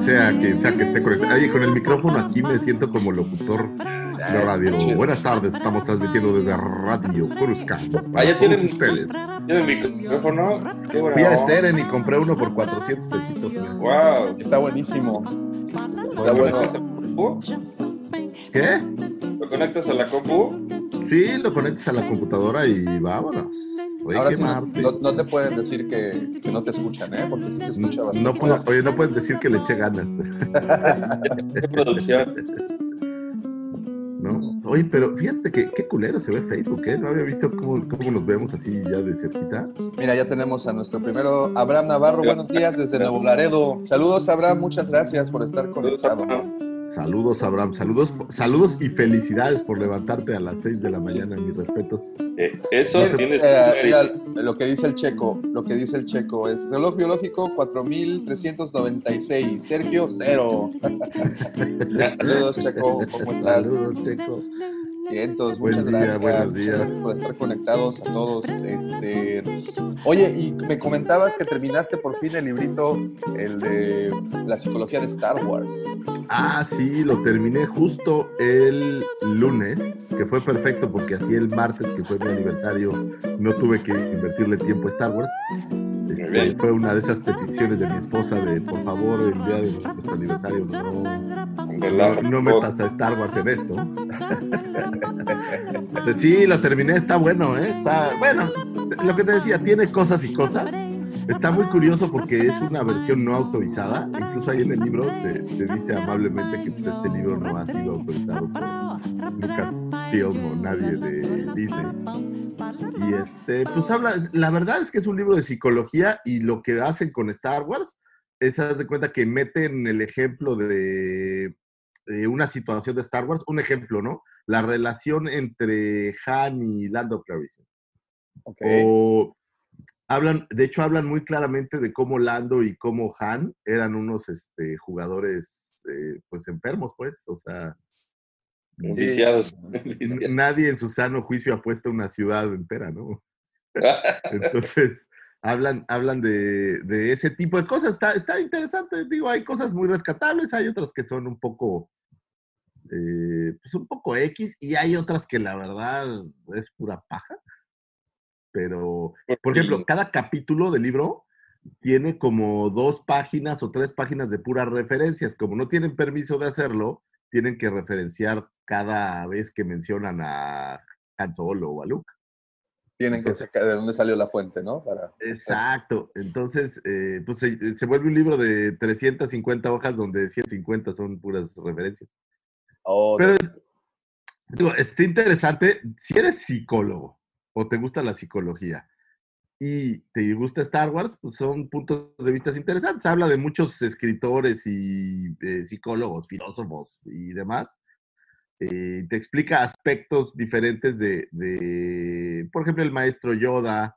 Sea, quien sea que esté conectado. Oye, con el micrófono aquí me siento como locutor de radio. Buenas tardes, estamos transmitiendo desde Radio Cruzca. Todos tienen, ustedes. tienen micrófono. Fui a. Steren y compré uno por 400 pesitos. Wow. Está buenísimo. Está ¿Lo bueno. ¿Qué? ¿Lo conectas a la compu? Sí, lo conectas a la computadora y vámonos. Oye, Ahora qué sí, no, te pueden decir que, que no te escuchan, ¿eh? Porque sí se escucha bastante. No puedo, oye, no pueden decir que le eché ganas, ¿Qué producción? ¿no? Oye, pero fíjate que qué culero se ve Facebook, ¿eh? No había visto cómo, cómo nos vemos así ya de cerquita. Mira, ya tenemos a nuestro primero Abraham Navarro. Buenos días desde Nuevo Laredo. Saludos, Abraham. Muchas gracias por estar conectado. Saludos, Abraham. Saludos, saludos y felicidades por levantarte a las 6 de la mañana, mis respetos. Eh, Eso tienes eh, mira, lo que dice el checo, lo que dice el checo es reloj biológico 4396, Sergio cero. Saludos, checo, ¿cómo estás? Saludos, Checo. Bien, entonces, Buen muchas día, gracias. buenos Muchas días. gracias por estar conectados a todos. Este, oye, y me comentabas que terminaste por fin el librito, el de la psicología de Star Wars. Ah, sí, lo terminé justo el lunes, que fue perfecto porque así el martes, que fue mi aniversario, no tuve que invertirle tiempo a Star Wars. Este, fue una de esas peticiones de mi esposa de, por favor, el día de nuestro aniversario, no, no, metas a Star Wars en esto. Pues sí, lo terminé, está bueno, ¿eh? Está, bueno, lo que te decía, tiene cosas y cosas. Está muy curioso porque es una versión no autorizada. Incluso ahí en el libro te, te dice amablemente que pues, este libro no ha sido autorizado por Lucasfilm o nadie de Disney. Y este, pues habla, la verdad es que es un libro de psicología y lo que hacen con Star Wars es, haz de cuenta que meten el ejemplo de, de una situación de Star Wars, un ejemplo, ¿no? La relación entre Han y Lando Calrissian. Ok. O hablan, de hecho, hablan muy claramente de cómo Lando y cómo Han eran unos este, jugadores, eh, pues enfermos, pues. O sea, Viciados. nadie en su sano juicio apuesta una ciudad entera, ¿no? Entonces, hablan, hablan de, de ese tipo de cosas. Está, está interesante. Digo, hay cosas muy rescatables, hay otras que son un poco, eh, pues un poco X, y hay otras que la verdad es pura paja. Pero, por ejemplo, cada capítulo del libro tiene como dos páginas o tres páginas de puras referencias. Como no tienen permiso de hacerlo, tienen que referenciar cada vez que mencionan a Han Solo o a Luke. Tienen que sacar de dónde salió la fuente, ¿no? Para... Exacto. Entonces, eh, pues se, se vuelve un libro de 350 hojas donde 150 son puras referencias. Oh, Pero digo, está interesante. Si eres psicólogo o te gusta la psicología y te gusta Star Wars, pues son puntos de vista interesantes. Habla de muchos escritores y eh, psicólogos, filósofos y demás. Eh, te explica aspectos diferentes de, de, por ejemplo, el maestro Yoda,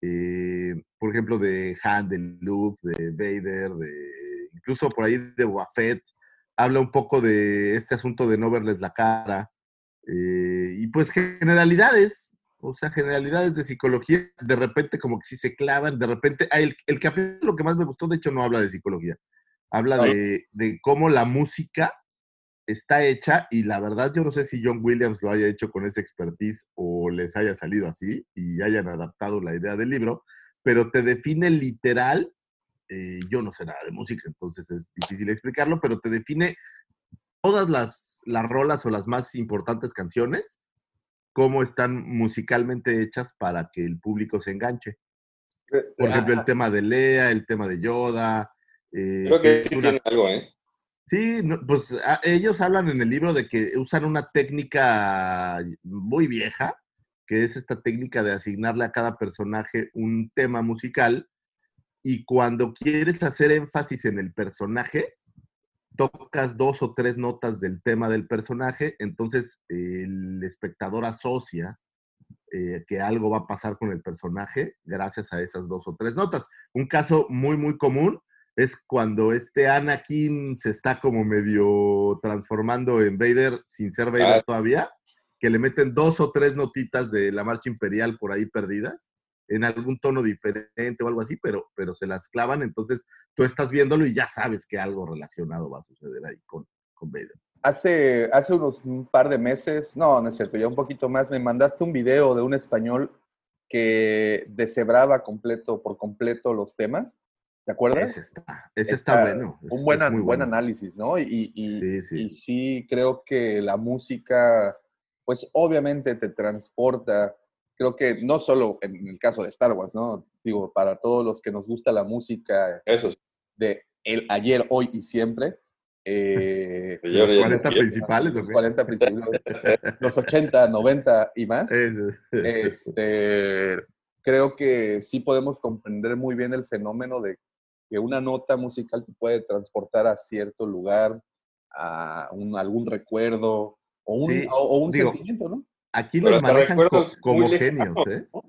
eh, por ejemplo, de Han, de Luke, de Vader, de, incluso por ahí de Wafet. Habla un poco de este asunto de no verles la cara. eh, y pues generalidades, o sea, generalidades de psicología, de repente como que sí se clavan, de repente, ah, el, el capítulo que más me gustó, de hecho, no habla de psicología, habla de, de cómo la música está hecha y la verdad yo no sé si John Williams lo haya hecho con esa expertise o les haya salido así y hayan adaptado la idea del libro, pero te define literal, eh, yo no sé nada de música, entonces es difícil explicarlo, pero te define todas las, las rolas o las más importantes canciones, cómo están musicalmente hechas para que el público se enganche. Por ejemplo, el tema de Lea, el tema de Yoda, eh, Creo que sí una- tiene algo, ¿eh? Sí, no, pues a- ellos hablan en el libro de que usan una técnica muy vieja, que es esta técnica de asignarle a cada personaje un tema musical y cuando quieres hacer énfasis en el personaje, tocas dos o tres notas del tema del personaje, entonces el espectador asocia eh, que algo va a pasar con el personaje gracias a esas dos o tres notas. Un caso muy, muy común es cuando este Anakin se está como medio transformando en Vader sin ser Vader Ah. todavía, que le meten dos o tres notitas de la marcha imperial por ahí perdidas, en algún tono diferente o algo así, pero, pero se las clavan, entonces tú estás viéndolo y ya sabes que algo relacionado va a suceder ahí con, con Vader. Hace, hace unos un par de meses, no, no es cierto, ya un poquito más, me mandaste un video de un español que deshebraba completo, por completo los temas. ¿Te acuerdas? Ese está, ese está, bueno. es- Un buen, muy buen bueno. análisis, ¿no? Y, y- Sí, sí. y sí creo que la música, pues obviamente te transporta. Creo que no solo en el caso de Star Wars, ¿no? Digo, para todos los que nos gusta la música Eso sí. de el ayer, hoy y siempre. eh, Los ya- 40 ya- principales, ¿o los qué? 40 principios, los 80, 90 y más. Este, creo que sí podemos comprender muy bien el fenómeno de que una nota musical te puede transportar a cierto lugar, a un- algún recuerdo o un, Sí, o, o un digo, sentimiento, ¿no? Aquí los manejan co- como genios, ¿eh? ¿no?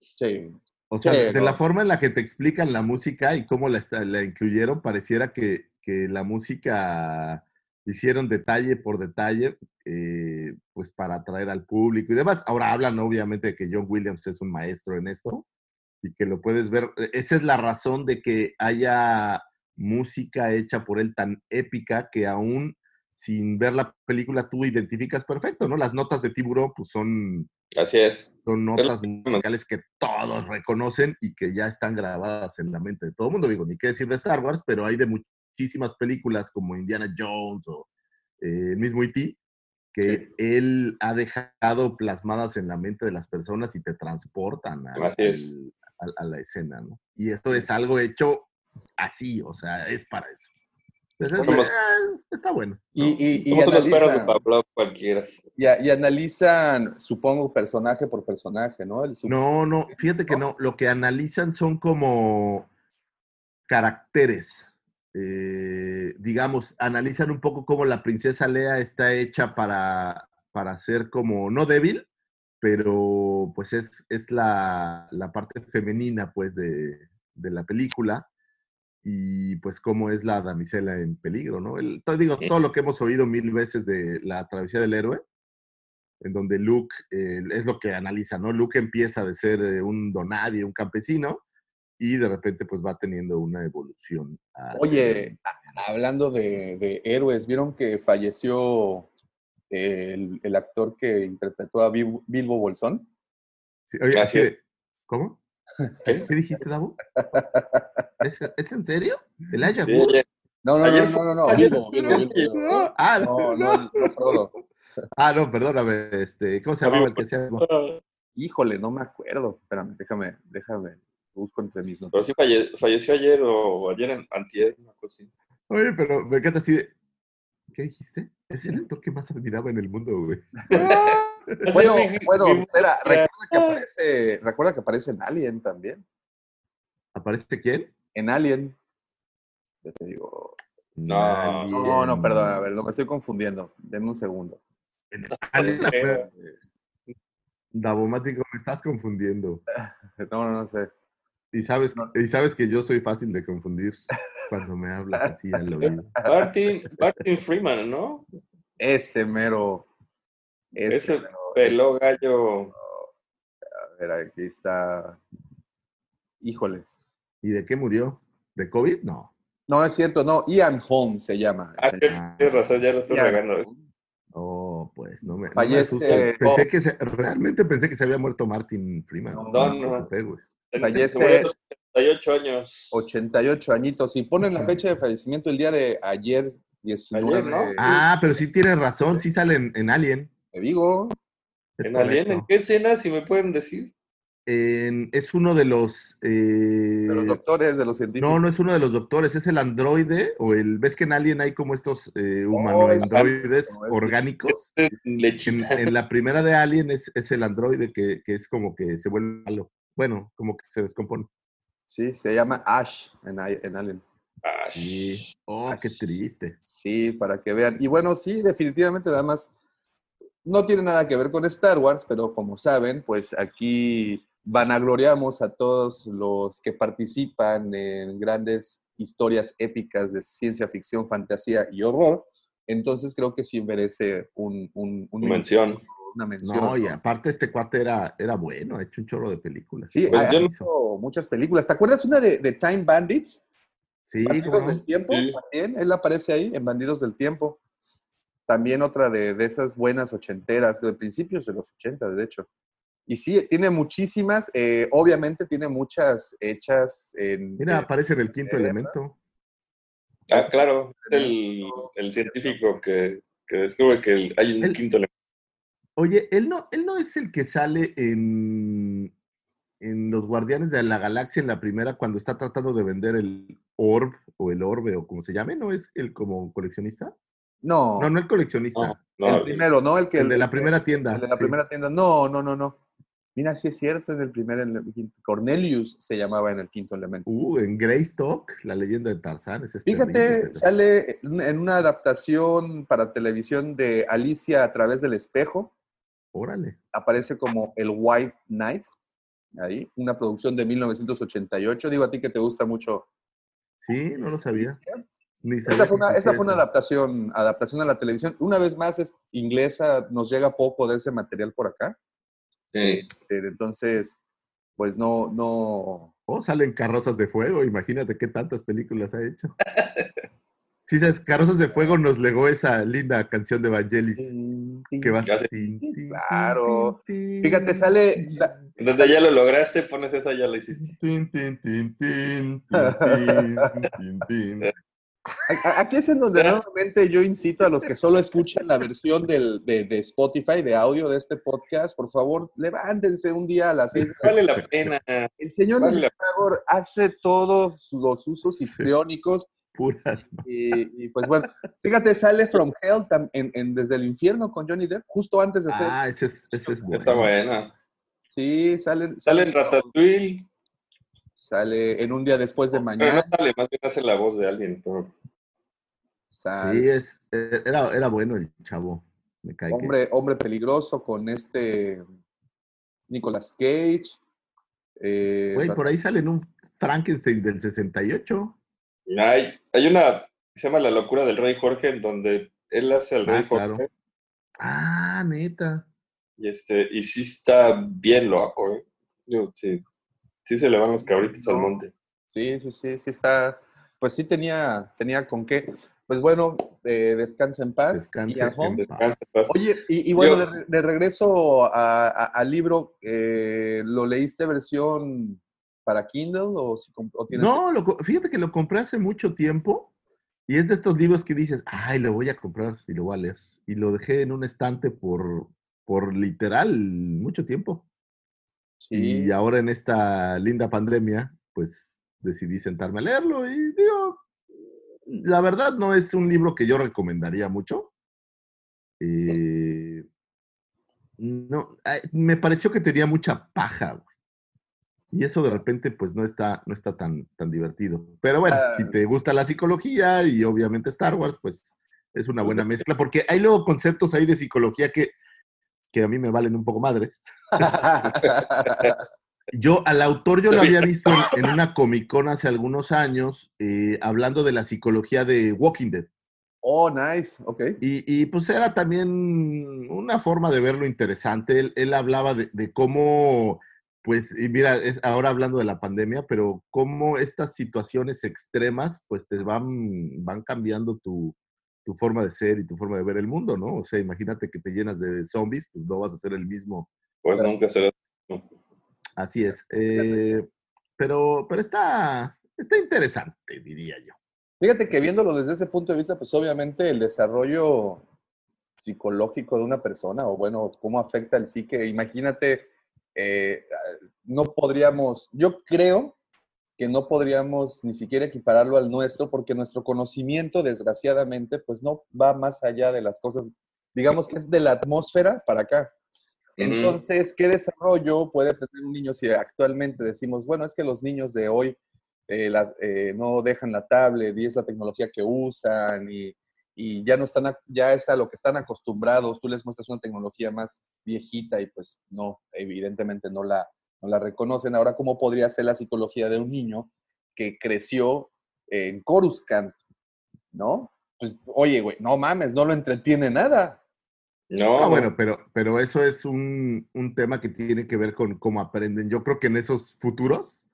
Sí. O sea, Sí, de no. la forma en la que te explican la música y cómo la, incluyeron, pareciera que, que la música hicieron detalle por detalle, eh, pues para atraer al público y demás. Ahora hablan obviamente de que John Williams es un maestro en esto y que lo puedes ver. Esa es la razón de que haya música hecha por él tan épica que aún sin ver la película tú identificas perfecto, ¿no? Las notas de tiburón pues son Así es. son Pero- notas musicales que todos reconocen y que ya están grabadas en la mente de todo el mundo. Digo, ni qué decir de Star Wars, pero hay de muchísimas películas como Indiana Jones o eh, el mismo E.T., que él ha dejado plasmadas en la mente de las personas y te transportan a, Así es. al- a- a la escena, ¿no? Y esto es algo hecho así, o sea, es para eso. Entonces, Somos- eh, está bueno. Y, ¿no? y, y analizan, Pablo cualquiera. y, a- y analizan, supongo, personaje por personaje, ¿no? El No, no, fíjate que no. Lo que analizan son como caracteres. Eh, digamos, analizan un poco cómo la princesa Lea está hecha para, para ser como, no débil, pero pues es, es la, la parte femenina pues de, de la película y pues cómo es la damisela en peligro, ¿no? El, digo, todo lo que hemos oído mil veces de la travesía del héroe, en donde Luke eh, es lo que analiza, ¿no? Luke empieza de ser eh, un donadie, un campesino, y de repente pues va teniendo una evolución. hacia- Oye, hablando de, de héroes, ¿vieron que falleció el, el actor que interpretó a Bil- Bilbo Bolsón? Sí, oye, así de, ¿cómo? ¿Qué? ¿Qué dijiste, Davo? ¿Es, es en serio? ¿Elijah Sí, Wood? ayer- No, no, Ayer no, no, no, no, ayer- ah, No, no. Ah, no, perdóname. Este, ¿Cómo se llamaba el que hacía? Híjole, no me acuerdo. Espérame, déjame, déjame, busco entre mis Pero notas. sí falle- falleció ayer o ayer en antier, una cosa así. Oye, pero me encanta así de, ¿Qué dijiste? Es el actor que más admiraba en el mundo, güey. Bueno, bueno, espera, recuerda que aparece, recuerda que aparece en Alien también. ¿Aparece quién? En Alien. Ya te digo. No. No, no, perdón, a ver, no me estoy confundiendo. Denme un segundo. Nadie. creo. Davomático, me estás confundiendo. No, no, no sé. Y sabes, No. y sabes que yo soy fácil de confundir cuando me hablas así al oído. Martin, Martin Freeman, ¿no? Ese mero. Ese, Ese mero. peló gallo. A ver, aquí está. Híjole. ¿Y de qué murió? ¿De COVID? No. No, es cierto, no. Ian Holm se llama. Ah, Ese- tienes tienes razón, ya lo estoy regando. Oh, pues no me, no me Fallece- oh. Pensé que se, realmente pensé que se había muerto Martin Freeman. No, no, no. Fallece- Se murió a los 78 años. 88 añitos. Y ponen la fecha de fallecimiento el día de ayer, 19. Ayer, ¿no? Ah, pero sí tienes razón, sí sale en, en Alien. Te digo. Es ¿En Alien? ¿En qué escena? Si me pueden decir. en- es uno de los... eh, De los doctores, de los científicos. no, no es uno de los doctores, es el androide o el... ¿Ves que en Alien hay como estos eh, Oh, humanoandroides exacto, es- orgánicos? Es En, la primera de Alien es, es el androide que, que es como que se vuelve malo. Bueno, como que se descompone. Sí, se llama Ash en, I- en Alien. Ah, Sí. Oh, qué triste. Sí, para que vean. Y bueno, sí, definitivamente nada más no tiene nada que ver con Star Wars, pero como saben, pues aquí vanagloriamos a todos los que participan en grandes historias épicas de ciencia ficción, fantasía y horror. Entonces creo que sí merece un, un- un- Mención. una mención. No, y aparte este cuate era, era bueno, ha hecho un chorro de películas. Sí, Pues ha yo no- hecho muchas películas. ¿Te acuerdas una de, de Time Bandits? Sí, Bandidos no. del Tiempo, Sí. también, él aparece ahí en Bandidos del Tiempo. También otra de, de esas buenas ochenteras, de principios de los ochentas, de hecho. Y sí, tiene muchísimas, eh, obviamente tiene muchas hechas en... Mira, eh, aparece en el quinto eh, elemento. Ah, claro. El, el científico que, que descubre que el- hay un El- quinto elemento. Oye, él no, él no es el que sale en, en Los Guardianes de la Galaxia en la primera cuando está tratando de vender el orb o el orbe o como se llame, ¿no es el como coleccionista? No, No, no el coleccionista, No, no, el primero, ¿no? El que el de la primera tienda. el de la sí. primera tienda. No, no, no, no. Mira, sí es cierto, en el primer, en el quinto- Cornelius se llamaba en el quinto elemento. Uh, en Greystock, la leyenda de Tarzán. es Fíjate, sale en una adaptación para televisión de Alicia a través del espejo. Órale. Aparece como el White Knight, ahí, una producción de 1988. Digo a ti que te gusta mucho. Sí, no lo sabía. Esta fue una, esta existía fue una esa. adaptación, adaptación a la televisión. Una vez más es inglesa, nos llega poco de ese material por acá. Sí. Entonces, pues no, no. Oh, salen carrozas de fuego. Imagínate qué tantas películas ha hecho. Sí, sabes, Carrozas de Fuego nos legó esa linda canción de Vangelis. Que va. Tin, tin, Claro. tin, tin, Fíjate, sale- tin, Desde ya lo lograste, pones esa, ya lo hiciste. Aquí es en donde nuevamente yo incito a los que solo escuchan la versión del- de, de Spotify, de audio de este podcast, por favor, levántense un día a las seis. Vale la pena. El señor Vale la- hace todos los usos histriónicos Puras. y, y, pues bueno, fíjate, sale From Hell en, en Desde el Infierno con Johnny Depp, justo antes de ser. Ah, ese es, ese es bueno. Está buena. Sí, salen, Sale en Ratatouille. Sale en un día después de Pero no mañana. sale, más bien hace la voz de alguien. Pero... Sí, es, era, era bueno el chavo. Me cae que- hombre, hombre peligroso con este Nicolas Cage. eh, Güey, por ahí sale en un Frankenstein del 68. Hay, hay una que se llama La locura del rey Jorge, en donde él hace al Ah, rey Jorge. claro. Ah, neta. Y, este, y sí está bien loco, ¿eh? Digo, sí, sí se le van los cabritos al monte. Sí, sí, sí, sí está. Pues sí tenía, tenía con qué. Pues bueno, eh, descansa en paz. Descanse Ian en. Descansa, paz. Oye, y, y bueno, Yo- de, re- de regreso a- a- al libro, eh, ¿lo leíste versión para Kindle o, si, comp- o tienes No, lo fíjate que lo compré hace mucho tiempo y es de estos libros que dices, ay, lo voy a comprar y lo voy a leer. Y lo dejé en un estante por, por literal mucho tiempo. Sí. Y ahora en esta linda pandemia, pues decidí sentarme a leerlo y digo, la verdad no es un libro que yo recomendaría mucho. Eh, no, me pareció que tenía mucha paja, güey. Y eso de repente, pues no está, no está tan, tan divertido. Pero bueno, Ah. si te gusta la psicología y obviamente Star Wars, pues es una buena mezcla, porque hay luego conceptos ahí de psicología que, que a mí me valen un poco madres. Yo, al autor, yo lo había visto en, en una Comic Con hace algunos años, eh, hablando de la psicología de Walking Dead. oh, nice. Ok. Y, y, pues era también una forma de verlo interesante. Él, él hablaba de, de cómo, pues, y mira, es ahora hablando de la pandemia, pero cómo estas situaciones extremas, pues te van, van cambiando tu, tu forma de ser y tu forma de ver el mundo, ¿no? O sea, imagínate que te llenas de zombies, pues no vas a ser el mismo Pues nunca será. Así es. eh, pero, pero está, está interesante, diría yo. Fíjate que viéndolo desde ese punto de vista, pues obviamente el desarrollo psicológico de una persona, o bueno, cómo afecta el psique. Imagínate eh, no podríamos, yo creo que no podríamos ni siquiera equipararlo al nuestro porque nuestro conocimiento, desgraciadamente, pues no va más allá de las cosas, digamos que es de la atmósfera para acá. Entonces, ¿qué desarrollo puede tener un niño si actualmente decimos, bueno, es que los niños de hoy eh, la- eh, no dejan la tablet y es la tecnología que usan y, y ya no están, a- ya es a lo que están acostumbrados, tú les muestras una tecnología más viejita y pues no, evidentemente no la, no la reconocen. Ahora, ¿cómo podría ser la psicología de un niño que creció en Coruscant, ¿no? Pues, oye, güey, no mames, no lo entretiene nada. No, Ah, bueno, pero, pero eso es un, un tema que tiene que ver con cómo aprenden. Yo creo que en esos futuros,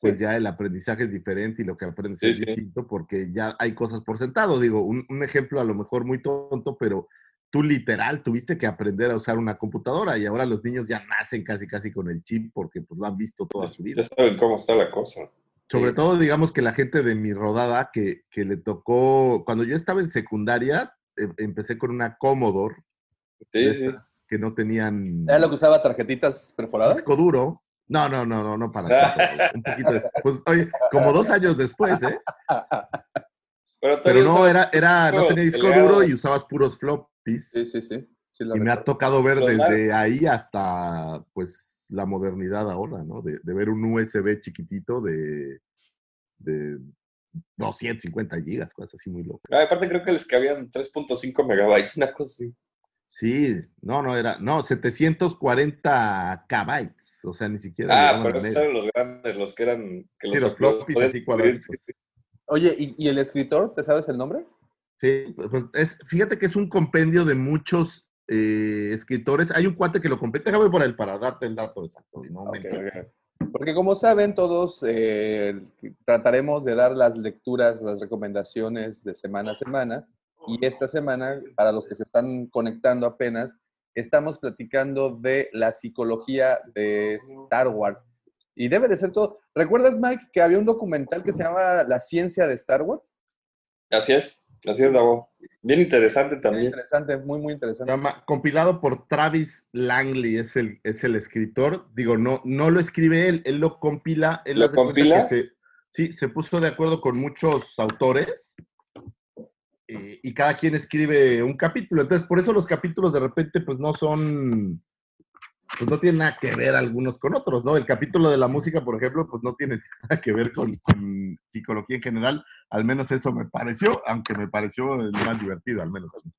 pues Sí. ya el aprendizaje es diferente y lo que aprendes Sí, es sí. distinto porque ya hay cosas por sentado. Digo, un, un ejemplo a lo mejor muy tonto, pero tú literal tuviste que aprender a usar una computadora y ahora los niños ya nacen casi casi con el chip porque pues lo han visto toda su vida. ya saben cómo está la cosa. Sobre Sí. todo, digamos que la gente de mi rodada que, que le tocó, cuando yo estaba en secundaria, em- empecé con una Commodore, Sí, de sí. estas que no tenían ¿Era lo que usaba tarjetitas perforadas? disco duro. No, no, no, no, no para tanto, Un poquito después. Pues, oye, como dos años después, ¿eh? Pero, Pero no, era, era, no tenía disco duro y usabas puros floppies. Sí, sí, sí. sí la y me ha tocado ver Los desde ahí hasta, pues, la modernidad ahora, ¿no? De, de ver un USB chiquitito de, de 250 gigas, cosas así muy locas. Ah, aparte creo que les cabían 3.5 megabytes, una cosa así. Sí, no, no era, no, 740 kbytes, o sea, ni siquiera. Ah, pero esos eran los grandes, los que eran... Que Sí, los floppies podías así sí. Oye, ¿y, y el escritor? ¿Te sabes el nombre? Sí, pues es, fíjate que es un compendio de muchos eh, escritores. Hay un cuate que lo compete, déjame por él para darte el dato exacto. no Ok, mentir. ok. Porque como saben, todos eh, trataremos de dar las lecturas, las recomendaciones de semana a semana. Y esta semana, para los que se están conectando apenas, estamos platicando de la psicología de Star Wars. Y debe de ser todo. ¿Recuerdas, Mike, que había un documental que se llama La ciencia de Star Wars? Así es, así es, Davo. Bien interesante también. interesante, muy, muy interesante. llama, compilado por Travis Langley, es el, es el escritor. Digo, no, no lo escribe él, él lo compila. Él ¿Lo compila? que se- sí, se puso de acuerdo con muchos autores eh, y cada quien escribe un capítulo. Entonces, por eso los capítulos de repente, pues no son, pues no tienen nada que ver algunos con otros, ¿no? El capítulo de la música, por ejemplo, pues no tiene nada que ver con, con psicología en general. Al menos eso me pareció, aunque me pareció el más divertido, al menos. a mí.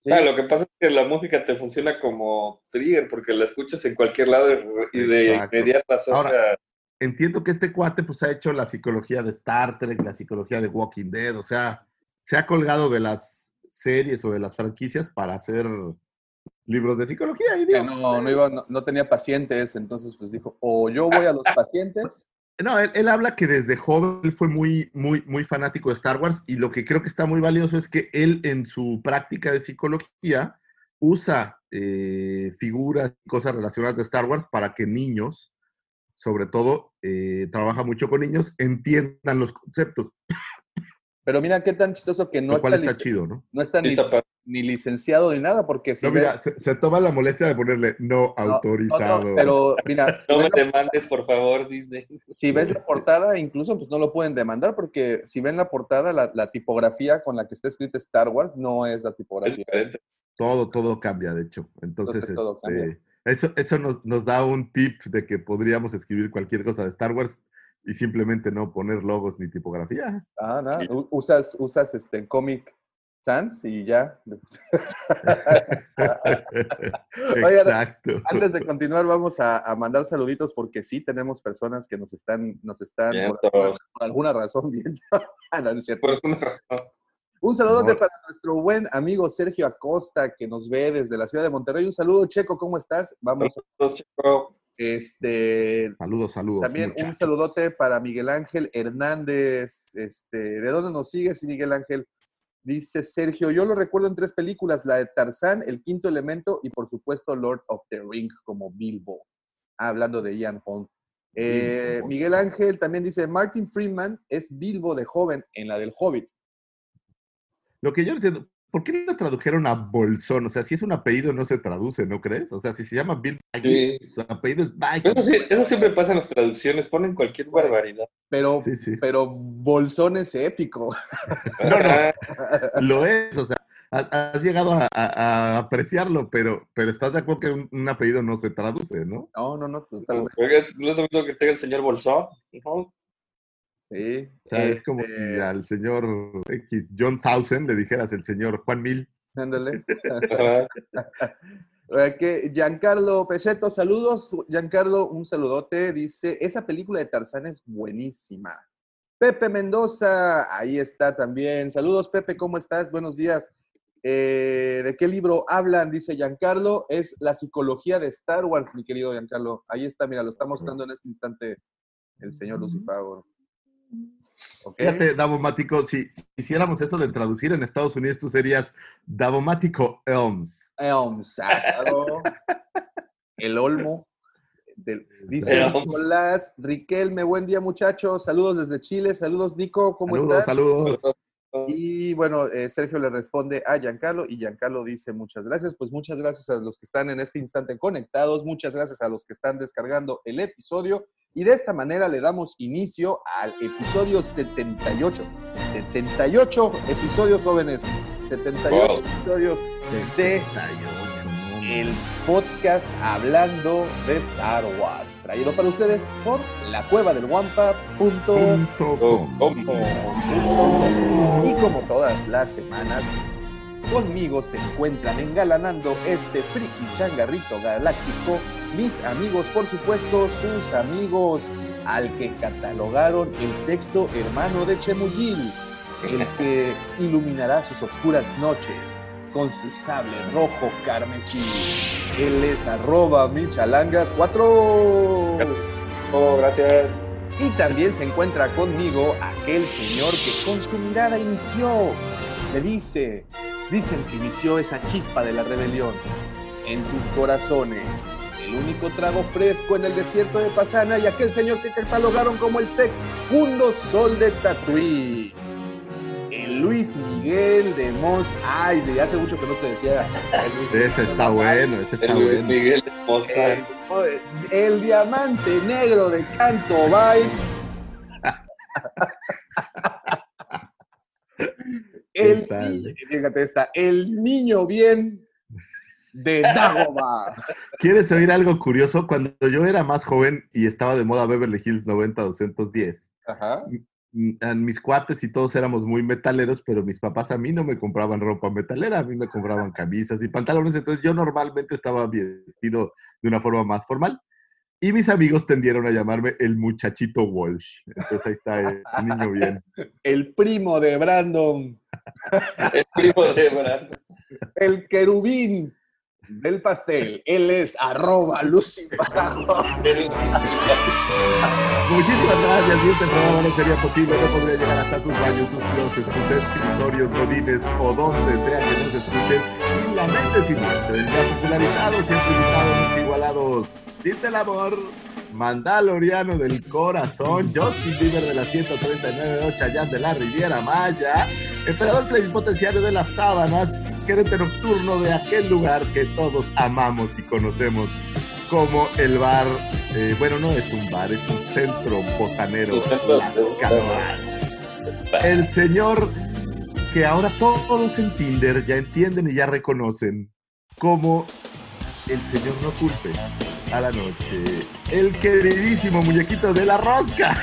Sí. Ah, lo que pasa es que la música te funciona como trigger porque la escuchas en cualquier lado y- de inmediato asocia... Ahora- entiendo que este cuate pues ha hecho la psicología de Star Trek, la psicología de Walking Dead, o sea, se ha colgado de las series o de las franquicias para hacer libros de psicología. Y digo, no, no, iba, no, no tenía pacientes, entonces pues dijo, o yo voy a los pacientes. No, él, él habla que desde joven fue muy, muy, muy fanático de Star Wars y lo que creo que está muy valioso es que él en su práctica de psicología usa eh, figuras y cosas relacionadas de Star Wars para que niños, sobre todo, eh, trabaja mucho con niños, entiendan los conceptos, Pero mira qué tan chistoso que no está, está lic- chido, ¿no? no está Sí, ni, está padre. ni licenciado ni nada, porque si No, ves- mira, se, se toma la molestia de ponerle no, no, no, autorizado. no, pero mira, si No me demandes, por favor, Disney. si ves la portada, incluso pues no lo pueden demandar, porque si ven la portada, la, la tipografía con la que está escrita Star Wars no es la tipografía. Todo, todo cambia, de hecho. Entonces, Entonces, todo este, cambia. eso, eso nos, nos da un tip de que podríamos escribir cualquier cosa de Star Wars y simplemente no poner logos ni tipografía. Ah, nada, u- usas, usas este Comic Sans y ya. Oigan, Exacto. Antes de continuar, vamos a, a mandar saluditos porque sí tenemos personas que nos están, nos están por, Vientos. por- por alguna razón viendo. Ah, no, no es cierto. Por una razón. Un saludote No. para nuestro buen amigo Sergio Acosta que nos ve desde la ciudad de Monterrey. Un saludo, Checo, ¿cómo estás? Vamos, Saludos, chico. Este, Saludos, saludos. también un saludote para Miguel Ángel Hernández. Este, ¿De dónde nos sigues, Miguel Ángel? Dice Sergio, yo lo recuerdo en tres películas, la de Tarzán, El Quinto Elemento y por supuesto Lord of the Ring como Bilbo. Ah, hablando de Ian Holm. Eh, Bilbo. Miguel Ángel también dice, Martin Freeman es Bilbo de joven en la del Hobbit. Lo que yo entiendo, ¿por qué no tradujeron a Bolsón? O sea, si es un apellido no se traduce, ¿no crees? O sea, si se llama Bill Baggins, Sí. su apellido es Eso, Baggins. sí- eso siempre pasa en las traducciones, ponen cualquier barbaridad. Pero, Sí, sí. pero Bolsón es épico. No, no. Lo es, o sea, has, llegado a, a- a apreciarlo, pero, pero estás de acuerdo que un, un apellido no se traduce, ¿no? No, no, no, totalmente. ¿No es lo mismo que tenga el señor Bolsón? ¿No? Sí. O sea, es como Este, si al señor X, John Thousand, le dijeras el señor Juan Mil. Ándale. Que Giancarlo Pecheto, saludos. Giancarlo, un saludote. Dice, esa película de Tarzán es buenísima. Pepe Mendoza, ahí está también. Saludos, Pepe, ¿cómo estás? Buenos días. Eh, ¿De qué libro hablan? Dice Giancarlo. Es la psicología de Star Wars, mi querido Giancarlo. Ahí está, mira, lo está mostrando en este instante el señor Lucifago. ¿Ok? Fíjate, Davomático, si, si hiciéramos eso de traducir en Estados Unidos, tú serías Davomático Elms. Elms. El Olmo. Del- dice Elms. Nicolás Riquelme, buen día muchachos, saludos desde Chile, saludos Nico, ¿cómo Saludos, estás? saludos. Y bueno, eh, Sergio le responde a Giancarlo y Giancarlo dice muchas gracias, pues muchas gracias a los que están en este instante conectados, muchas gracias a los que están descargando el episodio y de esta manera le damos inicio al episodio 78. 78 episodios jóvenes, 78 Wow. episodios de 78, no, el podcast hablando de Star Wars, traído para ustedes por la cueva del. ¿Cómo? Y como todas las semanas, conmigo se encuentran engalanando este friki changarrito galáctico, mis amigos, por supuesto, sus amigos, al que catalogaron el sexto hermano de Chemuyil, el que iluminará sus oscuras noches con su sable rojo carmesí. Él es arroba michalangas4. Oh, gracias. Y también se encuentra conmigo aquel señor que con su mirada inició. Le dice, dicen que inició esa chispa de la rebelión en sus corazones. El único trago fresco en el desierto de Pasana y aquel señor que catalogaron como el segundo sol de Tatooine. El Luis Miguel de Mos Eisley. Hace mucho que no te decía. el Luis Ese de está Mos bueno, ese El está Luis bueno. Miguel Mozart. eh, el diamante negro de Canto Bay. El, fíjate esta, el niño bien de Dagobah. ¿Quieres oír algo curioso? Cuando yo era más joven y estaba de moda Beverly Hills 90-210, Ajá. mis cuates y todos éramos muy metaleros, pero mis papás a mí no me compraban ropa metalera, a mí me compraban camisas y pantalones, entonces yo normalmente estaba vestido de una forma más formal. Y mis amigos tendieron a llamarme el muchachito Walsh. Entonces ahí está el niño bien. El primo de Brandon, El primo de Brandon. el querubín del pastel. Él es arroba Muchísimas gracias. Si este programa no sería posible, no podría llegar hasta sus baños, sus closets, sus escritorios, godines o donde sea que nos escuchen sin la mente siniestra. El ya popularizado, siempre invitado, igualados. Sin el amor, Mandaloriano del corazón, Justin Bieber de la 139 Chayán de la Riviera Maya, emperador plenipotenciario de las sábanas, gerente nocturno de aquel lugar que todos amamos y conocemos como el bar, eh, bueno, no es un bar, es un centro botanero, Las Canoas. El señor que ahora todos en Tinder ya entienden y ya reconocen como el señor no culpe a la noche, el queridísimo muñequito de la rosca,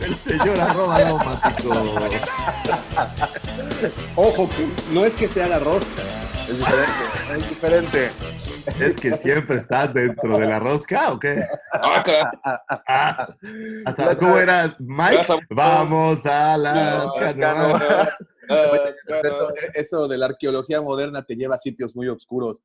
el señor arroba laumático. Ojo, no es que sea la rosca. Es diferente. Es diferente. ¿Es que siempre estás dentro de la rosca o qué? Ah, claro. Ah, o sea, ¿Cómo era Mike? Vamos a canoas. Oye, pues Eso, eso de la arqueología moderna te lleva a sitios muy oscuros.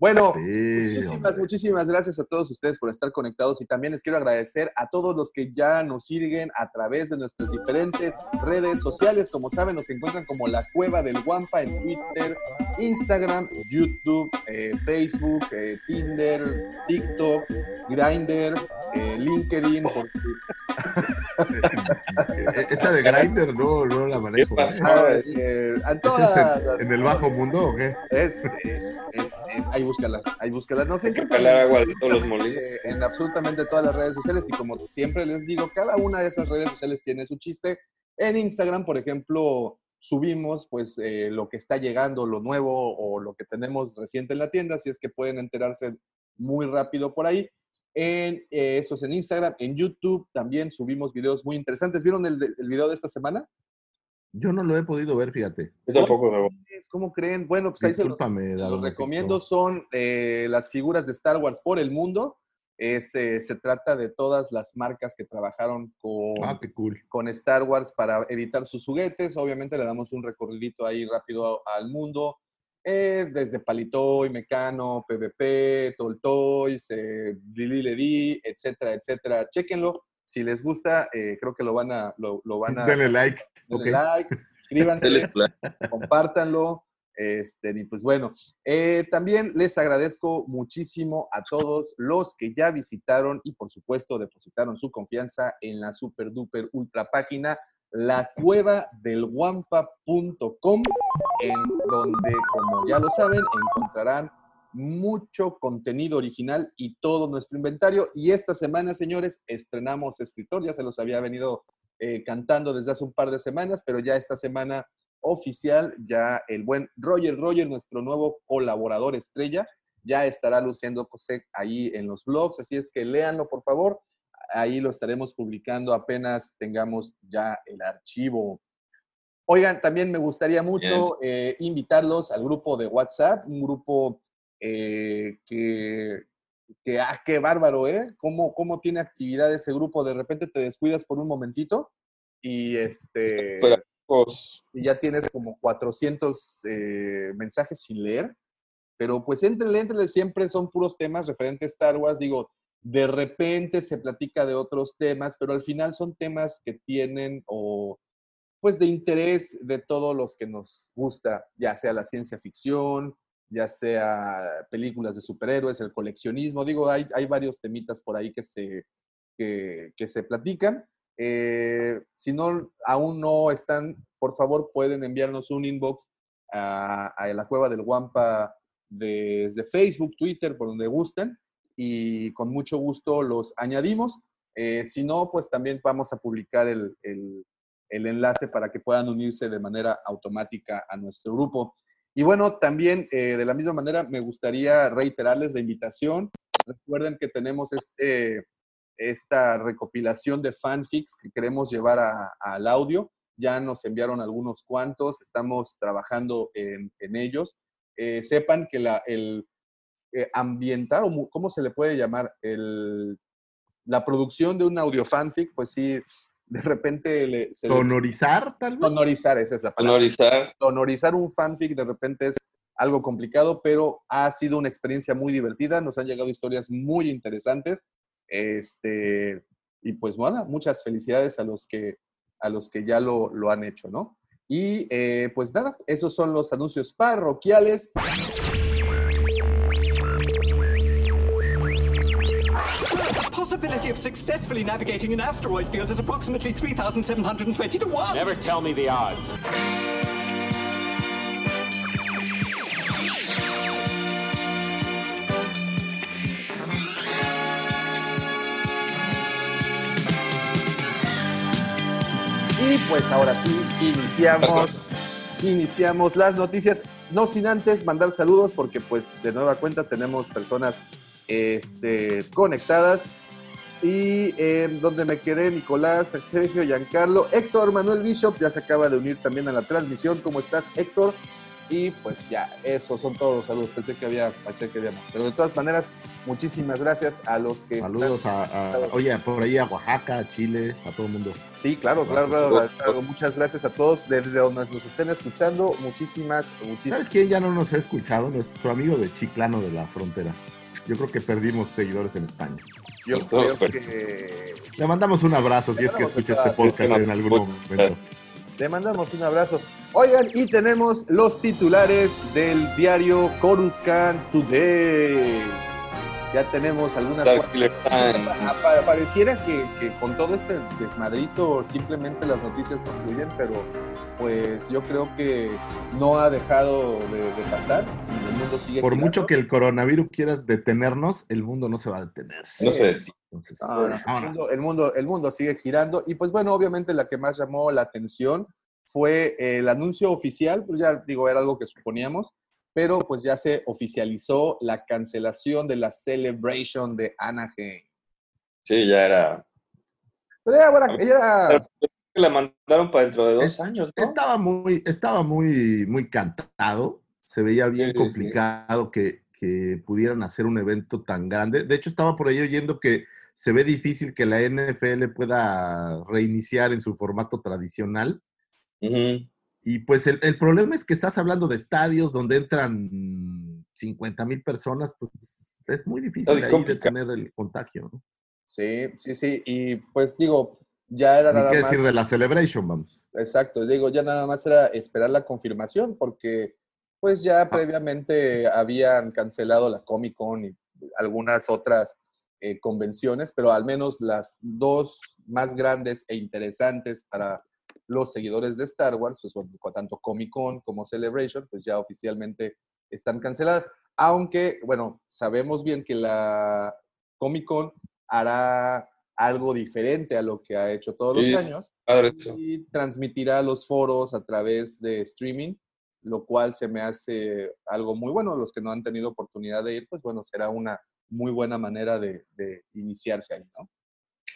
Bueno, Sí, muchísimas, hombre. muchísimas gracias a todos ustedes por estar conectados y también les quiero agradecer a todos los que ya nos siguen a través de nuestras diferentes redes sociales. Como saben, nos encuentran como La Cueva del Guampa en Twitter, Instagram, YouTube, eh, Facebook, eh, Tinder, TikTok, Grindr eh, LinkedIn, por si Eh, Esa de Grindr no, no la manejo. ¿Qué pasó? Ah, eh, en ¿Ese todas es las- en, en el bajo mundo o qué? Es, es, es, es- ahí búscala, ahí búscala. No sé agua de todos los molinos. eh, en absolutamente todas las redes sociales y como siempre les digo, cada una de esas redes sociales tiene su chiste. En Instagram, por ejemplo, subimos pues eh, lo que está llegando, lo nuevo o lo que tenemos reciente en la tienda, así es que pueden enterarse muy rápido por ahí. En, eh, eso es en Instagram, en YouTube también subimos videos muy interesantes. ¿Vieron el video de esta semana? Yo no lo he podido ver, fíjate. Yo tampoco me voy. ¿Cómo creen? Bueno, pues ahí se los, Discúlpame, se los recomiendo. Son eh, las figuras de Star Wars por el mundo. Este, se trata de todas las marcas que trabajaron con, Ah, qué cool. con Star Wars para editar sus juguetes. Obviamente le damos un recorridito ahí rápido al mundo. eh, desde Palitoy, Mecano, PvP, Toltoys, eh, Lili Ledi, etcétera, etcétera. Chéquenlo. Si les gusta, eh, creo que lo van a, lo, lo van a Denle like. denle like, suscríbanse compártanlo. Este, y pues bueno, eh, también les agradezco muchísimo a todos los que ya visitaron y por supuesto depositaron su confianza en la super duper ultra página la cueva del guampa.com en donde como ya lo saben encontrarán mucho contenido original y todo nuestro inventario. Y esta semana señores estrenamos escritor. Ya se los había venido eh, cantando desde hace un par de semanas pero ya esta semana oficial, ya el buen Roger Roger, nuestro nuevo colaborador estrella, ya estará luciendo José ahí en los blogs, así es que léanlo por favor, ahí lo estaremos publicando apenas tengamos ya el archivo. Oigan, también me gustaría mucho eh, invitarlos al grupo de WhatsApp, un grupo eh, que, que, ah, qué bárbaro, ¿eh? ¿Cómo, ¿Cómo tiene actividad ese grupo? De repente te descuidas por un momentito y este Pero, pues, y ya tienes como 400 eh, mensajes sin leer, pero pues entre entre siempre son puros temas referentes a Star Wars, digo, de repente se platica de otros temas, pero al final son temas que tienen o pues de interés de todos los que nos gusta, ya sea la ciencia ficción, ya sea películas de superhéroes, el coleccionismo, digo, hay, hay varios temitas por ahí que se, que, se platican. Eh, si no, aún no están, por favor pueden enviarnos un inbox a, la cueva del Guampa desde Facebook, Twitter, por donde gusten, y con mucho gusto los añadimos. Eh, si no, pues también vamos a publicar el, el, enlace para que puedan unirse de manera automática a nuestro grupo. Y bueno, también eh, de la misma manera me gustaría reiterarles la invitación. Recuerden que tenemos este esta recopilación de fanfics que queremos llevar al audio. Ya nos enviaron algunos cuantos, estamos trabajando en, ellos. Eh, sepan que el eh, ambientar, o cómo se le puede llamar, el, la producción de un audio fanfic, pues sí, de repente... Le, se ¿Sonorizar, le, tal vez? Sonorizar, esa es la palabra. Sonorizar. Sonorizar un fanfic de repente es algo complicado, pero ha sido una experiencia muy divertida. Nos han llegado historias muy interesantes. Este, y pues bueno, muchas felicidades a los que, a los que ya lo, lo han hecho, ¿no? Y eh, pues nada, esos son los anuncios parroquiales. Possibility of successfully navigating an asteroid field is approximately 3,720 to 1. Never tell me the odds. Y pues ahora sí, iniciamos, iniciamos las noticias. No sin antes mandar saludos, porque pues de nueva cuenta tenemos personas este, conectadas. Y eh, donde me quedé, Nicolás, Sergio, Giancarlo, Héctor, Manuel Bishop, ya se acaba de unir también a la transmisión. ¿Cómo estás, Héctor? Y pues ya, esos son todos los saludos. Pensé que había, pensé que había más. Pero de todas maneras, muchísimas gracias a los que Saludos a, a, oye, por ahí a Oaxaca, a Chile, a todo el mundo. Sí, claro, claro, claro, claro, Muchas gracias a todos desde donde nos estén escuchando. Muchísimas, muchísimas. ¿Sabes quién ya no nos ha escuchado? Nuestro amigo de Chiclano de la Frontera. Yo creo que perdimos seguidores en España. Yo creo que... Le mandamos un abrazo si es que escucha este podcast en algún momento. Le mandamos un abrazo. Oigan, y tenemos los titulares del diario Coruscant Today. ya tenemos algunas Pareciera que, que con todo este desmadrito simplemente las noticias no fluyen, pero pues yo creo que no ha dejado de, de pasar. Si el mundo sigue Por girando. mucho que el coronavirus quiera detenernos, el mundo no se va a detener. No sé. Entonces, el, vámonos. mundo, el, mundo, el mundo sigue girando. Y pues bueno, obviamente la que más llamó la atención fue el anuncio oficial, pues ya digo, era algo que suponíamos, pero pues ya se oficializó la cancelación de la Celebration de Anaheim. Sí, ya era. Pero ya, bueno, ya era- La mandaron para dentro de dos Es- años, ¿no? Estaba muy, estaba muy, muy cantado. Se veía bien Sí, sí. complicado que, que pudieran hacer un evento tan grande. De hecho, estaba por ahí oyendo que se ve difícil que la NFL pueda reiniciar en su formato tradicional. Y pues el, el problema es que estás hablando de estadios donde entran 50 mil personas, pues es muy difícil ahí detener el contagio. ¿no? Sí, sí, sí. Y pues digo, ya era nada qué más. decir de la celebration, vamos. Exacto, digo, ya nada más era esperar la confirmación porque pues ya Ah. previamente habían cancelado la Comic Con y algunas otras eh, convenciones, pero al menos las dos más grandes e interesantes para los seguidores de Star Wars, pues tanto Comic Con como Celebration, pues ya oficialmente están canceladas, aunque bueno, sabemos bien que la Comic Con hará algo diferente a lo que ha hecho todos Sí. los años y transmitirá los foros a través de streaming, lo cual se me hace algo muy bueno. Los que no han tenido oportunidad de ir, pues bueno, será una muy buena manera de, de iniciarse ahí, ¿no?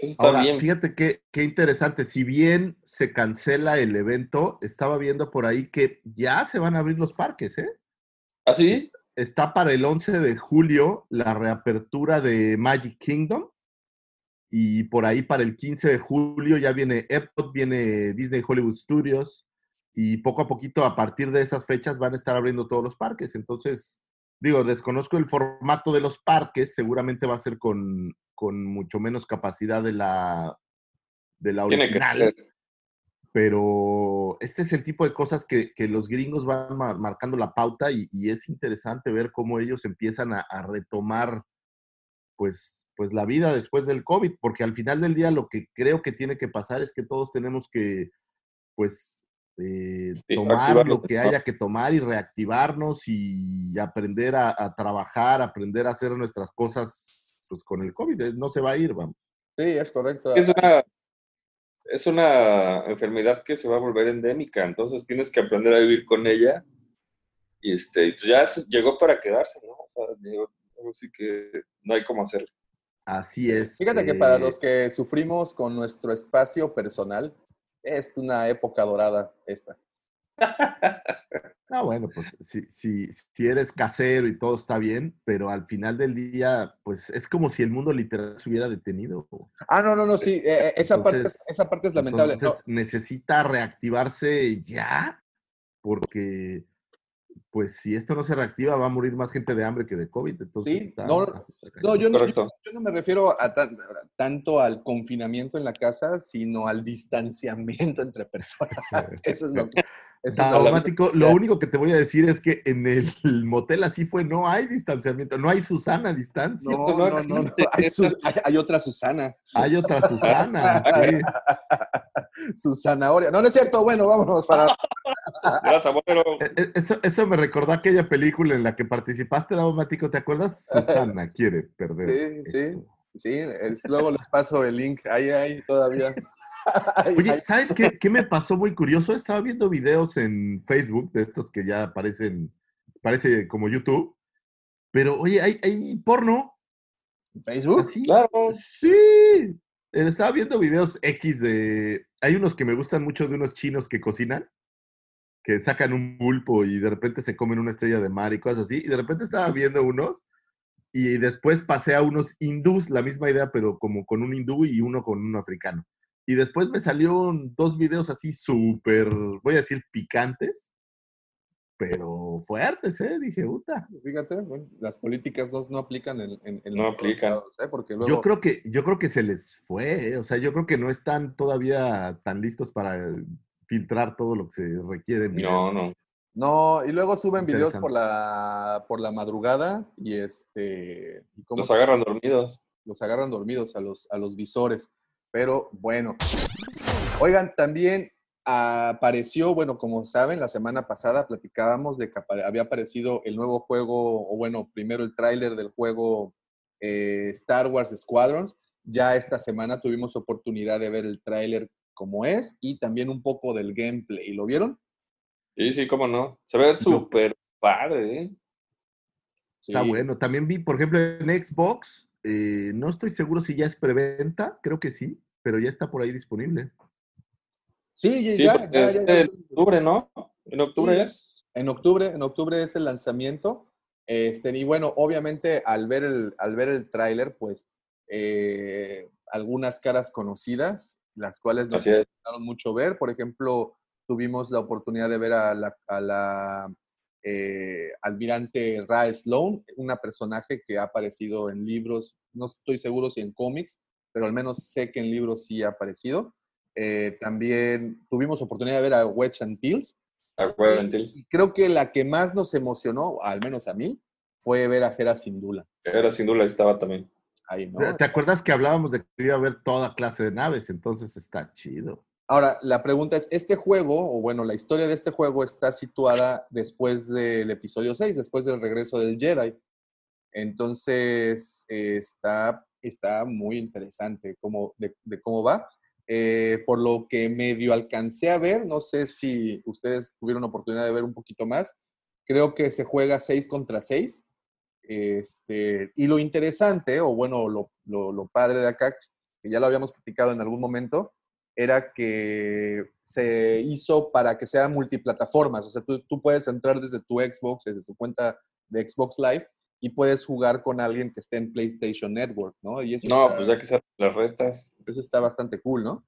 Eso está Ahora, bien. fíjate qué, qué interesante. Si bien se cancela el evento, estaba viendo por ahí que ya se van a abrir los parques, ¿eh? ¿Ah, sí? Está para el 11 de julio la reapertura de Magic Kingdom. Y por ahí para el 15 de julio ya viene Epcot, viene Disney Hollywood Studios. Y poco a poquito, a partir de esas fechas, van a estar abriendo todos los parques. Entonces, digo, desconozco el formato de los parques. Seguramente va a ser con, con mucho menos capacidad de la, de la original pero este es el tipo de cosas que, que los gringos van mar- marcando la pauta y, y es interesante ver cómo ellos empiezan a, a retomar pues, pues la vida después del COVID, porque al final del día lo que creo que tiene que pasar es que todos tenemos que pues eh, Sí, tomar lo que haya que tomar y reactivarnos y aprender a, a trabajar, aprender a hacer nuestras cosas pues con el COVID, eh, no se va a ir, vamos. Sí, es correcto. Es una, es una enfermedad que se va a volver endémica, entonces tienes que aprender a vivir con ella. Y este, pues ya se- llegó para quedarse, ¿no? O sea, llegó, así que no hay cómo hacerlo. Así es. Fíjate que para eh, los que sufrimos con nuestro espacio personal, es una época dorada esta. Ah, bueno, pues si, si, si eres casero y todo está bien, pero al final del día, pues es como si el mundo literal se hubiera detenido. Ah, no, no, no, sí, eh, eh, esa, parte, esa parte es lamentable. Entonces necesita reactivarse ya, porque pues si esto no se reactiva, va a morir más gente de hambre que de COVID. Entonces Sí, está- no, está No, yo no, Correcto. yo no me refiero a tan- tanto al confinamiento en la casa, sino al distanciamiento entre personas. Eso es lo que... eso es lo- único que te voy a decir es que en el motel así fue, no hay distanciamiento, no hay Susana a distancia. No, no no, no, no, existe. Hay, Su- hay- hay otra Susana. Hay otra Susana, sí. Susanahoria. No, no es cierto. Bueno, vámonos para... Gracias, abuelo. E- e- Eso, eso me recordó aquella película en la que participaste, Daumático, ¿te acuerdas? Susana quiere perder. Sí, sí. Eso. Sí, es- luego les paso el link. Ahí, ahí, todavía. Oye. ¿sabes qué, qué me pasó muy curioso? Estaba viendo videos en Facebook de estos que ya aparecen, parece como YouTube, pero oye, hay, hay porno, ¿Facebook? así. Claro. Sí. Eh, Estaba viendo videos X de... Hay unos que me gustan mucho de unos chinos que cocinan, que sacan un pulpo y de repente se comen una estrella de mar y cosas así. Y de repente estaba viendo unos y después pasé a unos hindús, la misma idea, pero como con un hindú y uno con un africano. Y después me salieron dos videos así súper, voy a decir, picantes, pero fuertes, ¿eh? Dije, puta. Fíjate, bueno, las políticas no, no aplican en, en- en No los aplican. lados, ¿eh? Porque luego... Yo creo que, yo creo que se les fue, ¿eh? o sea, yo creo que no están todavía tan listos para filtrar todo lo que se requiere. en No, videos. no. No, y luego suben videos por la, por la madrugada y este. y cómo Los agarran dormidos. los agarran dormidos a los, a los visores. Pero bueno. Oigan, también apareció, bueno, como saben, la semana pasada platicábamos de que había aparecido el nuevo juego, o bueno, primero el tráiler del juego eh, Star Wars Squadrons. Ya esta semana tuvimos oportunidad de ver el tráiler como es y también un poco del gameplay. ¿Lo vieron? Sí, sí, cómo no. Se ve súper padre, ¿eh? Está Sí. bueno. También vi, por ejemplo, en Xbox, eh, no estoy seguro si ya es preventa, creo que sí, pero ya está por ahí disponible. Sí, ya, Sí, ya, porque ya, es ya, ya. en octubre, ¿no? En octubre Sí. es. En octubre, en octubre es el lanzamiento. Este, y bueno, obviamente al ver el, al ver el tráiler, pues eh, algunas caras conocidas, las cuales nos gustaron mucho ver. Por ejemplo, tuvimos la oportunidad de ver a la, a la, eh, almirante Ra Sloan, una personaje que ha aparecido en libros, no estoy seguro si en cómics, pero al menos sé que en libros sí ha aparecido. Eh, también tuvimos oportunidad de ver a Wedge Antilles, A huevo, entonces. y creo que la que más nos emocionó, al menos a mí, fue ver a Hera Syndulla. Era sin duda, estaba también. Ahí, ¿no? ¿Te acuerdas que hablábamos de que iba a haber toda clase de naves? Entonces está chido. Ahora, la pregunta es, ¿este juego, o bueno, la historia de este juego está situada después del episodio 6, después del regreso del Jedi? Entonces, eh, está, está muy interesante cómo, de, de cómo va. Eh, por lo que medio alcancé a ver, no sé si ustedes tuvieron oportunidad de ver un poquito más, creo que se juega 6 contra 6. Este, y lo interesante, o bueno, lo, lo, lo padre de acá, que ya lo habíamos platicado en algún momento, era que se hizo para que sea multiplataformas. O sea, tú, tú puedes entrar desde tu Xbox, desde tu cuenta de Xbox Live, y puedes jugar con alguien que esté en PlayStation Network, ¿no? Y eso, No, está, pues ya que se hacen las retas. eso está bastante cool, ¿no?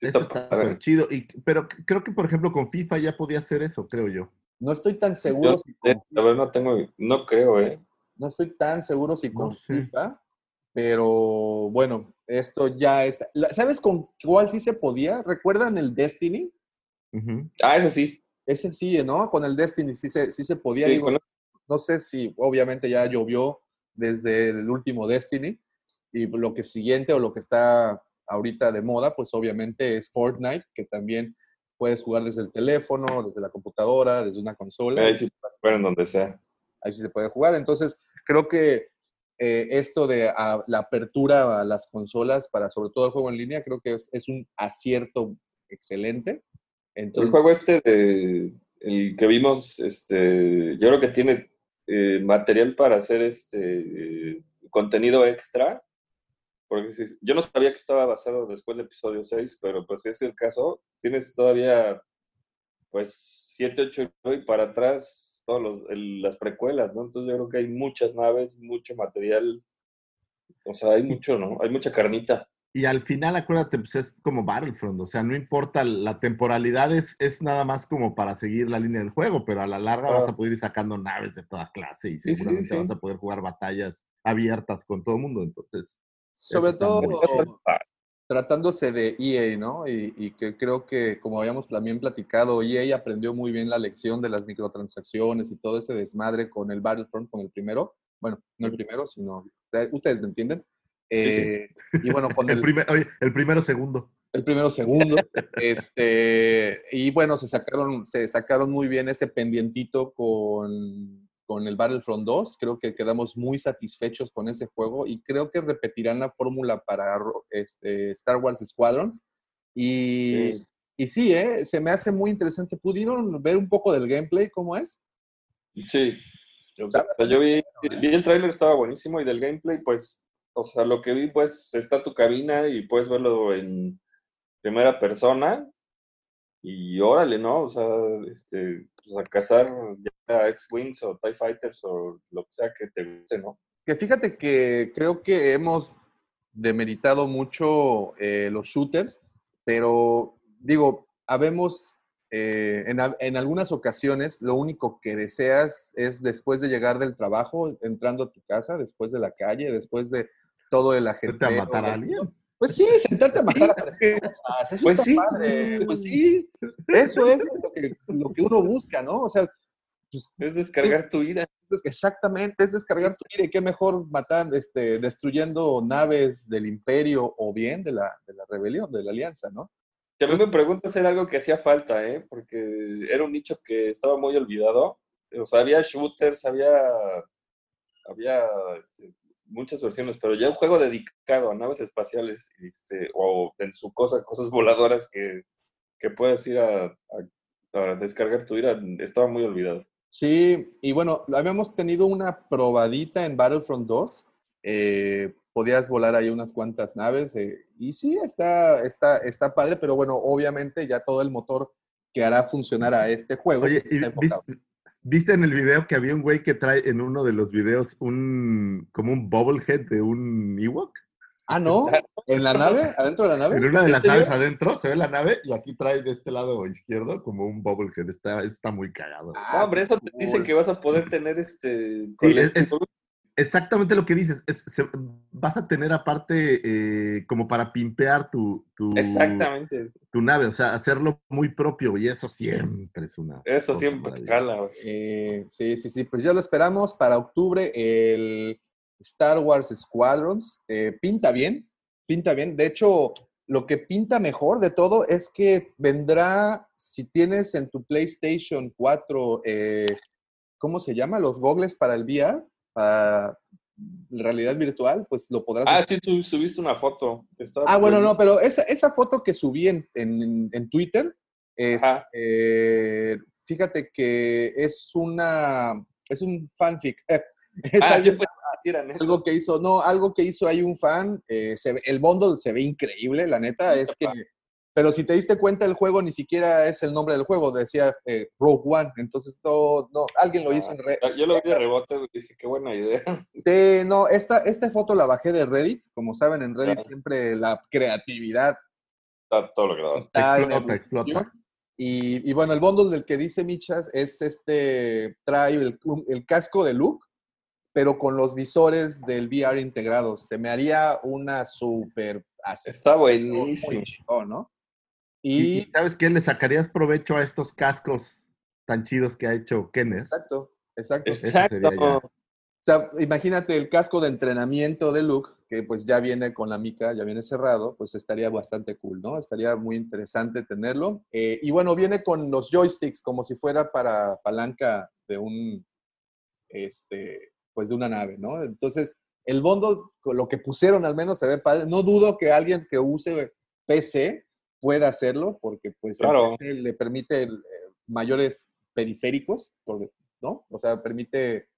sí Eso está chido. Y, pero creo que, por ejemplo, con FIFA ya podía hacer eso, creo yo. No estoy tan seguro Yo, si eh, con, a ver, no tengo, no creo, ¿eh? no estoy tan seguro si No con sé. FIFA, pero bueno, esto ya es. ¿Sabes con cuál sí se podía? ¿Recuerdan el Destiny? Ujú. Ah, ese sí. Ese sí, ¿no? Con el Destiny sí se, sí se podía. Sí, digo, con- no sé si obviamente ya llovió desde el último Destiny y lo que siguiente o lo que está ahorita de moda, pues obviamente es Fortnite, que también puedes jugar desde el teléfono, desde la computadora, desde una consola. Ahí sí puedes jugar en donde sea. Ahí sí se puede jugar. Entonces, creo que eh, esto de a- la apertura a las consolas para sobre todo el juego en línea, creo que es, es un acierto excelente. El juego este de el que vimos, este, yo creo que tiene eh, material para hacer este eh, contenido extra. Porque si- yo no sabía que estaba basado después del episodio 6, pero pues si es el caso, tienes todavía pues 7, 8 y para atrás los, el- las precuelas, ¿no? Entonces yo creo que hay muchas naves, mucho material, o sea, hay mucho, ¿no? Hay mucha carnita. Y al final, acuérdate, pues es como Battlefront, o sea, no importa, la temporalidad es, es nada más como para seguir la línea del juego, pero a la larga Ah. vas a poder ir sacando naves de toda clase y Sí, sí, seguramente sí. vas a poder jugar batallas abiertas con todo el mundo, entonces... sobre todo tratándose de EA, ¿no? Y, y que creo que, como habíamos también platicado, EA aprendió muy bien la lección de las microtransacciones y todo ese desmadre con el Battlefront, con el primero. Bueno, no el primero, sino, ustedes me entienden. Eh, y bueno, con El, el, primer, oye, el primero segundo. el primero, segundo. este, y bueno, se sacaron, se sacaron muy bien ese pendientito con, con el Battlefront 2. Creo que quedamos muy satisfechos con ese juego y creo que repetirán la fórmula para este, Star Wars Squadrons. Y Sí. y sí, ¿eh? se me hace muy interesante. ¿Pudieron ver un poco del gameplay? ¿Cómo es? Sí. O Está sea, yo vi, vi el tráiler, estaba buenísimo, y del gameplay, pues, o sea, lo que vi, pues, está tu cabina y puedes verlo en primera persona, y órale, ¿no? O sea, este, pues a cazar ya X-Wings o TIE Fighters o lo que sea que te guste, ¿no? Que fíjate que creo que hemos demeritado mucho eh, los shooters, pero digo, habemos, eh, en, a- en algunas ocasiones lo único que deseas es después de llegar del trabajo, entrando a tu casa, después de la calle, después de todo el ajetreo. a matar a alguien. Pues sí, sentarte a matar a personas. Eso Pues está sí. padre. Pues sí, eso es lo que, lo que uno busca, ¿no? O sea, Es descargar tu ira. exactamente, es descargar tu ira y qué mejor matar, este, destruyendo naves del imperio o bien de la, de la rebelión, de la alianza, ¿no? Si a mí me preguntas, era algo que hacía falta, ¿eh? Porque era un nicho que estaba muy olvidado. O sea, había shooters, había, había este, muchas versiones, pero ya un juego dedicado a naves espaciales este, o en su cosa, cosas voladoras que, que puedes ir a, a- a descargar tu ira, estaba muy olvidado. Sí, y bueno, habíamos tenido una probadita en Battlefront 2. eh, podías volar ahí unas cuantas naves eh, y sí, está, está, está padre, pero bueno, obviamente ya todo el motor que hará funcionar a este juego Oye, ¿y está enfocado. vis- ¿viste en el video que había un güey que trae en uno de los videos un como un bobblehead de un Ewok? Ah, ¿no? ¿En la nave? ¿Adentro de la En nave? una de las ¿En serio? naves adentro se ve la nave y aquí trae de este lado izquierdo como un bobblehead. Está, eso está muy cagado. Ah, hombre, eso te cool. dicen que vas a poder tener este... Sí, es- es-. Exactamente lo que dices. es- se- vas a tener aparte eh, como para pimpear tu, tu, Exactamente. tu nave, o sea, hacerlo muy propio y eso siempre es una. Eso siempre. Eh, sí, sí, sí, pues ya lo esperamos para octubre el Star Wars Squadrons. Eh, pinta bien, pinta bien. De hecho, lo que pinta mejor de todo es que vendrá, si tienes en tu PlayStation 4, eh, ¿cómo se llama? Los gogles para el VR, para realidad virtual, pues lo podrás Ah, sí, tú subiste una foto. Ah, bueno, no, pero esa, esa foto que subí en, en- en Twitter es, eh, fíjate que es una, es un fanfic. Es Ah, algo, que algo hizo, no, algo que hizo ahí un fan. eh, se el bundle se ve increíble, la neta, es que, pero si te diste cuenta, el juego ni siquiera es el nombre del juego, decía eh, Rogue One, entonces no, no, alguien lo hizo en red. Ah, Yo lo vi de rebote y dije, qué buena idea. Te- no, esta, esta foto la bajé de Reddit, como saben, en Reddit Claro. siempre la creatividad Está todo lo que daba. está en Explota, explota. Y, y bueno, el bundle del que dice Michas es este, trae el, el casco de Luke, pero con los visores del VR integrados. Se me haría una super Está muy buenísimo. chingón, ¿no? Y, ¿sabes qué? Le sacarías provecho a estos cascos tan chidos que ha hecho Kenneth. exacto, exacto. Ese sería ya. Exacto. O sea, imagínate el casco de entrenamiento de Luke, que pues ya viene con la mica, ya viene cerrado, pues estaría bastante cool, ¿no? Estaría muy interesante tenerlo. Eh, y bueno, viene con los joysticks como si fuera para palanca de un, este, pues de una nave, ¿no? Entonces, el con lo que pusieron al menos se ve padre. No dudo que alguien que use PC pueda hacerlo, porque pues Claro. Le permite eh, mayores periféricos, ¿no? O sea, permite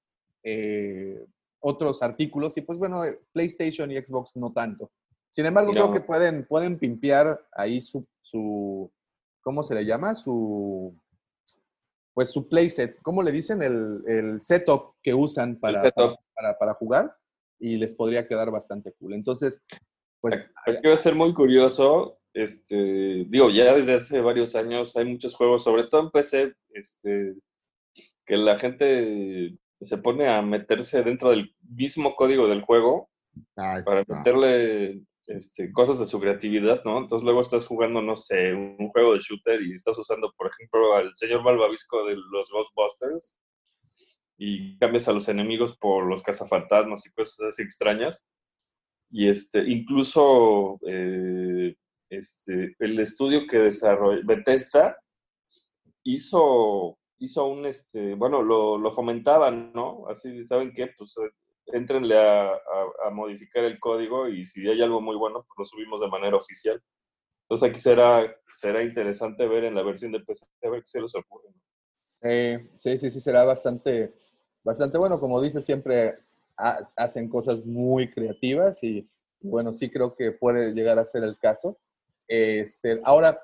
eh, otros artículos y pues bueno, eh, PlayStation y Xbox no tanto. Sin embargo, creo que pueden, pueden pimpear ahí su, su, ¿cómo se le llama? Su, pues su playset, ¿cómo le dicen? El, el setup que usan para, para, para jugar y les podría quedar bastante cool. Entonces, pues Aquí va a ser muy curioso. Este, digo, ya desde hace varios años hay muchos juegos, sobre todo en PC, este, que la gente se pone a meterse dentro del mismo código del juego Ah, para está. meterle este, cosas de su creatividad, ¿no? Entonces luego estás jugando, no sé, un juego de shooter y estás usando, por ejemplo, al señor Malvavisco de los Ghostbusters y cambias a los enemigos por los cazafantasmas y cosas así extrañas. Y este, incluso eh, este, el estudio que desarrolló, Bethesda, hizo, hizo un, este, bueno, lo, lo fomentaban, ¿no? Así, ¿saben qué? Pues eh, entrenle a, a- a modificar el código y si hay algo muy bueno, pues lo subimos de manera oficial. Entonces aquí será, será interesante ver en la versión de PC, a ver qué se les ocurre. Eh, sí, sí, sí, será bastante, bastante bueno. Como dice, siempre ha- hacen cosas muy creativas y bueno, sí creo que puede llegar a ser el caso. Este, ahora,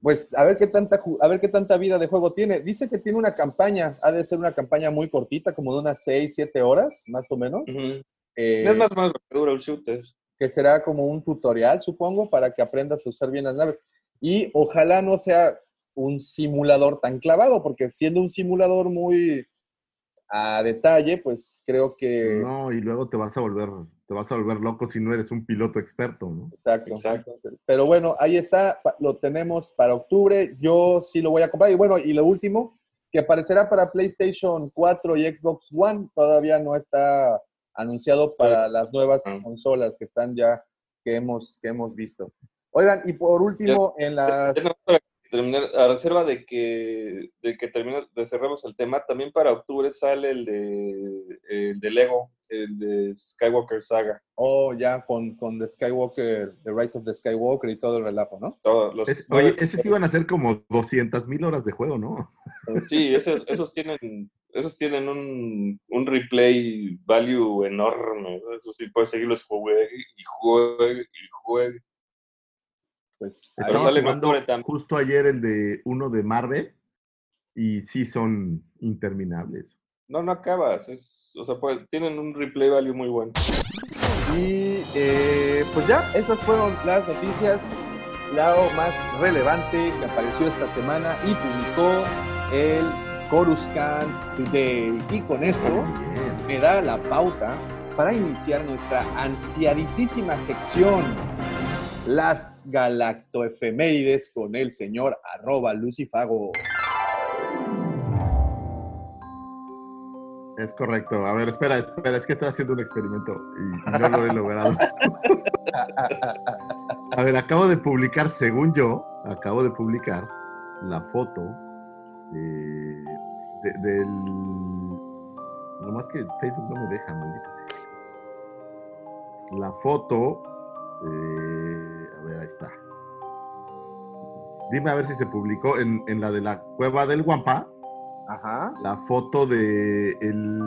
pues a ver qué tanta, a ver qué tanta vida de juego tiene. Dice que tiene una campaña, ha de ser una campaña muy cortita, como de unas 6, 7 horas, más o menos. Ujú. Eh, es más o menos lo que dura el shooter. que será como un tutorial, supongo, para que aprendas a usar bien las naves. Y ojalá no sea un simulador tan clavado, porque siendo un simulador muy a detalle, pues creo que... No, y luego te vas a volver, te vas a volver loco si no eres un piloto experto, ¿no? Exacto. Exacto. Entonces, pero bueno, ahí está, lo tenemos para octubre. Yo sí lo voy a comprar. Y bueno, y lo último, que aparecerá para PlayStation 4 y Xbox One, todavía no está anunciado para las nuevas Ah. consolas que están ya, que hemos, que hemos visto. Oigan, y por último, en las... Terminar, a reserva de que, de que termine, de cerremos el tema, también para octubre sale el de, el de Lego, el de Skywalker Saga. Oh, ya, con, con The Skywalker, The Rise of the Skywalker y todo el relajo, ¿no? Todos los- Es- oye, esos iban a ser como 200 mil horas de juego, ¿no? Sí, esos, esos tienen, esos tienen un, un replay value enorme. ¿no? Eso sí, puedes seguirlos juegue y juegue y juegue. Pues, Estaba sale jugando justo ayer el de uno de Marvel y sí son interminables. No, no acabas. Es, o sea, pues, tienen un replay value muy bueno. Y eh, pues ya, esas fueron las noticias, lo más relevante que apareció esta semana y publicó el Coruscant Today. Y con esto me da la pauta para iniciar nuestra ansiadísima sección, las galactoefemérides con el señor arroba Lucifago. Es correcto. A ver, espera, espera, es que estoy haciendo un experimento y no lo he logrado. A ver, acabo de publicar, según yo, acabo de publicar la foto de, de- del... Nomás que Facebook no me deja, maldita sea. La foto... eh, ver, ahí está. Dime a ver si se publicó en, en la de la cueva del Guampa Ajá. la foto de el,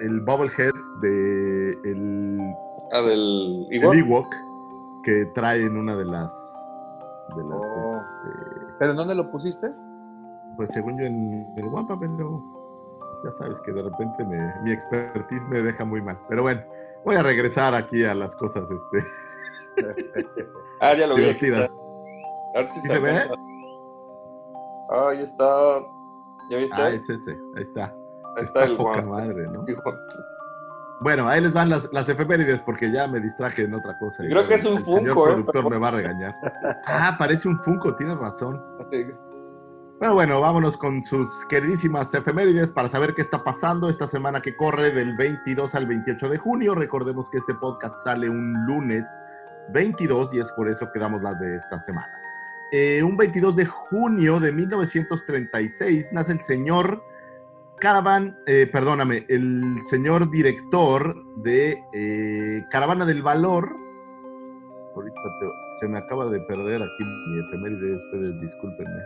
el bobblehead de el, Ah, del el Ewok. Ewok que trae en una de las de las Oh. este, ¿Pero en dónde lo pusiste? pues según yo en el guapa pero ya sabes que de repente me- mi expertise me deja muy mal pero bueno voy a regresar aquí a las cosas este Ah, ya lo vi. está. A ver si ¿Sí se ve? Ah, ahí está. ¿Ya viste? ah es ese ahí está ahí está el poca guante. madre no. Bueno, ahí les van las, las efemérides porque ya me distraje en otra cosa. Creo que es un el señor Funko, ¿eh? productor me va a regañar. Ah, parece un Funko, tienes razón. Pero bueno, vámonos con sus queridísimas efemérides para saber qué está pasando esta semana que corre del 22 al 28 de junio. Recordemos que este podcast sale un lunes 22 y es por eso que damos las de esta semana. Eh, un 22 de junio de 1936 nace el señor Caravan, eh, perdóname, el señor director de eh, Caravana del Valor. Ahorita se me acaba de perder aquí mi efeméride, ustedes discúlpenme.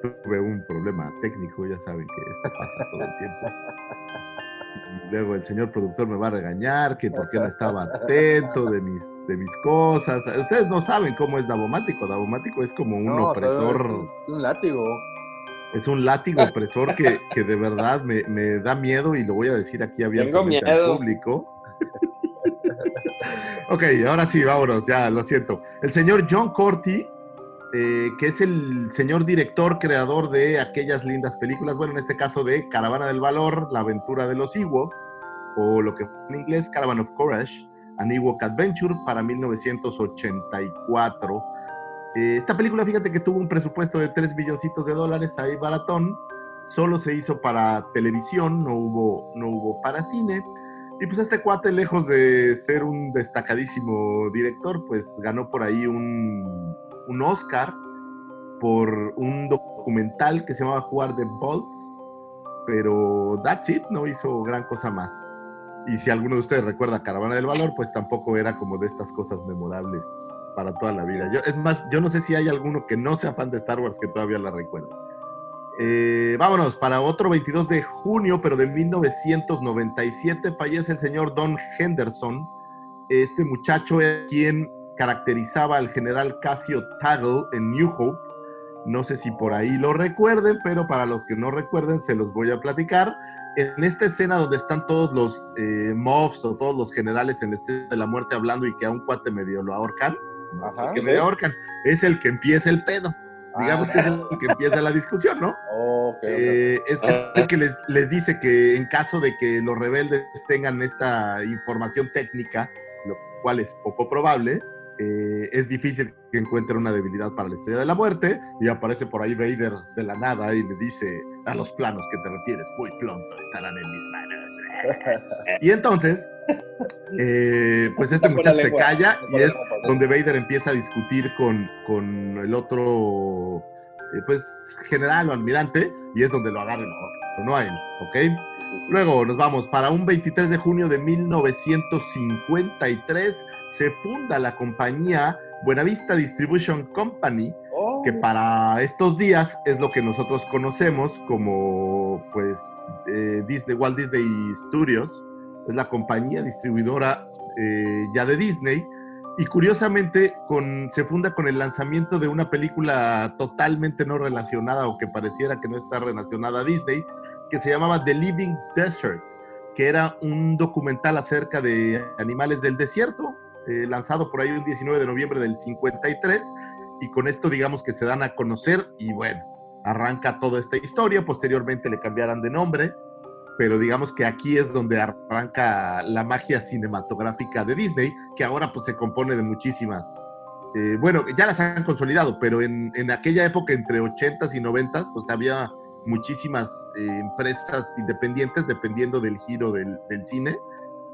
Tuve un problema técnico, ya saben que esto pasa todo el tiempo. Y luego el señor productor me va a regañar que porque no estaba atento de mis, de mis cosas. Ustedes no saben cómo es Davomático. Davomático es como un No, opresor. Es un látigo. Es un látigo opresor que, que de verdad me, me da miedo y lo voy a decir aquí abiertamente al público. ok, ahora sí, vámonos, ya, lo siento. El señor John Corty, eh, que es el señor director, creador de aquellas lindas películas, bueno, en este caso de Caravana del Valor, La aventura de los Ewoks, o lo que en inglés Caravan of Courage, An Ewok Adventure para 1984. Eh, esta película, fíjate que tuvo un presupuesto de 3 billoncitos de dólares, ahí baratón. Solo se hizo para televisión, no hubo, no hubo para cine. Y pues este cuate, lejos de ser un destacadísimo director, pues ganó por ahí un, un Oscar por un documental que se llamaba Jugar de Bolts. Pero that's it, no hizo gran cosa más. Y si alguno de ustedes recuerda Caravana del Valor, pues tampoco era como de estas cosas memorables para toda la vida. Yo, es más, yo no sé si hay alguno que no sea fan de Star Wars que todavía la recuerda. Eh, vámonos, para otro 22 de junio, pero de 1997, fallece el señor Don Henderson. Este muchacho es quien caracterizaba al general Cassio Taggle en New Hope. No sé si por ahí lo recuerden, pero para los que no recuerden, se los voy a platicar. En esta escena donde están todos los eh, mobs o todos los generales en la estrella de la muerte hablando y que a un cuate medio lo ahorcan, no el Ajá, que sí. medio ahorcan, es el que empieza el pedo. Digamos que es el que empieza la discusión, ¿no? Ok, ok. Eh, es, es el que les, les dice que en caso de que los rebeldes tengan esta información técnica, lo cual es poco probable, eh, es difícil que encuentren una debilidad para la estrella de la muerte. Y aparece por ahí Vader de la nada y le dice a los planos que te refieres, muy pronto estarán en mis manos. y entonces, eh, pues este muchacho se calla y es donde Vader empieza a discutir con, con el otro, eh, pues, general o almirante, y es donde lo agarra ahorca, pero no a él, ¿ok? Luego nos vamos, para un 23 de junio de 1953 se funda la compañía Buenavista Distribution Company, Oh, que para estos días es lo que nosotros conocemos como pues eh, Disney, Walt Disney Studios, es la compañía distribuidora eh, ya de Disney. Y curiosamente con, se funda con el lanzamiento de una película totalmente no relacionada o que pareciera que no está relacionada a Disney, que se llamaba The Living Desert, que era un documental acerca de animales del desierto, eh, lanzado por ahí el 19 de noviembre del 53 y con esto digamos que se dan a conocer y bueno, arranca toda esta historia, posteriormente le cambiarán de nombre, pero digamos que aquí es donde arranca la magia cinematográfica de Disney, que ahora pues se compone de muchísimas, eh, bueno, ya las han consolidado, pero en, en aquella época entre 80s y 90s pues había muchísimas eh, empresas independientes dependiendo del giro del, del cine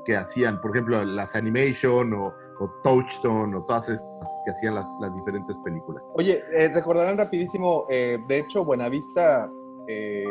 que hacían, por ejemplo, las Animation o, o Touchstone o todas estas que hacían las, las diferentes películas. Oye, eh, recordarán rapidísimo, eh, de hecho, Buenavista eh,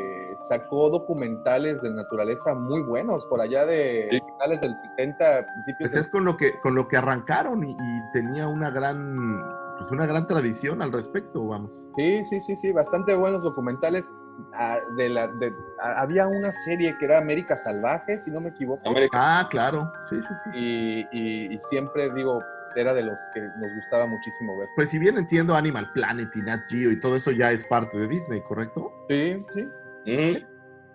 sacó documentales de naturaleza muy buenos por allá de Sí. finales del 70, principios Pues del es con lo que, con lo que arrancaron y, y tenía una gran, pues una gran tradición al respecto, vamos. Sí, sí, sí, sí, bastante buenos documentales. Ah, de la, de- ah, había una serie que era América Salvaje, si no me equivoco, América. Ah, claro, sí, sí, sí. y, y- y siempre digo, era de los que nos gustaba muchísimo ver. Pues si bien entiendo Animal Planet y Nat Geo y todo eso ya es parte de Disney, ¿correcto? Sí, sí.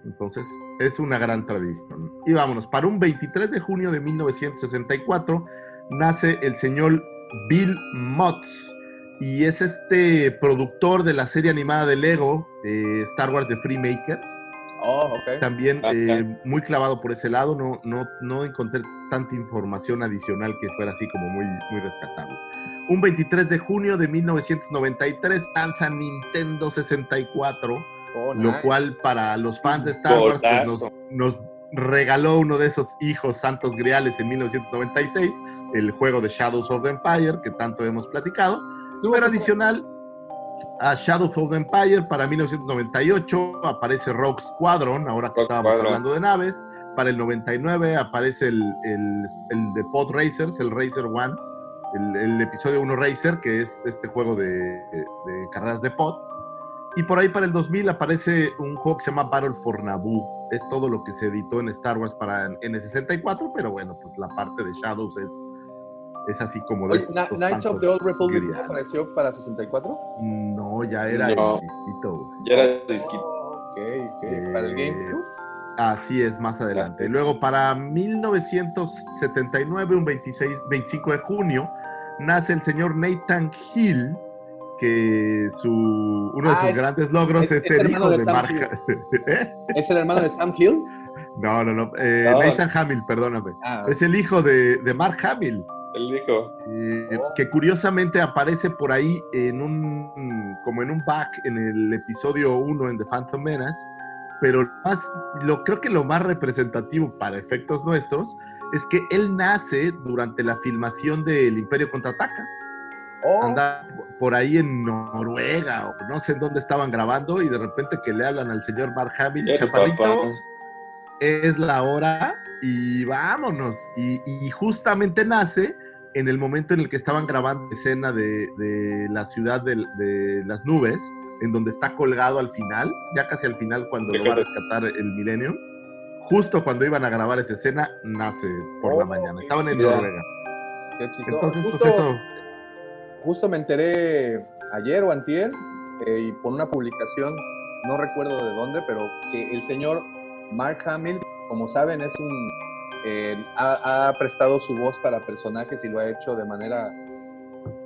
Entonces, es una gran tradición. Y vámonos, para un 23 de junio de 1964 nace el señor Bill Motz y es este productor de la serie animada de Lego, eh, Star Wars The Freemakers. Oh, ok. También Ajá. eh, muy clavado por ese lado, no, no, no encontré tanta información adicional que fuera así como muy, muy rescatable. Un 23 de junio de 1993 lanza Nintendo 64 Oh, lo nice. cual para los fans de Star Wars pues, nos, nos regaló uno de esos hijos santos griales en 1996, el juego de Shadows of the Empire, que tanto hemos platicado. Pero adicional a Shadows of the Empire, para 1998 aparece Rogue Squadron, ahora que estábamos Squadron. hablando de naves. Para el 99 aparece el, el, el de Pod Racers, el Racer One, el, el episodio 1 Racer, que es este juego de, de carreras de pods. Y por ahí para el 2000 aparece un juego que se llama Battle for Naboo. Es todo lo que se editó en Star Wars para N64, pero bueno, pues la parte de Shadows es, es así como de Oye, estos Knights of the Old Republic ¿no griales. apareció para 64? No, ya era No. el disquito. Ya era disquito. Ok, ok. ¿Para el Eh, GameCube? Así es, más adelante. Luego, para 1979, un 26, 25 de junio, nace el señor Nathan Hill, que su, uno de Ah, sus es- grandes logros es- es, hermano hijo de de Mark. ¿Eh? ¿Es el hermano de Sam Hill? No, no, no. eh, No. Nathan Hamill, perdóname. Ah, Es el hijo de, de Mark Hamill, Él dijo. eh, Oh. que curiosamente aparece por ahí en un, como en un back en el episodio 1 en The Phantom Menace, pero más, lo, creo que lo más representativo para efectos nuestros es que él nace durante la filmación del Imperio Contraataca. Oh, Anda por ahí en Noruega o no sé en dónde estaban grabando y de repente que le hablan al señor Mark Hamill, El chaparrito, papá. es la hora y vámonos. Y, y justamente nace en el momento en el que estaban grabando la escena de, de la ciudad de, de las nubes, en donde está colgado al final, ya casi al final cuando lo va a rescatar el Millennium. Justo cuando iban a grabar esa escena, nace por la Oh, mañana. Estaban en. Noruega. Entonces, pues eso. Justo me enteré ayer o antier, eh, y por una publicación, no recuerdo de dónde, pero que el señor Mark Hamill, como saben, es un eh, ha, ha prestado su voz para personajes y lo ha hecho de manera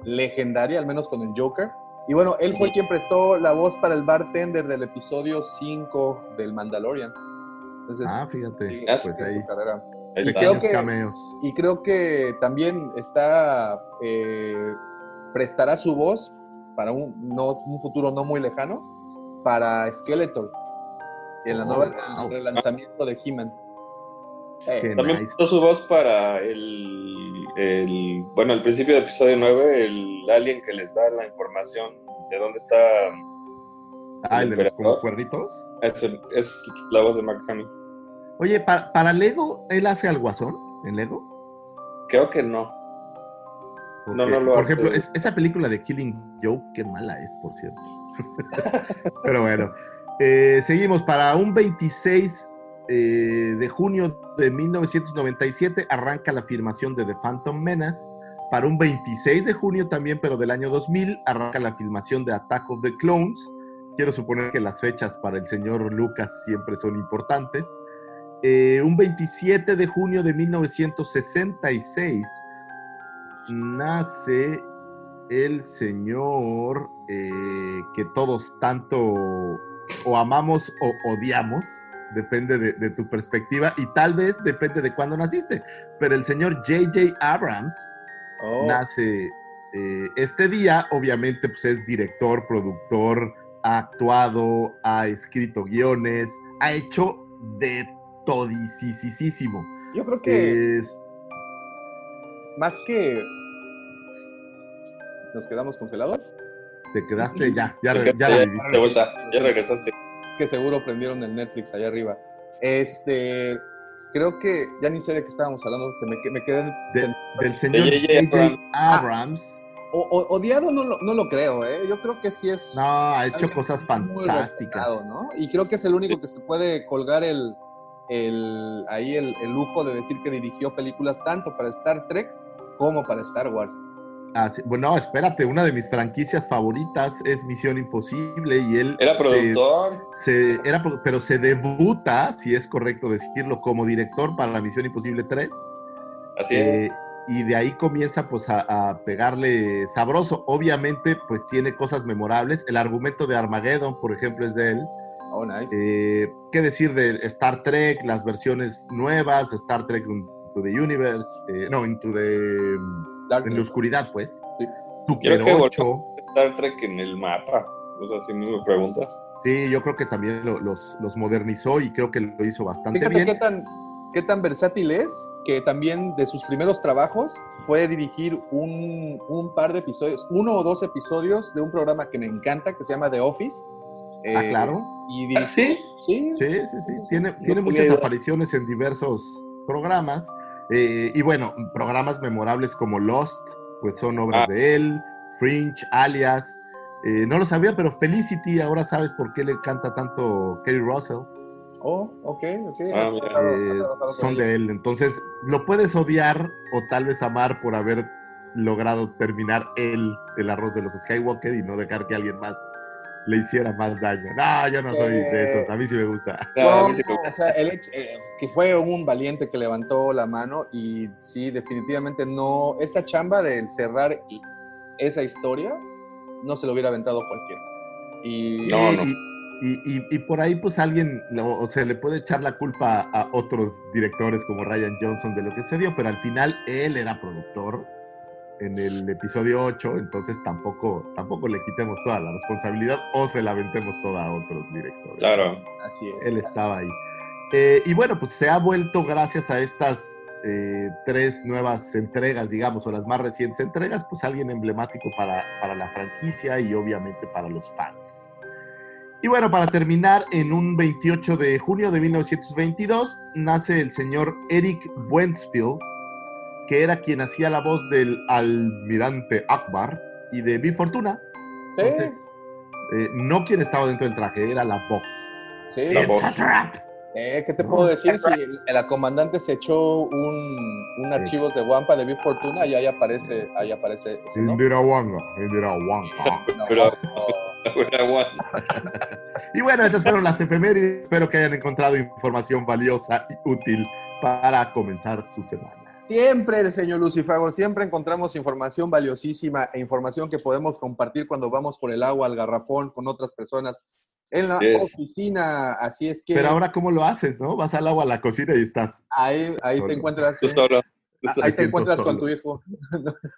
legendaria, al menos con el Joker. Y bueno, él fue quien prestó la voz para el bartender del episodio 5 del Mandalorian. Entonces, Ah, fíjate. sí, Pues ahí, carrera. Y creo que- cameos. Y creo que también está eh, prestará su voz para un, no, un futuro no muy lejano para Skeletor en la Oh, nueva wow. el relanzamiento de He-Man. Eh, También nice. puso su voz para el, el- bueno, al principio del episodio 9, el alien que les da la información de dónde está. Ah, el de los como emperador. cuernitos. Es, el- es la voz de Mark Hamill. Oye, para, para Lego, ¿él hace al guasón en Lego? Creo que no. Porque, No, no lo por hace. ejemplo, es- esa película de Killing Joke, qué mala es, por cierto. Pero bueno, eh, seguimos. Para un 26 eh, de junio de 1997 arranca la filmación de The Phantom Menace. Para un 26 de junio también, pero del año 2000, arranca la filmación de Attack of the Clones. Quiero suponer que las fechas para el señor Lucas siempre son importantes. Eh, un 27 de junio de 1966 nace el señor eh, que todos tanto o amamos o odiamos, depende de, de tu perspectiva y tal vez depende de cuándo naciste, pero el señor J.J. Abrams oh, nace eh, este día, obviamente pues es director, productor, ha actuado, ha escrito guiones, ha hecho de todisísimo. yo creo que Es, más que nos quedamos congelados, te quedaste ya, ya, Ya, ya la viviste. de vuelta, ya regresaste. es que seguro prendieron el Netflix allá arriba. Este, creo que ya ni sé de qué estábamos hablando, se me, me quedé De- del señor J.J. Abrams. O- o- odiado no lo, no lo creo, ¿eh? Yo creo que sí es. No, ha hecho cosas fantásticas. Y creo que es el único que se puede colgar el, el, ahí el, el lujo de decir que dirigió películas tanto para Star Trek como para Star Wars. Bueno, espérate, una de mis franquicias favoritas es Misión Imposible y él Era productor. se, era, pero se debuta, si es correcto decirlo, como director para la Misión Imposible 3. Así Eh, es. y de ahí comienza pues a, a pegarle sabroso. Obviamente pues tiene cosas memorables. El argumento de Armageddon, por ejemplo, es de él. Oh, nice. Eh, ¿Qué decir de Star Trek, las versiones nuevas, Star Trek Into the Universe, eh, no, Into the... Dark En la oscuridad, pues. Sí. Super Creo que 8. Star Trek en el mapa. O sea, si me preguntas. Sí, yo creo que también lo- los, los modernizó y creo que lo hizo bastante Fíjate bien. qué tan, qué tan versátil es que también de sus primeros trabajos fue dirigir un, un par de episodios, uno o dos episodios de un programa que me encanta que se llama The Office. Ah, Eh, claro. Y dirigió- ¿Sí? Sí, Sí, sí, sí. Tiene, No tiene muchas apariciones en diversos programas. Eh, y bueno, programas memorables como Lost, pues son obras Ah. de él. Fringe, Alias. eh, no lo sabía, pero Felicity, ahora sabes por qué le canta tanto Kerry Russell. Oh, ok, ok. Ah, eh, son de él. Entonces, lo puedes odiar o tal vez amar por haber logrado terminar él el arroz de los Skywalker y no dejar que alguien más le hiciera más daño. No, yo no soy de esos. A mí sí me gusta. No, a No, mí sí me no, o sea, el hecho- eh, que fue un valiente que levantó la mano y sí, definitivamente no, esa chamba de cerrar esa historia no se lo hubiera aventado cualquiera. Y No, no. Y, y- y por ahí, pues alguien, lo- o se le puede echar la culpa a otros directores como Ryan Johnson de lo que se dio, pero al final él era productor en el episodio 8, entonces tampoco, tampoco le quitemos toda la responsabilidad o se la aventemos toda a otros directores. Claro. así es. Él estaba ahí. Eh, y bueno, pues se ha vuelto gracias a estas eh, tres nuevas entregas, digamos, o las más recientes entregas, pues alguien emblemático para, para la franquicia y obviamente para los fans. Y bueno, para terminar, en un 28 de junio de 1922 nace el señor Eric Wensfield, que era quien hacía la voz del almirante Akbar y de Big Fortuna. Sí, Entonces, eh, no quien estaba dentro del traje, era la voz. sí. La It's voz. a trap. Eh, ¿Qué te puedo decir? Si el- la comandante se echó un, un archivo de Wampa de Big Fortuna y ahí aparece, ahí aparece ese. No, Pero- no. Buena one. Y bueno, esas fueron las efemérides. Espero que hayan encontrado información valiosa y útil para comenzar su semana. Siempre, el señor Lucifago, siempre encontramos información valiosísima e información que podemos compartir cuando vamos por el agua al garrafón con otras personas en la Yes. oficina. Así es que Pero ahora, ¿cómo lo haces, no? Vas al agua a la cocina y estás. ahí, ahí Solo. te encuentras. Tú eh, solo. Ahí te encuentras con tu hijo.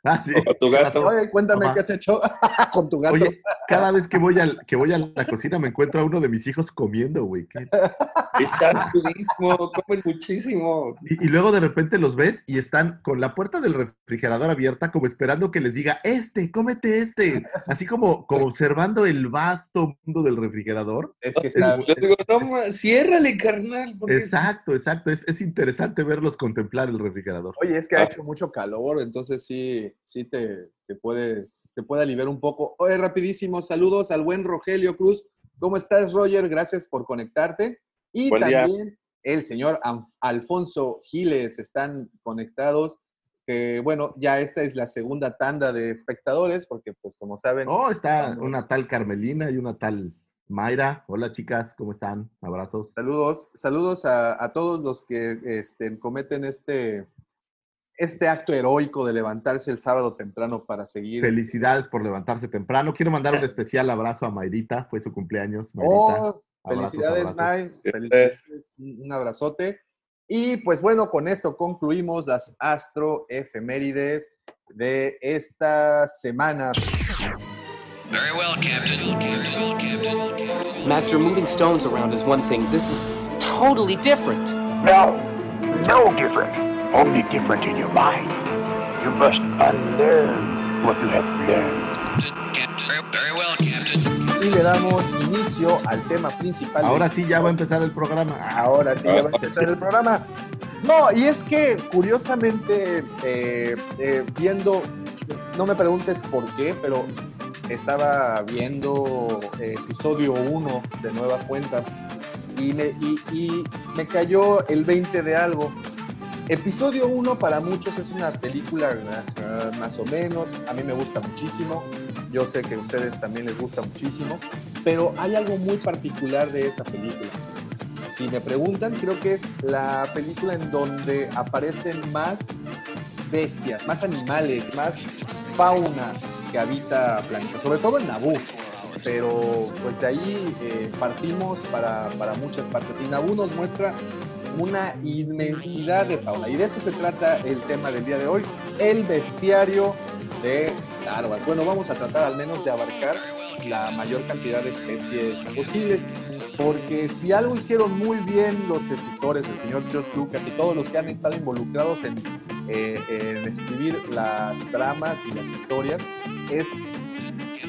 Ah, sí. O tu gato. Oye, cuéntame qué has hecho con tu gato. Oye, cada vez que voy, al, que voy a la cocina me encuentro a uno de mis hijos comiendo, güey. ¿Qué? Están chudísimo, comen muchísimo. Y, y luego de repente los ves y están con la puerta del refrigerador abierta, como esperando que les diga, este, cómete este. Así como, como observando el vasto mundo del refrigerador. es que está, Yo digo, no, ma, ciérrale, carnal. Exacto, exacto. Es, es interesante verlos contemplar el refrigerador. Oye, es que ha Ah. hecho mucho calor, entonces sí, sí te, te puedes, te puede aliviar un poco. Oye, rapidísimo, saludos al buen Rogelio Cruz. ¿Cómo estás, Roger? Gracias por conectarte. Y Buen día. también el señor Alfonso Giles están conectados. Que bueno, ya esta es la segunda tanda de espectadores, porque pues como saben, Oh, está una tal Carmelina y una tal Mayra. Hola, chicas, ¿cómo están? Abrazos. Saludos, saludos a, a todos los que este, cometen este, este acto heroico de levantarse el sábado temprano para seguir. Felicidades por levantarse temprano. Quiero mandar un especial abrazo a Mayrita. Fue su cumpleaños. Mayrita. Oh, Abrazos, felicidades, abrazos. May. Felicidades. Un abrazote. Y pues bueno, con esto concluimos las astro efemérides de esta semana. Very well, Captain. Captain. Master, moving stones around is one thing. This is totally different. No, no different. Only different in your mind. You must unlearn what you have learned. Very, very well, Captain. Y le damos inicio al tema principal. de- Ahora sí ya va a empezar el programa. Ahora sí ya va a empezar el programa. No, y es que curiosamente, eh, eh, viendo, no me preguntes por qué, pero estaba viendo eh, episodio 1 de Nueva Cuenta y me, y, y me cayó el 20 de algo. Episodio 1 para muchos es una película más o menos, a mí me gusta muchísimo, yo sé que a ustedes también les gusta muchísimo, pero hay algo muy particular de esa película. Si me preguntan, creo que es la película en donde aparecen más bestias, más animales, más fauna que habita planeta, sobre todo en Naboo. Pero pues de ahí eh, partimos para, para muchas partes. Y Naboo nos muestra una inmensidad de fauna. Y de eso se trata el tema del día de hoy, el bestiario de Star Wars. Bueno, vamos a tratar al menos de abarcar la mayor cantidad de especies posibles. Porque si algo hicieron muy bien los escritores, el señor George Lucas y todos los que han estado involucrados en, eh, escribir las tramas y las historias, es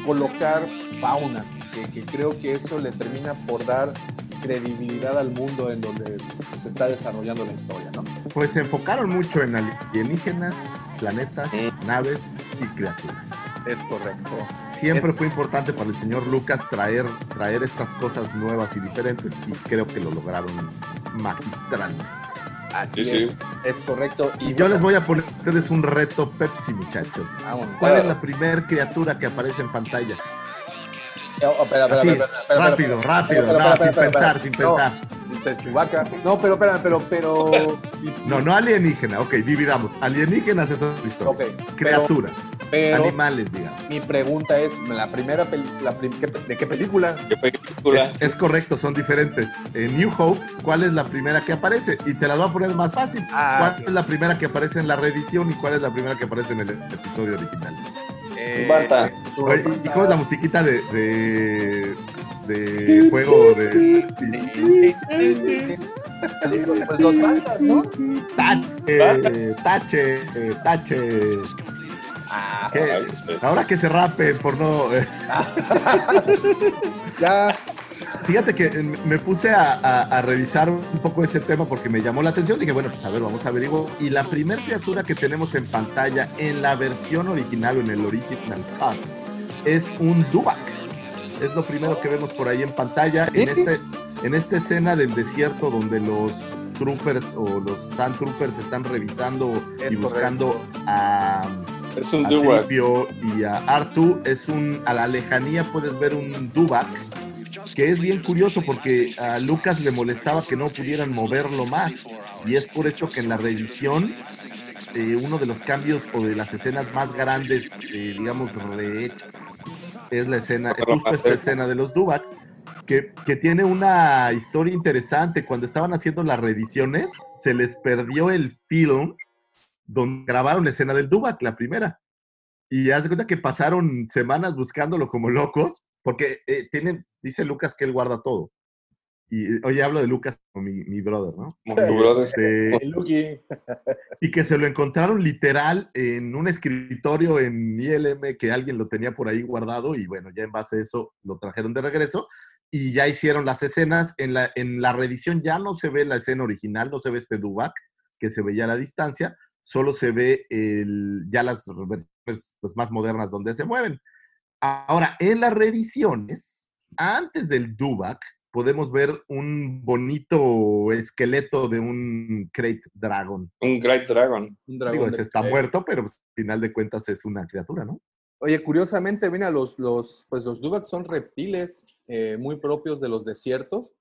colocar fauna, que creo que eso le termina por dar credibilidad al mundo en donde se está desarrollando la historia, ¿no? Pues se enfocaron mucho en alienígenas, planetas, naves y criaturas. Es correcto. Siempre fue importante para el señor Lucas traer, traer estas cosas nuevas y diferentes y creo que lo lograron magistralmente. Así Sí, sí. es, es correcto. Y yo les voy a poner a ustedes un reto Pepsi, muchachos. Vámonos. ¿Cuál es la primer criatura que aparece en pantalla? Rápido, espera, rápido, espera, no, espera, sin espera, pensar, espera. sin pensar. Mr. Chewbacca. No, pero espera, pero, pero. No, no alienígena, ok, dividamos. Alienígenas es otra historia. Ok, pero- Criaturas, Pero animales, digamos. mi pregunta es: la primera película, ¿de qué película? ¿Qué película? Es, es correcto, son diferentes. En New Hope, ¿cuál es la primera que aparece? Y te la voy a poner más fácil. Ah, ¿Cuál es la primera que aparece en la reedición y cuál es la primera que aparece en el episodio original? Eh, Marta. Oye, ¿Y cómo es la musiquita de, de, de juego de... Pues los mandas, ¿no? Tache, tache, tache. Ah, ¿Qué? Ahora que se rapen por no... eh, ya. Fíjate que eh, me puse a, a- a revisar un poco ese tema porque me llamó la atención. Dije, bueno, pues a ver, vamos a averiguar. Y la primera criatura que tenemos en pantalla en la versión original o en el original cut es un Dubak. Es lo primero que vemos por ahí en pantalla. En, este, en esta escena del desierto donde los troopers o los sand troopers están revisando Es y buscando a, Es un a y a Artu. Es un, a la lejanía puedes ver un Dubak que es bien curioso porque a Lucas le molestaba que no pudieran moverlo más. Y es por esto que en la reedición eh, uno de los cambios o de las escenas más grandes, eh, digamos, rehechas. Es la escena, es justo esta escena de los Dubaks, que, que tiene una historia interesante. Cuando estaban haciendo las reediciones, se les perdió el film donde grabaron la escena del Dubak, la primera. Y haz de cuenta que pasaron semanas buscándolo como locos, porque eh, tienen, dice Lucas que él guarda todo. Y eh, oye, hablo de Lucas como mi, mi brother, ¿no? Como tu brother. Este, y que se lo encontraron literal en un escritorio en ILM que alguien lo tenía por ahí guardado y bueno, ya en base a eso lo trajeron de regreso y ya hicieron las escenas. En la, en la reedición ya no se ve la escena original, no se ve este Dubac que se veía a la distancia, solo se ve el, ya las versiones pues, más modernas donde se mueven. Ahora, en las reediciones, antes del Dubac, podemos ver un bonito esqueleto de un Crate Dragon. Un Great Dragon. Un dragón Digo, ese está Crate. muerto, pero pues, al final de cuentas es una criatura, ¿no? Oye, curiosamente, mira, los, los, pues los Dubaks son reptiles eh, muy propios de los desiertos.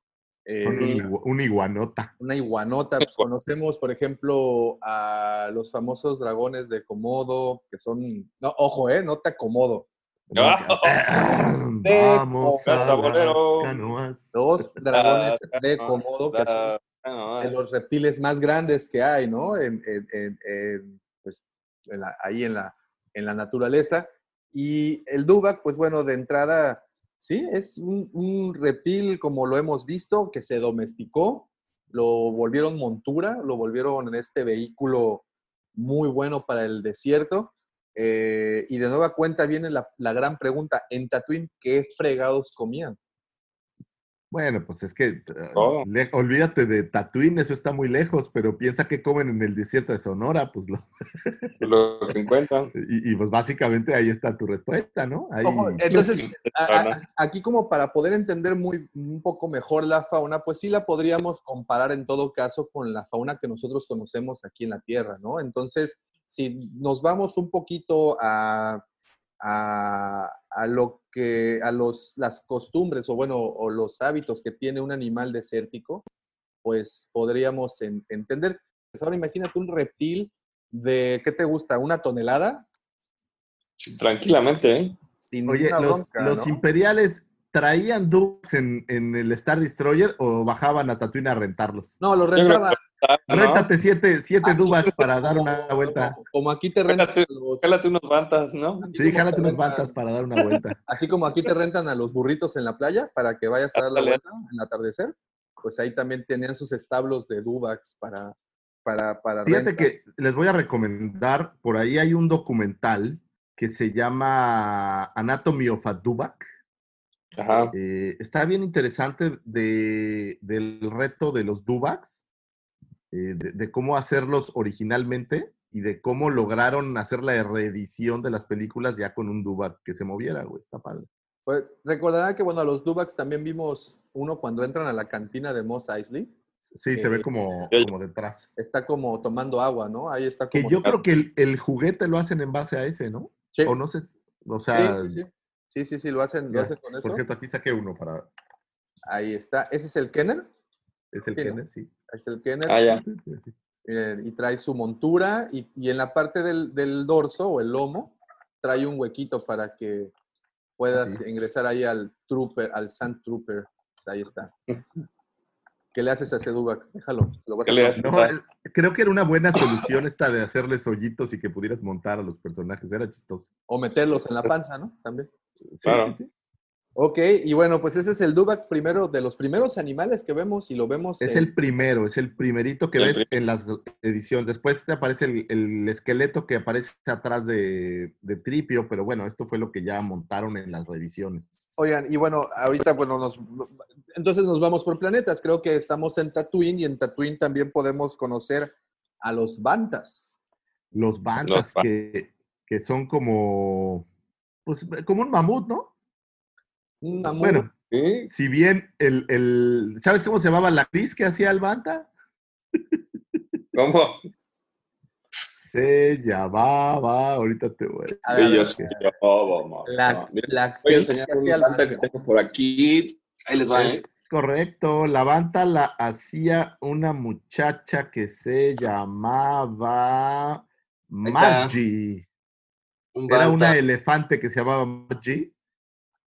Eh, Son un, igua- un iguanota. una iguanota. pues, conocemos, por ejemplo, a los famosos dragones de Komodo, que son. No, ojo, ¿eh? No te acomodo. De Vamos a las canoas. Los dragones de Komodo, que son Ah, de los reptiles más grandes que hay, ¿no? En, en- en- en, pues, en la- ahí en la, en la naturaleza. Y el Dubak, pues bueno, de entrada, sí, es un, un reptil como lo hemos visto, que se domesticó, lo volvieron montura, lo volvieron en este vehículo muy bueno para el desierto. Eh, y de nueva cuenta viene la, la gran pregunta, en Tatooine, ¿qué fregados comían? Bueno, pues es que eh, Oh. le- olvídate de Tatooine, eso está muy lejos, pero piensa que comen en el desierto de Sonora, pues lo- lo que encuentran. y, y, pues básicamente ahí está tu respuesta, ¿no? Ahí, Ojo, entonces, a- a- Ana. aquí como para poder entender muy, un poco mejor la fauna, pues sí la podríamos comparar en todo caso con la fauna que nosotros conocemos aquí en la Tierra, ¿no? Entonces, si nos vamos un poquito a, a, a lo que, a los, las costumbres o bueno, o los hábitos que tiene un animal desértico, pues podríamos en- entender. Pues ahora imagínate un reptil de, ¿qué te gusta? ¿Una tonelada? Tranquilamente, ¿eh? Sin Oye, los, bronca, los ¿no? imperiales traían dubs en, en el Star Destroyer o bajaban a Tatooine a rentarlos. No, lo Yo creo rentaba. ¿No? Réntate siete, siete Dubaks como- para dar una vuelta. Como, como aquí te rentan Jálate, los, jálate unos bantas, ¿no? así Sí, jálate te unos bantas para dar una vuelta. Así como aquí te rentan a los burritos en la playa para que vayas a dar la vuelta en el atardecer, pues ahí también tenían sus establos de Dubax para, para, para Fíjate renta. que les voy a recomendar, por ahí hay un documental que se llama Anatomy of a Dubak. Ajá. Eh, está bien interesante de, del reto de los Dubaks, eh, de, de cómo hacerlos originalmente y de cómo lograron hacer la reedición de las películas ya con un Dubak que se moviera, güey. Está padre. Pues, recordarán que, bueno, a los Dubax también vimos uno cuando entran a la cantina de Moss Eisley. Sí, se Eh, ve como, ya- como detrás. Está como tomando agua, ¿no? Ahí está Que como... yo creo que el, el juguete lo hacen en base a ese, ¿no? Sí, O no sé, o sea, sí, sí, sí. Sí, sí, sí, lo hacen, lo hacen con eso. por cierto, aquí saqué uno para, Ahí está. ¿Ese es el Kenner? Es el Sí, ¿no? Kenneth, sí. Ahí está el Kenner. Ah, ya. Miren, y trae su montura y, y en la parte del, del dorso o el lomo trae un huequito para que puedas ingresar ahí al trooper, al sand trooper. Pues ahí está. ¿Qué le haces a ese Dubak? Déjalo. Lo vas ¿Qué a le comer. haces? No, es- creo que era una buena solución esta de hacerles hoyitos y que pudieras montar a los personajes. Era chistoso. O meterlos en la panza, ¿no? También. Sí, Claro. sí, sí. Ok, y bueno, pues ese es el Dubak primero de los primeros animales que vemos y lo vemos. Es en- el primero, es el primerito que El ves en las ediciones. Después te aparece el, el esqueleto que aparece atrás de, de Tripio, pero bueno, esto fue lo que ya montaron en las reediciones. Oigan, y bueno, ahorita, bueno, nos, entonces nos vamos por planetas. Creo que estamos en Tatooine y en Tatooine también podemos conocer a los Bantas. Los bantas Los que, que son como, pues, como un mamut, ¿no? Un. Bueno, si bien el, el, ¿sabes cómo se llamaba la actriz que hacía el banta? ¿Cómo? Se llamaba, ahorita te voy a decir. Ellos. La, voy a enseñar que una hacía el banda que Banta. tengo por aquí. Ahí les va, Es ¿eh? correcto, la banta la hacía una muchacha que se llamaba está. Maggi. Un Era Banta. una elefante que se llamaba Maggi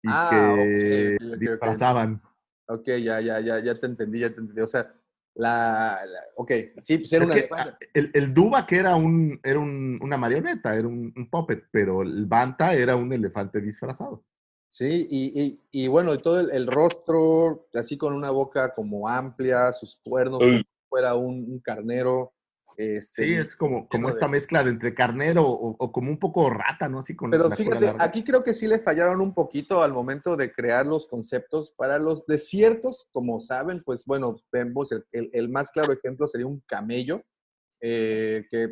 y Ah, que disfrazaban. Ok, ya, ya, ya, ya te entendí, ya te entendí. O sea, la, la- ok, sí, pues era Es una que ah, el, el Duba que era, un, era un- una marioneta, era un, un puppet, pero el Banta era un elefante disfrazado. Sí, y, y, y bueno, y todo el, el rostro, así con una boca como amplia, sus cuernos, como si fuera un, un carnero. Este, Sí, es como, como esta de- mezcla de entre carnero o, o como un poco rata, ¿no? Así con Pero la fíjate, aquí creo que sí le fallaron un poquito al momento de crear los conceptos para los desiertos. Como saben, pues bueno, vemos el, el- el más claro ejemplo sería un camello, eh, que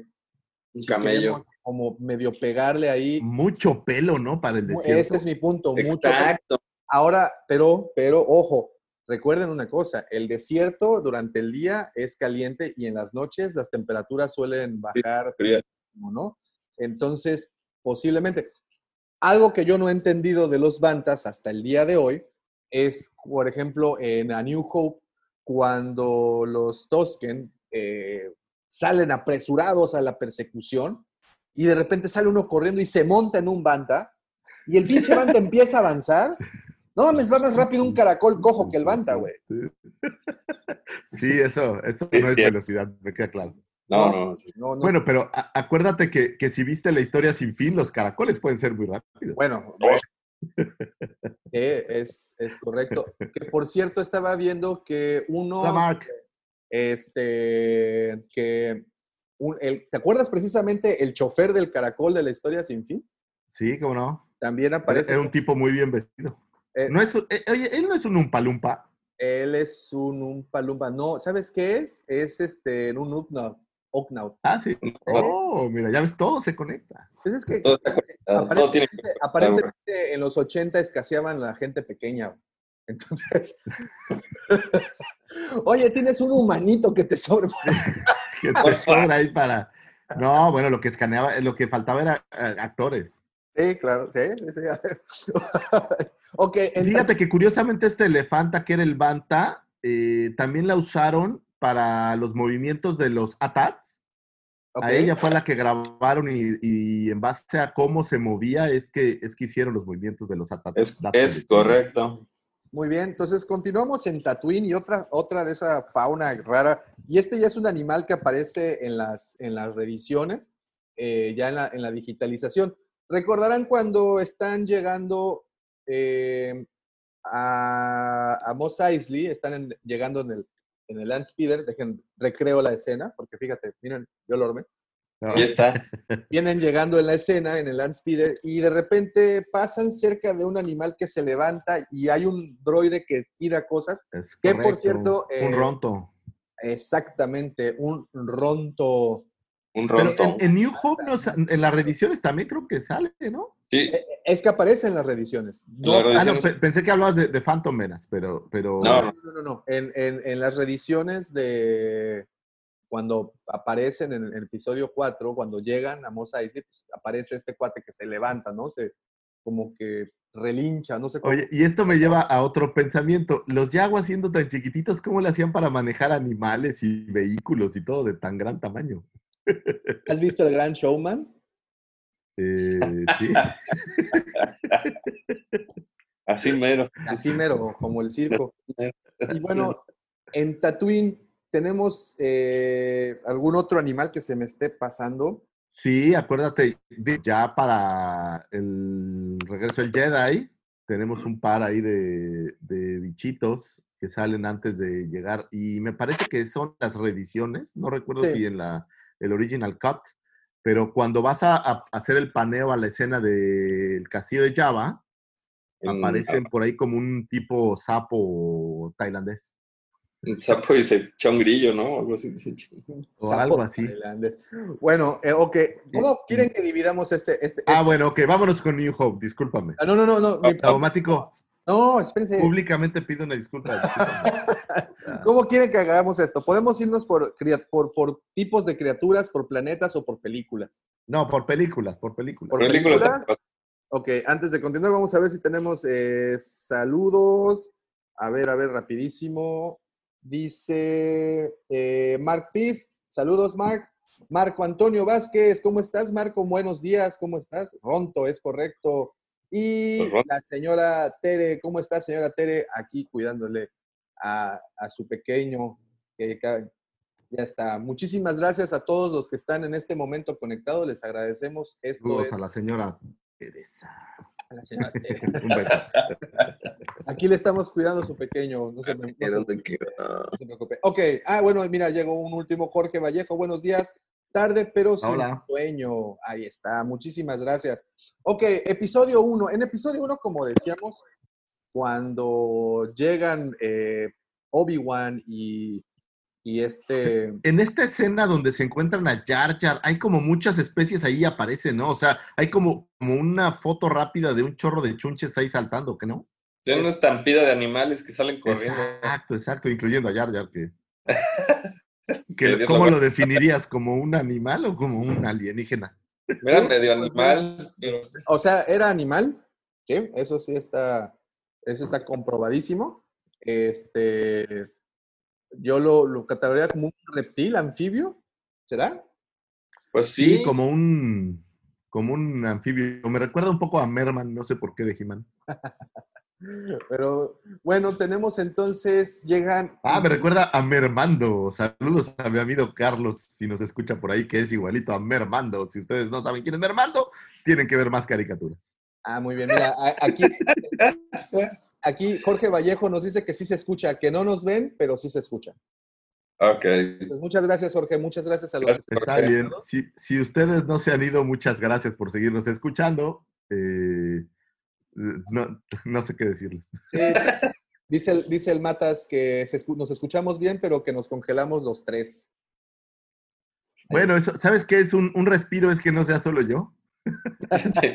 Un si camello. queremos como medio pegarle ahí, Mucho pelo, ¿no? Para el desierto. ese es mi punto. Mucho, Exacto. Ahora, pero, pero, ojo, recuerden una cosa, el desierto durante el día es caliente y en las noches las temperaturas suelen bajar, fría. ¿no? Entonces, posiblemente, algo que yo no he entendido de los Bantas hasta el día de hoy es, por ejemplo, en A New Hope, cuando los Tosken eh, salen apresurados a la persecución y de repente sale uno corriendo y se monta en un Banta y el pinche Banta empieza a avanzar. No mames, va más rápido un caracol cojo que el Banta, güey. Sí, eso, eso Es no es velocidad, me queda claro. No, No. no. No, no Bueno, pero acuérdate que, que si viste la historia sin fin, los caracoles pueden ser muy rápidos. Bueno, eh, es, es correcto. Que por cierto, estaba viendo que uno, Hola, Mark. este, que, un- el- ¿te acuerdas precisamente el chofer del caracol de la historia sin fin? Sí, cómo no. También aparece. era un tipo muy bien vestido. Eh, No es, un- eh, oye, él no es un umpalumpa. Él es un Umpalumpa. No, ¿sabes qué es? Es este, un. Oknaut. Ah, sí. Oh, mira, ya ves, todo se conecta. Pues es que Todo, está conectado, todo tiene que aparentemente, en los 80 escaseaban la gente pequeña. Entonces, oye, tienes un humanito que te sobra. Que te sobra ahí para. No, bueno, lo que escaneaba, lo que faltaba era eh, actores. Sí, claro, sí, sí, ok, entonces, Fíjate que curiosamente este elefanta que era el Banta, eh, también la usaron para los movimientos de los ATATs. A ella fue la que grabaron y, y en base a cómo se movía es que, es que hicieron los movimientos de los ATATs. Es, correcto. muy bien. Entonces, continuamos en Tatooine y otra, otra de esa fauna rara. Y este ya es un animal que aparece en las, en las reediciones, eh, ya en la, en la digitalización. Recordarán cuando están llegando eh, a, a Mos Eisley, están en- llegando en el, en el Land Speeder, dejen, recreo la escena, porque fíjate, miren, yo lo armé. No, Y está. Vienen llegando en la escena, en el Land Speeder, y de repente pasan cerca de un animal que se levanta y hay un droide que tira cosas. es que, por cierto, un eh, ronto. Exactamente, un ronto. Un Pero en, en New Hope, en las reediciones también creo que sale, ¿no? Sí, Eh, Es que aparece en las reediciones. No, Las Ah, no, pensé que hablabas de, de Phantom Menace, pero, pero No, no, no, no, no. En, en- en las reediciones de cuando aparecen en el episodio 4, cuando llegan a Mos Eisley, pues, aparece este cuate que se levanta, ¿no? Se como que relincha, no sé cómo. Oye, y esto me lleva a otro pensamiento. Los Yaguas siendo tan chiquititos, ¿cómo le hacían para manejar animales y vehículos y todo de tan gran tamaño? ¿Has visto el Gran Showman? Eh, sí. así mero. Así mero, como el circo. Y bueno, en Tatooine tenemos eh, algún otro animal que se me esté pasando. Sí, acuérdate, ya para el regreso del Jedi, tenemos un par ahí de, de bichitos que salen antes de llegar. Y me parece que son las reediciones, no recuerdo Sí. si en la, el original cut, pero cuando vas a, a hacer el paneo a la escena del castillo de Java, En- aparecen por ahí como un tipo sapo tailandés. Un sapo y se echa un grillo, ¿no? Algo así. se echa. O Sapo algo así. tailandés. Bueno, eh, ok. ¿Cómo quieren que dividamos este? este, Ah, este- bueno, ok, vámonos con New Hope, discúlpame. Ah, no, no, no, no. mi- Automático, No, espérense. públicamente pido una disculpa. ¿Cómo quieren que hagamos esto? ¿Podemos irnos por, cria- por, por tipos de criaturas, por planetas o por películas? No, por películas, por películas. ¿Por Películas películas? Ok, antes de continuar, vamos a ver si tenemos eh, saludos. A ver, a ver, rapidísimo. Dice eh, Mark Piff. Saludos, Mark. Marco Antonio Vázquez, ¿cómo estás, Marco? Buenos días, ¿cómo estás? Ronto, es correcto. Y Pues, la señora Tere, ¿cómo está, señora Tere? Aquí cuidándole a, a su pequeño, que ya está. Muchísimas gracias a todos los que están en este momento conectados, les agradecemos. Esto Saludos es a la señora Teresa. a la señora Tere. Un beso. Aquí le estamos cuidando a su pequeño, no se, me- no se- no se preocupe. Ok, ah, bueno, mira, llegó un último Jorge Vallejo, buenos días. Tarde, pero sin Hola. sueño. Ahí está, muchísimas gracias. Ok, episodio 1. En episodio 1, como decíamos, cuando llegan eh, Obi-Wan y, y este... En esta escena donde se encuentran a Jar Jar, hay como muchas especies ahí aparecen, ¿no? O sea, hay como, como una foto rápida de un chorro de chunches ahí saltando, ¿que no? Tiene una estampida de animales que salen corriendo. Exacto, exacto, incluyendo a Jar Jar, que... ¿Cómo lo definirías? ¿Como un animal o como un alienígena? Sí, medio sea, animal. pero- O sea, era animal, ¿sí? Eso sí está, eso está comprobadísimo. Este, yo lo, lo catalogaría como un reptil, anfibio, ¿será? Pues Sí, sí, como un como un anfibio. Me recuerda un poco a Merman, no sé por qué de He-Man. Pero bueno, tenemos entonces, llegan... Ah, me recuerda a Mermando. Saludos a mi amigo Carlos, si nos escucha por ahí, que es igualito a Mermando. Si ustedes no saben quién es Mermando, tienen que ver más caricaturas. Ah, muy bien, mira, aquí, aquí Jorge Vallejo nos dice que sí se escucha, que no nos ven, pero sí se escucha. Ok. Entonces, muchas gracias, Jorge, muchas gracias a los Gracias. Está bien. Si, si ustedes no se han ido, muchas gracias por seguirnos escuchando. Eh, no, no sé qué decirles. Sí, dice, el, dice el Matas que se nos escuchamos bien, pero que nos congelamos los tres. Bueno, eso, ¿sabes qué es un, un respiro? Es que no sea solo yo. Sí.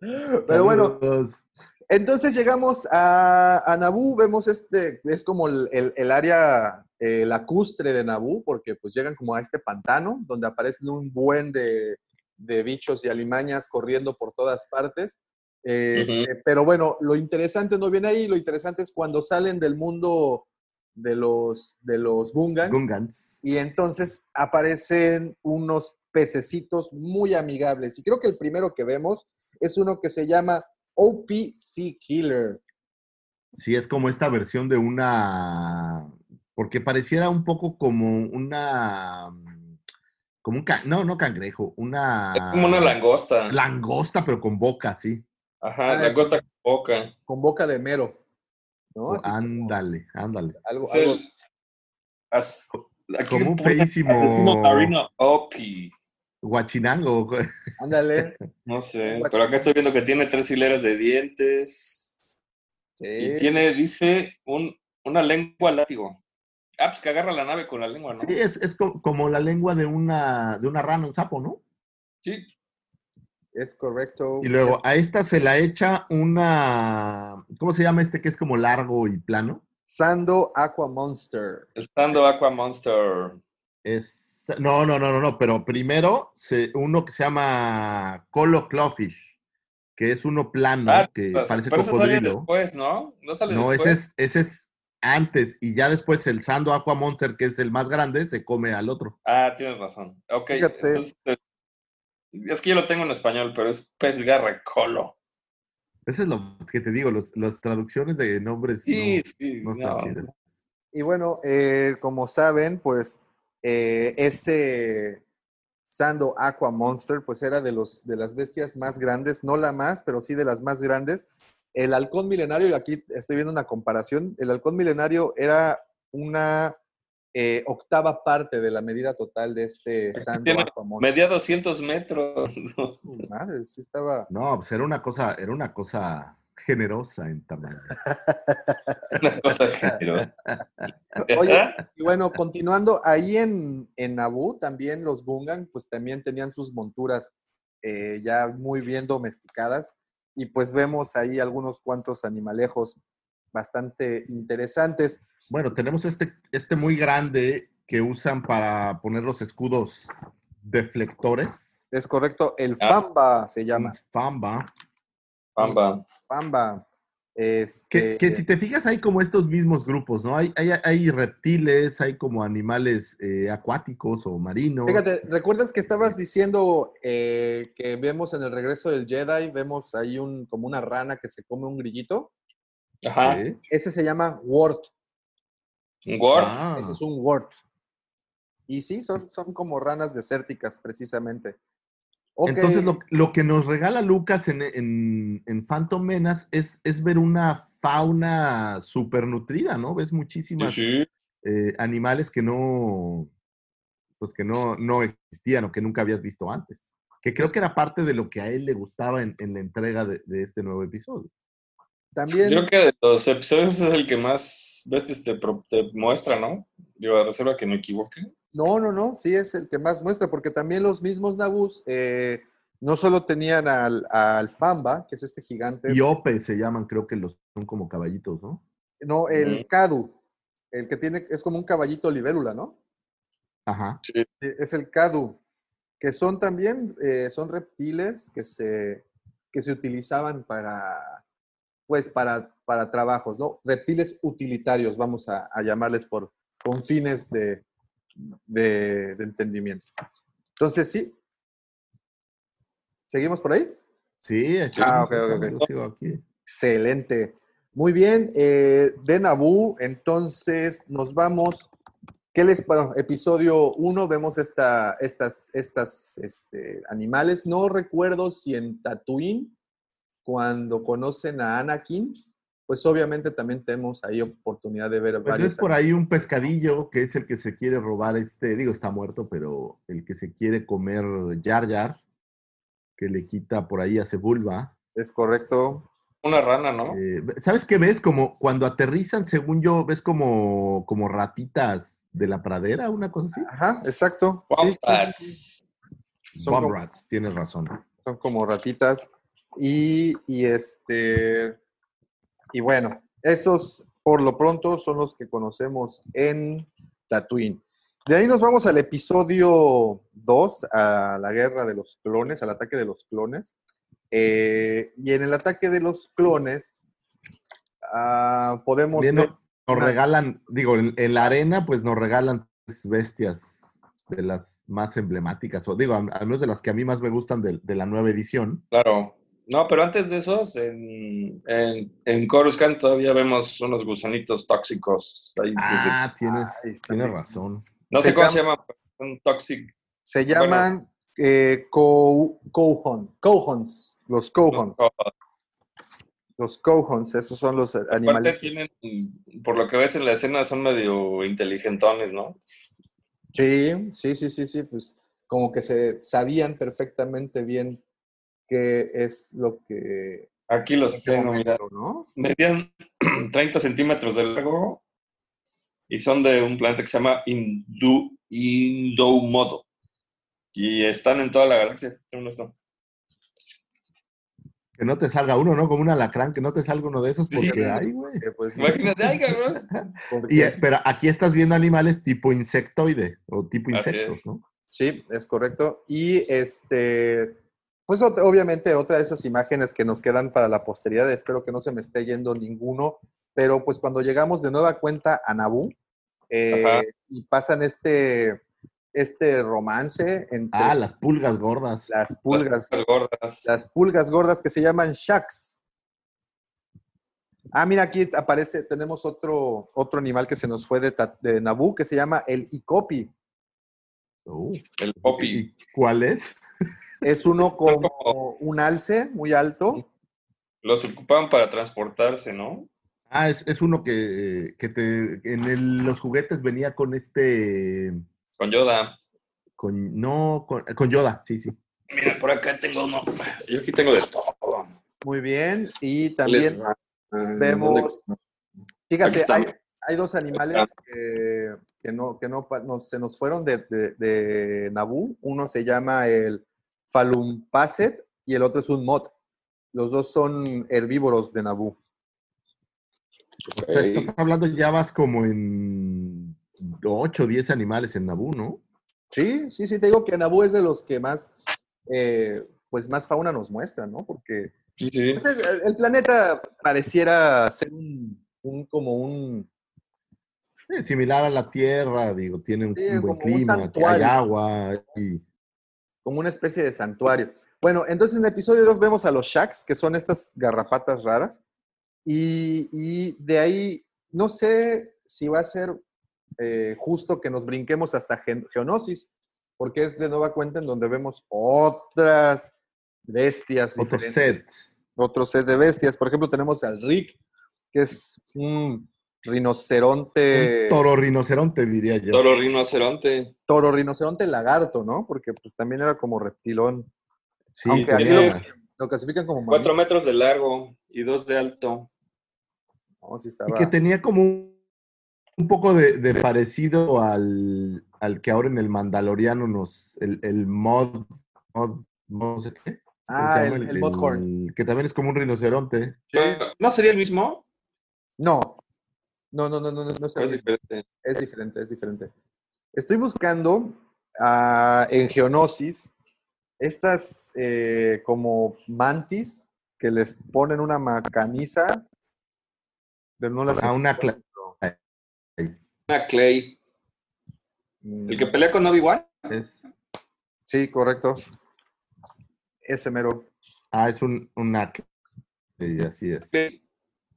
Pero bueno, entonces llegamos a, a Naboo, vemos este, es como el, el- el área eh, lacustre de Naboo, porque pues llegan como a este pantano, donde aparecen un buen de, de bichos y alimañas corriendo por todas partes. Este, Pero bueno, lo interesante no viene ahí, lo interesante es cuando salen del mundo de los, de los Gungans. Gungans. Y entonces aparecen unos pececitos muy amigables. Y creo que el primero que vemos es uno que se llama OPC Killer. Sí, es como esta versión de una. Porque pareciera un poco como una. Como un. ca- No, no cangrejo. Una. Es como una langosta. Langosta, pero con boca, sí. Ajá, Ah, langosta con boca. Con boca de mero. ¿no? Así como ándale, ándale. algo, Es algo- el- as- aquí Como un marino Opi. Guachinango. ándale. No sé, pero acá estoy viendo que tiene tres hileras de dientes. Sí, Y tiene, dice, un, una lengua látigo. Ah, pues que agarra la nave con la lengua, ¿no? Sí, es, es co- como la lengua de una, de una rana, un sapo, ¿no? Sí. es correcto. Y luego a esta se la echa una. ¿Cómo se llama este que es como largo y plano? Sando Aqua Monster. Estando Aqua Monster. Es. No, no, no, no, no. Pero primero se, uno que se llama Colo Clawfish, que es uno plano, Ah, que pues, parece pero eso sale cocodrilo. después, ¿no? No sale No, después. ese es, ese es antes. Y ya después el Sando Aqua Monster, que es el más grande, se come al otro. Ah, tienes razón. Ok, Fíjate. entonces, eh, es que yo lo tengo en español, pero es pez garra colo. Eso es lo que te digo, los, las traducciones de nombres Sí, no, sí. no están no. chidas. Y bueno, eh, como saben, pues eh, ese Sando Aqua Monster, pues era de, los, de las bestias más grandes, no la más, pero sí de las más grandes. El halcón milenario, y aquí estoy viendo una comparación, el halcón milenario era una eh, octava parte de la medida total de este Monster. Medía 200 metros. ¿no? Madre, sí estaba... No, pues era una cosa, era una cosa generosa en tamaño. Una cosa generosa. Oye, y bueno, continuando, ahí en, en Naboo también los Gungan, pues también tenían sus monturas eh, ya muy bien domesticadas. Y pues vemos ahí algunos cuantos animalejos bastante interesantes. Bueno, tenemos este, este muy grande que usan para poner los escudos deflectores. Es correcto, el Ah. Famba se llama. Famba. Pamba. Famba. Este, Que, que si te fijas, hay como estos mismos grupos, ¿no? Hay, hay, hay reptiles, hay como animales eh, acuáticos o marinos. Fíjate, ¿recuerdas que estabas diciendo eh, que vemos en el regreso del Jedi, vemos ahí un, como una rana que se come un grillito? Ajá. Ese se llama wart. Un Word. Ah. Ese es un wart. Y sí, son, son como ranas desérticas, precisamente. Entonces, lo, lo que nos regala Lucas en, en, en Phantom Menace es, es ver una fauna súper nutrida, ¿no? Ves muchísimas sí. eh, animales que no, pues que no, no existían o que nunca habías visto antes. Que creo que era parte de lo que a él le gustaba en, en la entrega de, de este nuevo episodio. también, Yo creo que de los episodios es el que más ves te, muestra, ¿no? Digo, a reserva que me equivoque. No, no, no, sí es el que más muestra, porque también los mismos Nabús eh, no solo tenían al, al Famba, que es este gigante, Y Ope se llaman, creo que los son como caballitos, ¿no? no, el. Cadu, el que tiene, es como un caballito libélula, ¿no? Ajá. Sí, es el Cadu, que son también, eh, son reptiles que se, que se utilizaban para, pues, para, para trabajos, ¿no? Reptiles utilitarios, vamos a, a llamarles por, con fines de, de, de entendimiento. Entonces, sí. ¿Seguimos por ahí? Sí, Ah, aquí. Excelente. Muy bien, eh, de Naboo, entonces nos vamos. ¿Qué les bueno, Episodio 1, vemos esta, estas, estas este, animales. No recuerdo si en Tatooine, cuando conocen a Anakin, pues obviamente también tenemos ahí oportunidad de ver Pues por ahí un pescadillo que es el que se quiere robar este, digo, está muerto, pero el que se quiere comer Jar Jar, que le quita por ahí a Sebulba. Es correcto. Una rana, ¿no? Eh, ¿Sabes qué ves? Como cuando aterrizan, según yo, ves como, como ratitas de la pradera, una cosa así. Ajá, exacto. Sí, sí, sí, Wombats. sí. Son Bomb como- rats, tienes razón. son como ratitas. Y, y este. Y bueno, esos por lo pronto son los que conocemos en Tatooine. De ahí nos vamos al episodio 2, a la guerra de los clones, al ataque de los clones. Eh, y en el ataque de los clones ah, podemos ver nos, regalan, digo, en, en la arena, pues nos regalan tres bestias de las más emblemáticas, o digo, al al menos de las que a mí más me gustan de, de la nueva edición. Claro. No, pero antes de esos, en, en, en Coruscant todavía vemos unos gusanitos tóxicos. ahí, Ah, tienes, tienes razón. no se sé cómo se llaman, son toxic. se llaman eh, co- cohon- cohons, los cohons. Los cohons, esos son los Aparte animales. tienen, por lo que ves en la escena, son medio inteligentones, ¿no? Sí, sí, sí, sí, sí, pues como que se sabían perfectamente bien qué es lo que... Aquí los qué tengo, mira. momento, ¿no? Medían 30 centímetros de largo y son de un planeta que se llama Indu, Indoumodo. Y están en toda la galaxia. unos no. Que no te salga uno, ¿no? Como un alacrán, que no te salga uno de esos, Sí. porque hay, güey. Que, pues, Imagínate, ay, cabrón. Y, eh, pero aquí estás viendo animales tipo insectoide o tipo insectos. ¿no? Sí, es correcto. Y este, pues obviamente otra de esas imágenes que nos quedan para la posteridad, espero que no se me esté yendo ninguno, pero pues cuando llegamos de nueva cuenta a Naboo eh, y pasan este, este romance entre Ah, las pulgas gordas. las Las pulgas, gordas. las pulgas gordas que se llaman shaks. Ah, mira, aquí aparece, tenemos otro, otro animal que se nos fue de, de Naboo que se llama el icopi. Uh, El poppy. ¿Y cuál es? Es uno como un alce muy alto. Los ocupaban para transportarse, ¿no? Ah, es, es uno que, que te, en el- los juguetes venía con este, Con Yoda. con, no, con, con Yoda, sí, sí. Mira, por acá tengo uno. Yo aquí tengo de todo. Muy bien. Y también Les- vemos, fíjate, hay, hay dos animales que, que no, que no, se nos fueron de, de, de Naboo. Uno se llama el Falumpasset y el otro es un Mot. Los dos son herbívoros de Naboo. O sea, estás hablando ya vas como en 8 o 10 animales en Naboo, ¿no? Sí, sí, sí, te digo que Naboo es de los que más, eh, pues más fauna nos muestra, ¿no? Porque Sí, sí. Pues el, el planeta pareciera ser un, un- como un similar a la Tierra, digo, tiene un, Sí, un buen un clima, hay agua. Y, como una especie de santuario. Bueno, entonces en el episodio 2 vemos a los Shacks, que son estas garrapatas raras. Y, y de ahí, no sé si va a ser eh, justo que nos brinquemos hasta Gen- Geonosis, porque es de nueva cuenta en donde vemos otras bestias. otro diferentes. set. Otro set de bestias. Por ejemplo, tenemos al Rick, que es un rinoceronte. Un toro rinoceronte, diría yo. Toro rinoceronte. toro rinoceronte lagarto, ¿no? Porque pues también era como reptilón. Sí, Aunque aquí lo, lo clasifican como Cuatro metros de largo y dos de alto. No, sí y estaba- que tenía como un, un poco de, de parecido al, al que ahora en el Mandaloriano nos. El, el mod, mod. No sé qué. ¿Cómo Ah, el, llama? el Mudhorn. Que también es como un rinoceronte. ¿No sería el mismo? No. No, no, no, no, no, no es, ¿O el es mismo. diferente? es diferente, es diferente. Estoy buscando ah, en Geonosis estas eh, como mantis que les ponen una macaniza, pero no las A una cla- Una Clay. Mm, ¿El que pelea con Obi-Wan? es, Sí, correcto. Ese mero. ah, es un, una. Sí, así es. Sí.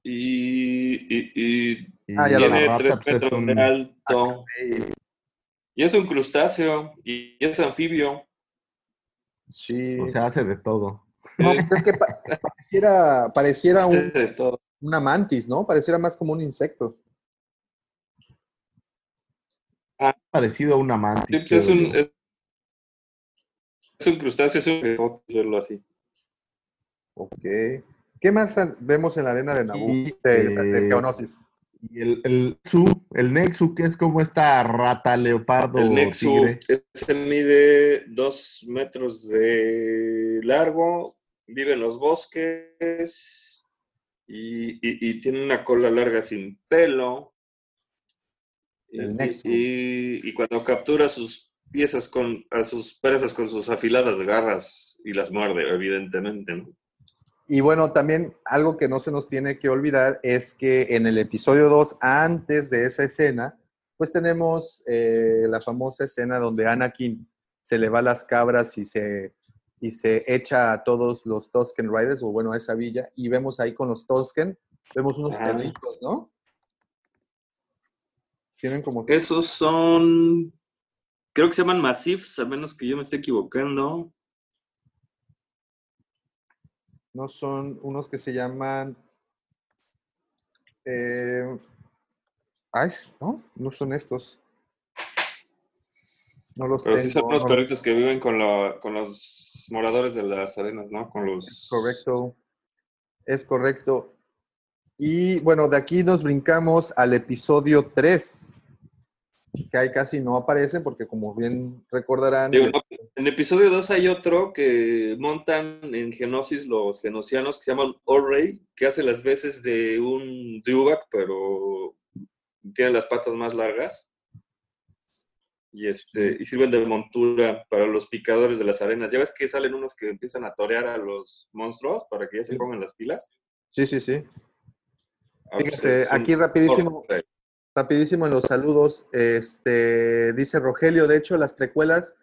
Y, y, y Ah, ya lo tiene la tres pues, es metros un- de alto. Sí, Y es un crustáceo. Y es anfibio. sí. O sea, hace de todo. No, pues es que pa- pareciera, pareciera un- una mantis, ¿no? Pareciera más como un insecto. Parecido a una Sí, mantis. pues es un, es, es un crustáceo, es un verlo así. Ok. ¿Qué más vemos en la arena de Naboo? Y, De, de eh, Geonosis. Y el, el Su, el Nexu, que es como esta rata leopardo El Nexu tigre. ese mide dos metros de largo, vive en los bosques y, y- y tiene una cola larga sin pelo. Y, El y- Nexu. y- y cuando captura sus piezas con, a sus presas con sus afiladas garras y las muerde, evidentemente. ¿no? Y bueno, también algo que no se nos tiene que olvidar es que en el episodio 2, antes de esa escena, pues tenemos eh, la famosa escena donde Anakin se le va las cabras y se, y se echa a todos los Tusken Riders, o bueno, a esa villa, y vemos ahí con los Tusken, vemos unos Ah. perritos, ¿no? Tienen como... Esos son, creo que se llaman Massifs, a menos que yo me esté equivocando. No son unos que se llaman... eh, ay, no, no son estos. No los Pero sí son no- perritos que viven con, la- con los moradores de las arenas, ¿no? Con los... Correcto. Es correcto. Y bueno, de aquí nos brincamos al episodio 3, que ahí casi no aparecen porque como bien recordarán, Digo, no, en episodio 2 hay otro que montan en Genosis los genosianos que se llaman Orrey, que hace las veces de un Dewback, pero tiene las patas más largas. Y, este, y sirven de montura para los picadores de las arenas. Ya ves que salen unos que empiezan a torear a los monstruos para que ya se pongan las pilas. sí, sí, sí. Ah, pues Fíjate, aquí rapidísimo, rapidísimo en los saludos, este, dice Rogelio, de hecho las precuelas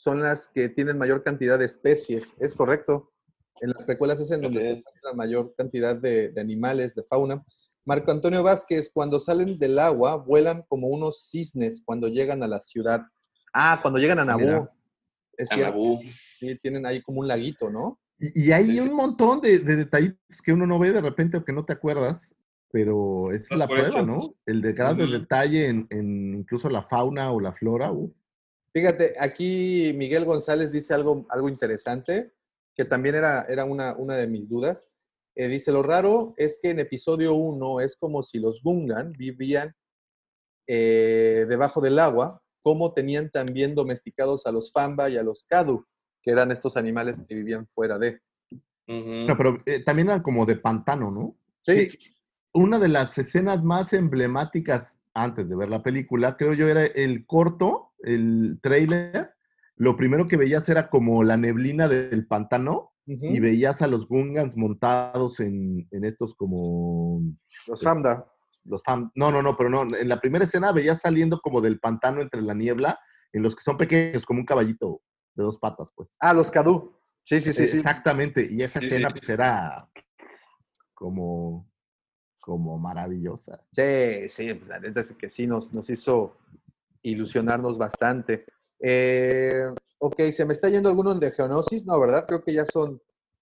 son las que tienen mayor cantidad de especies, es correcto. En las precuelas es en donde es. la mayor cantidad de, de animales, de fauna. Marco Antonio Vázquez, cuando salen del agua, vuelan como unos cisnes cuando llegan a la ciudad. Ah, cuando llegan a Naboo. Mira. Es A cierto. Sí, tienen ahí como un laguito, ¿no? Y, y hay Sí, un montón de, de detallitos que uno no ve de repente o que no te acuerdas, pero esa es Vas la prueba, hecho. ¿no? El de grado de detalle en, en incluso la fauna o la flora. uf. Fíjate, aquí Miguel González dice algo, algo interesante, que también era, era una, una de mis dudas. Eh, dice, lo raro es que en episodio 1 es como si los Gungan vivían eh, debajo del agua, como tenían también domesticados a los Famba y a los Kadu, que eran estos animales que vivían fuera de. No, pero eh, también eran como de pantano, ¿no? Sí, Que Una de las escenas más emblemáticas antes de ver la película, creo yo, era el corto, el trailer. Lo primero que veías era como la neblina del pantano y veías a los Gungans montados en, en estos como... Los Famda. Los Fam- no, no, no, pero no. En la primera escena veías saliendo como del pantano entre la niebla, en los que son pequeños, como un caballito de dos patas, pues. Ah, los Cadu. Sí, sí, sí, sí. Exactamente. Y esa Sí, escena sí. pues era como, como maravillosa. Sí, sí, pues, la neta es que sí nos, nos hizo ilusionarnos bastante. Eh, ok, ¿se me está yendo alguno de Geonosis? No, ¿verdad? Creo que ya son,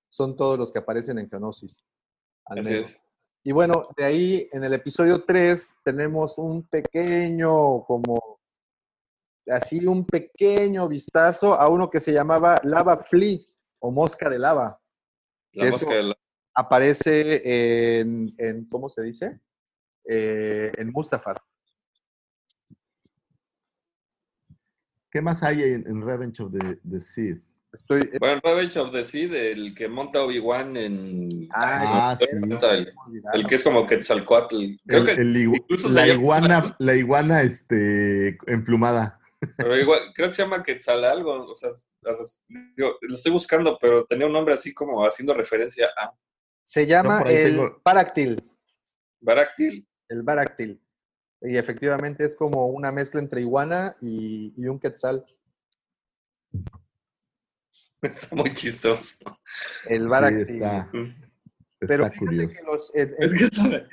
son todos los que aparecen en Geonosis. al Así menos. es. Y bueno, de ahí en el episodio 3 tenemos un pequeño, como así, un pequeño vistazo a uno que se llamaba Lava Flea o Mosca de Lava. La Que mosca de la- Aparece en, en, ¿cómo se dice? Eh, en Mustafar. ¿Qué más hay en, en Revenge of the, the Sith? Estoy, eh, Bueno, Revenge of the Seed, el que monta Obi-Wan en... Ah, Ah, sí. el, el que es como Quetzalcoatl. Creo El- que el igu- incluso se la llama- iguana, la iguana este, emplumada. Pero igual, creo que se llama Quetzal algo, o sea, digo, lo estoy buscando, pero tenía un nombre así como haciendo referencia a se llama No, el tengo- Baráctil. Baráctil. El Baráctil. Y efectivamente es como una mezcla entre iguana y, y un quetzal. Está muy chistoso. El Sí, Baráctil. está, Pero está fíjate curioso. que los, Es que.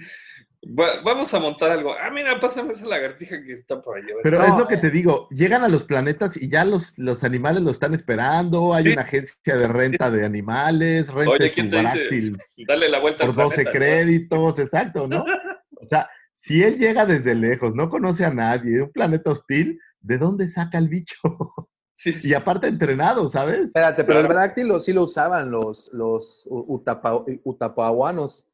Va- vamos a montar algo. Ah, mira, pásame esa lagartija que está por allá. Pero No, es lo que eh. te digo, llegan a los planetas y ya los, los animales lo están esperando, hay Sí. una agencia de renta de animales, renta Oye, su ¿quién te dice? baráctil Dale la vuelta por al 12 planeta, ¿no? créditos, exacto, ¿no? O sea, si él llega desde lejos, no conoce a nadie, un planeta hostil, ¿de dónde saca el bicho? Sí, sí, Y aparte entrenado, ¿sabes? espérate, pero el Claro. Baráctil lo, sí lo usaban los, los utapa- utapahuanos.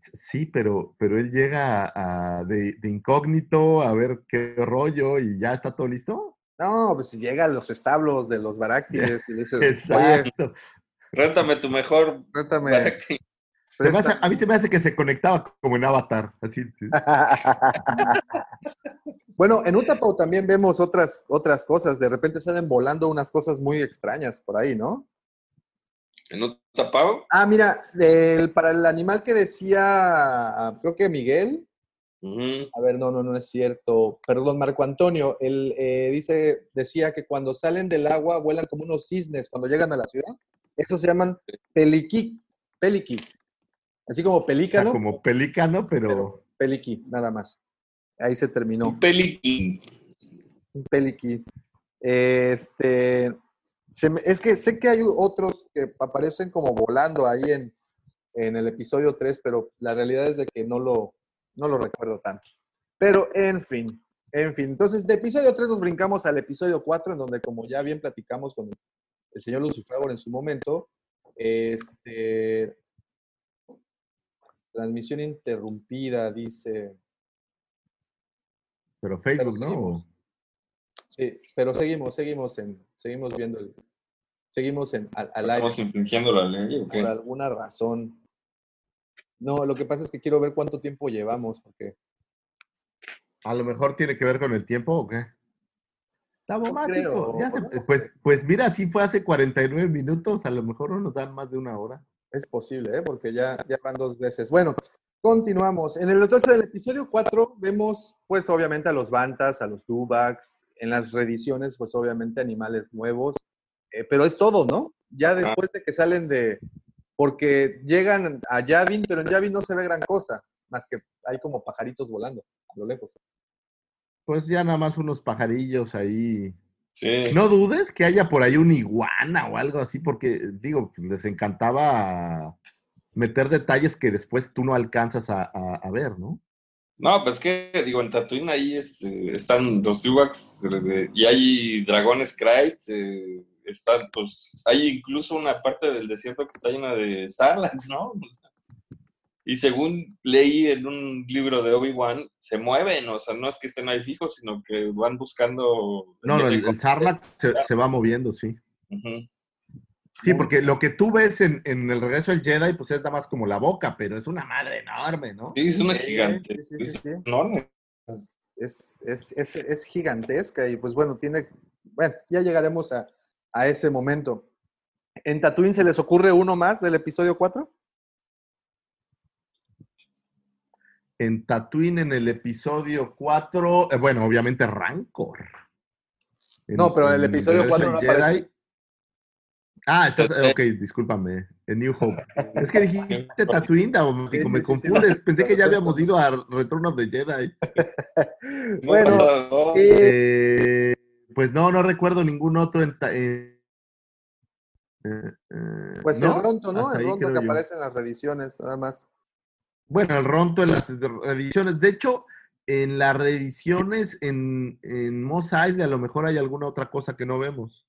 Sí, pero, pero él llega a- a- de, de incógnito a ver qué rollo y ya está todo listo. No, pues si llega a los establos de los Baráctiles y dices, oye, Exacto. Réntame tu mejor. Baráctil. Hace- a mí se me hace que se conectaba como en Avatar, así. bueno, en Utapau también vemos otras, otras cosas. De repente salen volando unas cosas muy extrañas por ahí, ¿no? ¿En un tapado? Ah, mira, el- para el animal que decía, creo que Miguel, a ver, no, no, no es cierto, perdón, Marco Antonio, él eh, dice, decía que cuando salen del agua vuelan como unos cisnes cuando llegan a la ciudad. Esos se llaman peliqui, peliqui, así como O sea, pelícano, como pelícano, pero peliqui, nada más. Ahí se terminó. Un peliquín. Un peliqui. Este, se me- es que sé que hay otros que aparecen como volando ahí en, en el episodio 3, pero la realidad es de que no lo, no lo recuerdo tanto. Pero en fin, en fin. Entonces, de episodio 3 nos brincamos al episodio 4, en donde como ya bien platicamos con el señor Lucifer en su momento, este, transmisión interrumpida, dice... pero Facebook, Pero ¿no? Sí, pero seguimos, seguimos en, seguimos viendo el, seguimos en al, al aire ¿Estamos infringiendo la ley o qué? por alguna razón. No, lo que pasa es que quiero ver cuánto tiempo llevamos, porque A lo mejor tiene que ver con el tiempo o qué. Está bomático. creo, Ya se- no pues, pues mira, sí fue hace 49 minutos, a lo mejor no nos dan más de una hora. Es posible, ¿eh? porque ya, ya van dos veces. Bueno, continuamos. En el entonces del episodio 4 vemos, pues obviamente a los Bantas, a los Dubaks, en las reediciones, pues obviamente animales nuevos, eh, pero es todo, ¿no? Ya después de que salen de, porque llegan a Yavin, pero en Yavin no se ve gran cosa, más que hay como pajaritos volando a lo lejos. Pues ya nada más unos pajarillos ahí. Sí. No dudes que haya por ahí un iguana o algo así, porque digo, les encantaba meter detalles que después tú no alcanzas a, a- a ver, ¿no? No, pues que, digo, en Tatooine ahí este, están los eh, y hay dragones Krayt, eh, están, pues, hay incluso una parte del desierto que está llena de Sarlacc, ¿no? Y según leí en un libro de Obi-Wan, se mueven, o sea, no es que estén ahí fijos, sino que van buscando... No, no, el, el Sarlacc se, se va moviendo, sí. Sí, porque lo que tú ves en, en el regreso del Jedi, pues es nada más como la boca, pero es una madre enorme, ¿no? Sí, es una gigante. sí, sí, sí, es enorme. es, es, es, es gigantesca y pues bueno, tiene, bueno, ya llegaremos a, a ese momento. ¿En Tatooine se les ocurre uno más del episodio 4? En Tatooine, en el episodio 4, eh, bueno, obviamente Rancor. En- No, pero en el episodio Reverse 4 no aparece. Ah, entonces, ok, discúlpame. En New Hope. Es que dijiste Tatooine, Daumático, me sí, sí, sí. confundes. Pensé que ya habíamos ido a Return of the Jedi. No Bueno. Eh, Eh, pues no, no recuerdo ningún otro en... eh, eh, pues ¿no? el Ronto, ¿no? Hasta El Ronto que yo. aparece en las reediciones, nada más. Bueno, el Ronto en las reediciones. De hecho, en las reediciones en, en Mos Eisley a lo mejor hay alguna otra cosa que no vemos.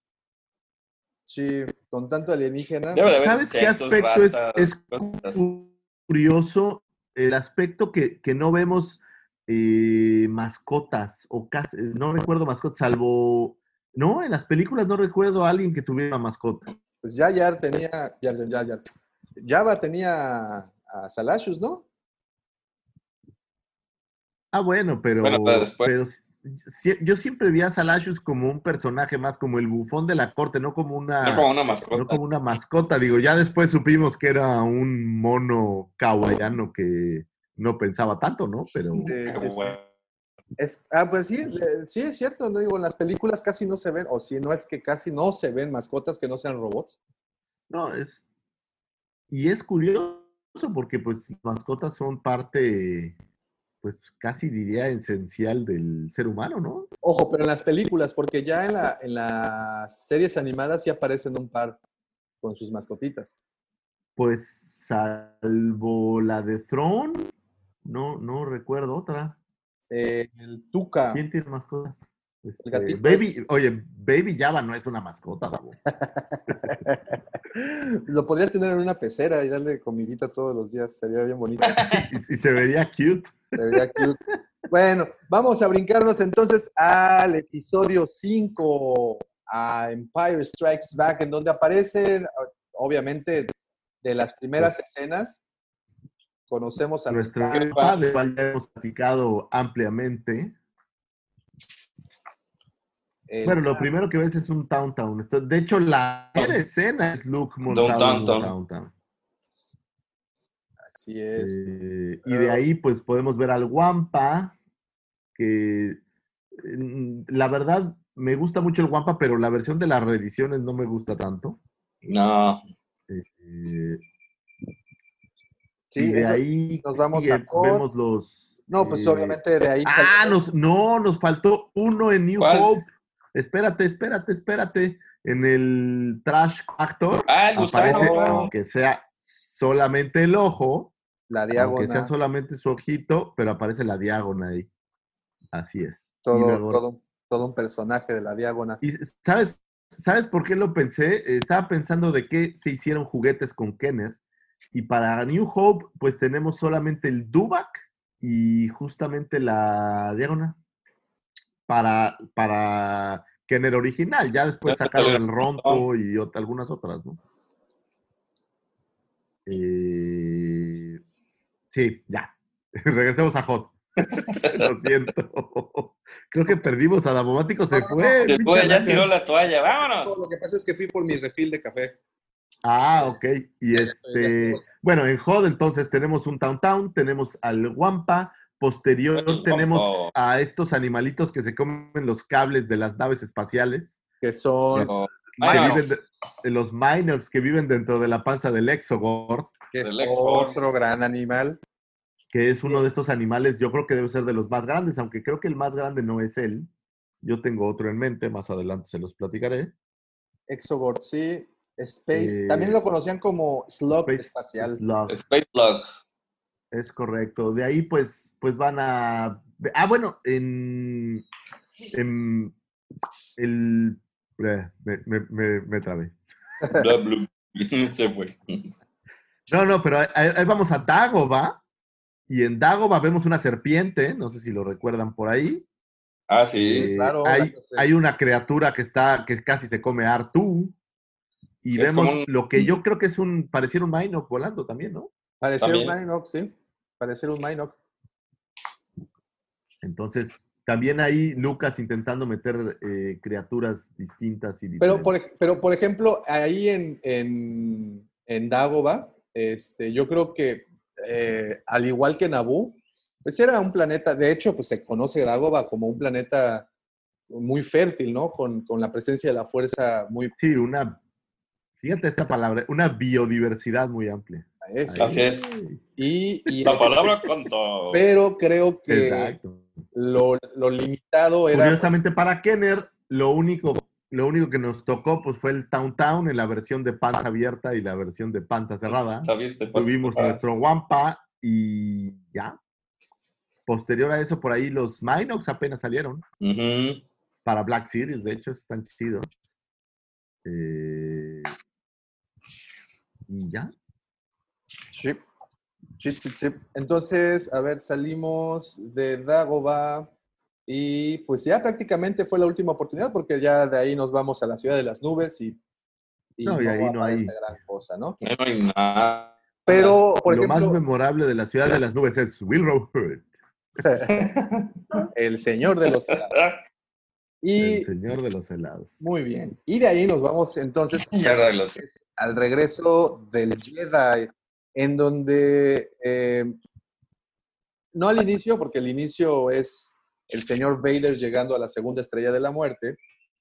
Sí, con tanto alienígena. ¿Sabes qué aspecto es, ratas, es cosas. curioso? El aspecto que, que no vemos eh, mascotas, o casi, no recuerdo mascotas, salvo... No, en las películas no recuerdo a alguien que tuviera una mascota. Pues ya Yar tenía. Yar, Yar, Yar. Java tenía a Salashus, ¿no? Ah, bueno, pero, Bueno, pero después. pero si- yo siempre vi a Salashus como un personaje más, como el bufón de la corte, no como una, No como una mascota. no como una mascota. Digo, ya después supimos que era un mono kawaiano que no pensaba tanto, ¿no? Pero Sí, Qué sí, sí. bueno. Es- ah, pues sí, sí es cierto, no digo, en las películas casi no se ven, o si no es que casi no se ven mascotas que no sean robots. no, es... Y es curioso porque pues mascotas son parte, pues casi diría esencial del ser humano, ¿no? Ojo, pero en las películas, porque ya en, la, en las series animadas sí aparecen un par con sus mascotitas. Pues salvo la de Throne, no, no recuerdo otra. Eh, el Tuca. ¿Quién tiene mascota? Este, gatito Baby, oye, Baby Java no es una mascota, Davo. Lo podrías tener en una pecera y darle comidita todos los días, sería bien bonito. y, y se vería cute. Se vería cute. Bueno, vamos a brincarnos entonces al episodio 5, a Empire Strikes Back, en donde aparece, obviamente, de las primeras escenas, conocemos a Nuestro nuestra- padre, ya hemos platicado ampliamente. El- Bueno, lo primero que ves es un Downtown. De hecho, la primera escena es Luke montado en un Downtown. Así es. Eh, y de ahí, pues, podemos ver al Wampa, que la verdad me gusta mucho el Wampa, pero la versión de las reediciones no me gusta tanto. No. Eh, Sí, y de eso- ahí nos sigue, a vemos los. No, pues eh, obviamente de ahí. Ah, nos, no, nos faltó uno en New ¿Cuál? Hope. Espérate, espérate, espérate. En el Trash Actor Ah, el aparece, aunque sea solamente el ojo, la aunque diagonal. sea solamente su ojito, pero aparece la diagonal ahí. Así es. Todo, luego- todo, todo un personaje de la diagonal. y ¿sabes, ¿Sabes por qué lo pensé? Estaba pensando de qué se hicieron juguetes con Kenner. Y para New Hope, pues tenemos solamente el Dubak y justamente la diagonal. Para, para Kenner original. Ya después sacaron el Ronto y ot- algunas otras, ¿no? Eh, sí, ya. Regresemos a Hot. Lo siento. Creo que perdimos a Davomático. Se fue. Después pinche ya tiró la toalla. No, ¡Vámonos! lo que pasa es que fui por mi refil de café. Ah, ok. Y este, bueno, en HOD entonces tenemos un Town Town, tenemos al Wampa, posterior El tenemos a estos animalitos que se comen los cables de las naves espaciales, Que son. No. que Minox. viven de, de los Minox que viven dentro de la panza del Exogord, que es otro gran animal. que es uno de estos animales, yo creo que debe ser de los más grandes, aunque creo que el más grande no es él. Yo tengo otro en mente, más adelante se los platicaré. Exogord, sí. Space. Eh, También lo conocían como Slug Space espacial. Slug. Space Log. Es correcto. De ahí, pues, pues van a. Ah, bueno, en. en el. eh, Me, me, me, me trabé. Se fue. No, no, pero ahí, ahí vamos a Dagoba. Y en Dagoba vemos una serpiente, no sé si lo recuerdan por ahí. Ah, sí. Eh, claro, hay, hay una criatura que está, que casi se come a Artú. Y Es vemos un- lo que yo creo que es un, pareciera un Minoc volando también, ¿no? Pareciera un. Minoc, sí. Pareciera un Minoc. Entonces, También ahí Lucas intentando meter eh, criaturas distintas y Pero diferentes. por, ej- pero, por ejemplo, ahí en, en, en Dagoba, este, yo creo que eh, al igual que Naboo, pues era un planeta, de hecho, pues se conoce Dagoba como un planeta muy fértil, ¿no? Con, con la presencia de la fuerza muy... Sí, una, fíjate esta palabra, una biodiversidad muy amplia. Es. Así es. Y, y La ese- palabra canta. Pero creo que Exacto. lo, lo limitado era... Curiosamente para Kenner, lo único, lo único que nos tocó pues, fue el Town Town en la versión de panza abierta y la versión de panza cerrada. ¿Sabías? Te pasas- Tuvimos nuestro Wampa y ya. Posterior a eso, por ahí los Minox apenas salieron. Para Black Series, de hecho, están chidos. Eh, y ya. Sí. Sí, sí, sí. Entonces, a ver, salimos de Dagoba y pues ya prácticamente fue la última oportunidad porque ya de ahí nos vamos a la ciudad de las nubes y, y No, y ahí no hay- esta gran cosa, ¿no? No hay nada. Pero, por lo más memorable de la ciudad de las nubes es Willow Hood, el señor de los helados. Y el señor de los helados. muy bien. Y de ahí nos vamos entonces al regreso del Jedi, en donde, eh, no al inicio, porque el inicio es el señor Vader llegando a la segunda estrella de la muerte,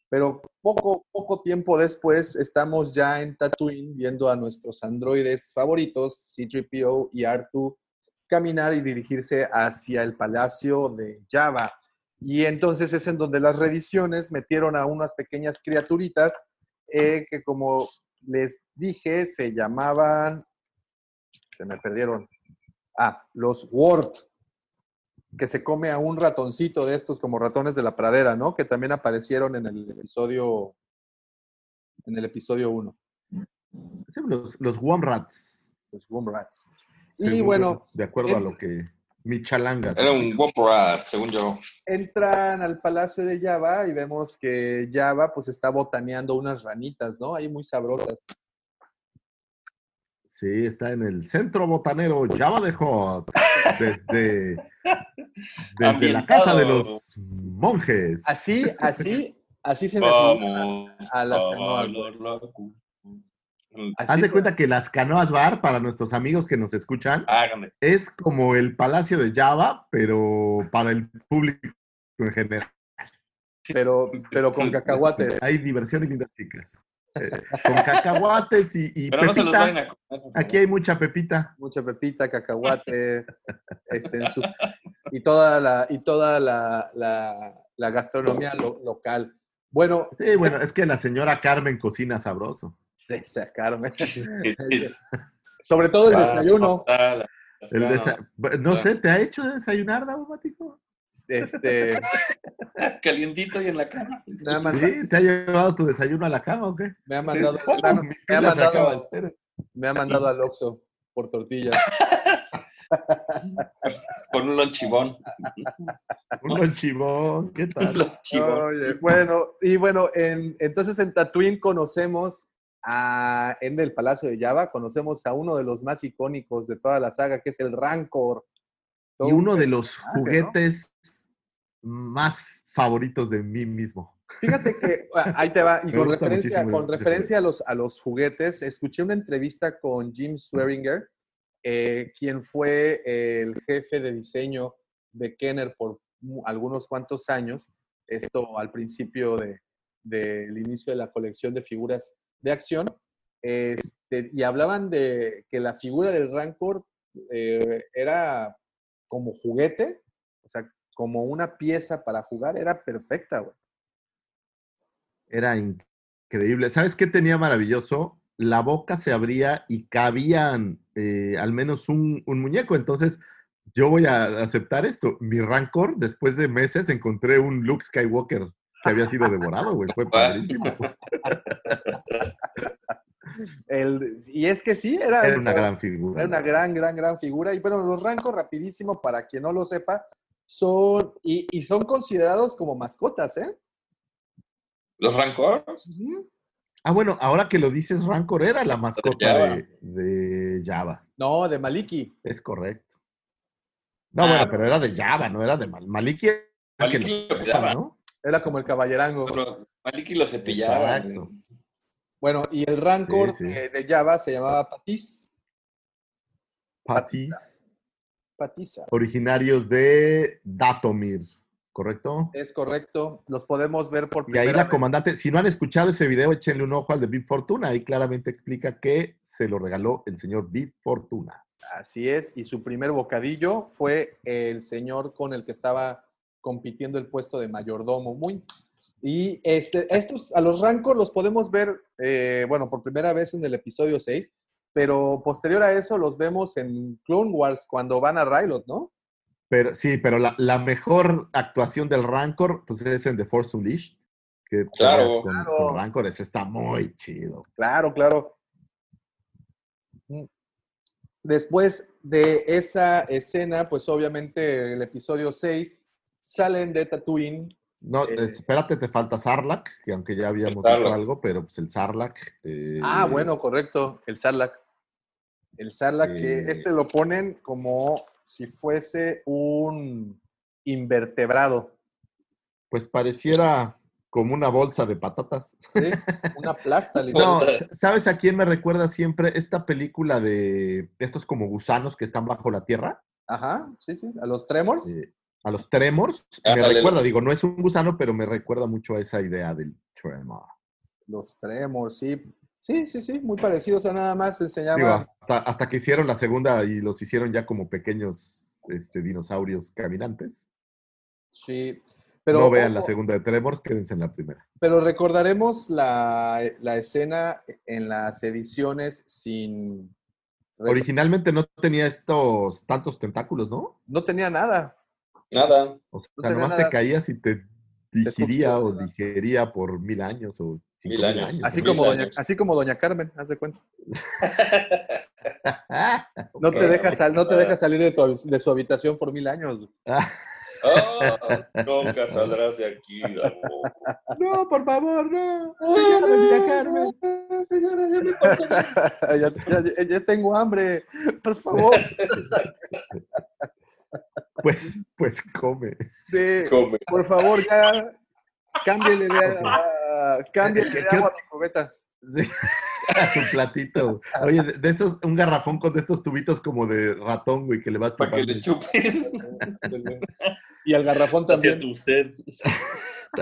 pero poco, poco tiempo después estamos ya en Tatooine viendo a nuestros androides favoritos, C-3PO y R2, caminar y dirigirse hacia el palacio de Java. Y entonces es en donde las revisiones metieron a unas pequeñas criaturitas eh, que como les dije se llamaban, se me perdieron, ah, los Wart, que se come a un ratoncito de estos como ratones de la pradera, ¿no? Que también aparecieron en el episodio, en el episodio 1, Sí, Los, los Womrats. los Womrats. Y según- bueno, De acuerdo a lo que. Michalangas. Era un Womp Rat, según yo. entran al palacio de Java y vemos que Java pues está botaneando unas ranitas, ¿no? Ahí muy sabrosas. Sí, está en el centro botanero Java de Hot. Desde, desde la casa de los monjes. Así, así, así se me Vamos. a las canoas, Haz de cuenta que las canoas bar, para nuestros amigos que nos escuchan, Hágame. es como el palacio de Java, pero para el público en general. pero, pero con cacahuates. Hay diversión y lindas chicas. Eh, con cacahuates y, y Pero no se los pepita. vayan a comer. Aquí hay mucha pepita. mucha pepita, cacahuate, este, en su- y toda la, y toda la, la- la gastronomía lo- local. Bueno, Sí, bueno, es que la señora Carmen cocina sabroso. se sacaron. Es- es- Sobre todo el Ah, desayuno. ah, El desa- No sé, ¿te ha hecho desayunar, Daumático? Este, Calientito y en la cama. me, ha manda- ¿Sí? ¿Te ha llevado tu desayuno a la cama o qué? me ha mandado, ¿Cómo? me ha- me mandado, me ha mandado al Oxxo por tortilla. Con un lonchibón. Un lonchibón, ¿qué Un tal? lonchibón. Oye, bueno, y bueno, en- entonces en Tatooine conocemos a, en el Palacio de Java, conocemos a uno de los más icónicos de toda la saga, que es el Rancor. Y un uno de los personaje, ¿no? juguetes más favoritos de mí mismo. Fíjate que ah, ahí te va, y con referencia, con referencia a, los, a los juguetes, escuché una entrevista con Jim Swearinger, eh, quien fue el jefe de diseño de Kenner por algunos cuantos años, esto al principio de- del inicio de la colección de figuras de acción, este, y hablaban de que la figura del Rancor eh, era como juguete, o sea, como una pieza para jugar, era perfecta, güey. Era increíble. ¿Sabes qué tenía maravilloso? La boca se abría y cabían eh, al menos un, un muñeco. Entonces, yo voy a aceptar esto. Mi Rancor, después de meses, encontré un Luke Skywalker que había sido devorado, güey. Fue padrísimo. El- y es que sí, era, Era una gran figura. era una gran, gran, gran figura. Y bueno, los Rancor, rapidísimo, para quien no lo sepa, son, y, y son considerados como mascotas, ¿eh? ¿Los Rancor? Ujú. Ah, bueno, ahora que lo dices, Rancor era la mascota Java. de, de Java. No, de Maliki. Es correcto. No, Ah, bueno, no. pero era de Java, no era de Mal Maliki que Maliki lo lo cuidaba. ¿no? Era como el caballerango. Pero Maliki lo cepillaba. Exacto. Bueno, y el Rancor Sí, sí. De, de Java se llamaba Patis. Patis, Patisa. originarios de Datomir, ¿correcto? Es correcto. Los podemos ver por Y primera ahí la vez. comandante, si no han escuchado ese video, échenle un ojo al de Big Fortuna. Ahí claramente explica que se lo regaló el señor Big Fortuna. Así es. Y su primer bocadillo fue el señor con el que estaba compitiendo el puesto de mayordomo. Muy. Y este, estos, a los Rancor los podemos ver, eh, bueno, por primera vez en el episodio 6, pero posterior a eso los vemos en Clone Wars cuando van a Rylot, ¿no? Pero sí, pero la, la mejor actuación del Rancor, pues es en The Force Unleashed. Que Claro, con, claro. con Rancor, ese está muy chido. Claro, claro. Mm. Después de esa escena, pues obviamente el episodio 6 salen de Tatooine. No, Eh, espérate, te falta Sarlacc, que aunque ya habíamos dicho algo, pero pues el Sarlacc. eh, Ah, bueno, correcto, el Sarlacc. El Sarlacc, que Eh. este lo ponen como si fuese un invertebrado, Pues pareciera como una bolsa de patatas. ¿sí? Una plasta, No, ¿sabes a quién me recuerda siempre esta película de estos como gusanos que están bajo la tierra? Ajá, sí, sí, a los Tremors. Eh, a los tremors. Ah, me dale, recuerda, dale. digo, no es un gusano, pero me recuerda mucho a esa idea del tremor. Los Tremors, sí. Sí, sí, sí, muy parecidos a nada más Digo, enseñaban. hasta, hasta que hicieron la segunda y los hicieron ya como pequeños este, dinosaurios caminantes. Sí. Pero, no vean la segunda de Tremors, quédense en la primera. Pero recordaremos la, la escena en las ediciones sin... Originalmente no tenía estos tantos tentáculos, ¿no? No tenía nada. Nada. O sea, No nomás nada. te caías y te digería o digería por mil años o cinco Mil mil años. Así Mil como, doña, años. así como Doña Carmen, haz de cuenta. No te deja, sal- no te deja salir de, tu- de su habitación por mil años. Ah, nunca saldrás de aquí, Davo. No, por favor, no. Señora Doña Carmen. Señora, ya, me importa. ya, ya- ya tengo hambre, por favor. Pues, pues come. Sí, Come. por favor, ya cámbiale de, ah, cámbiale ¿Qué- de agua a mi cubeta. Sí. A tu platito. Oye, de, de esos, un garrafón con de estos tubitos como de ratón, güey, que le vas Para que le chupes Y al garrafón hacia también. tu sed.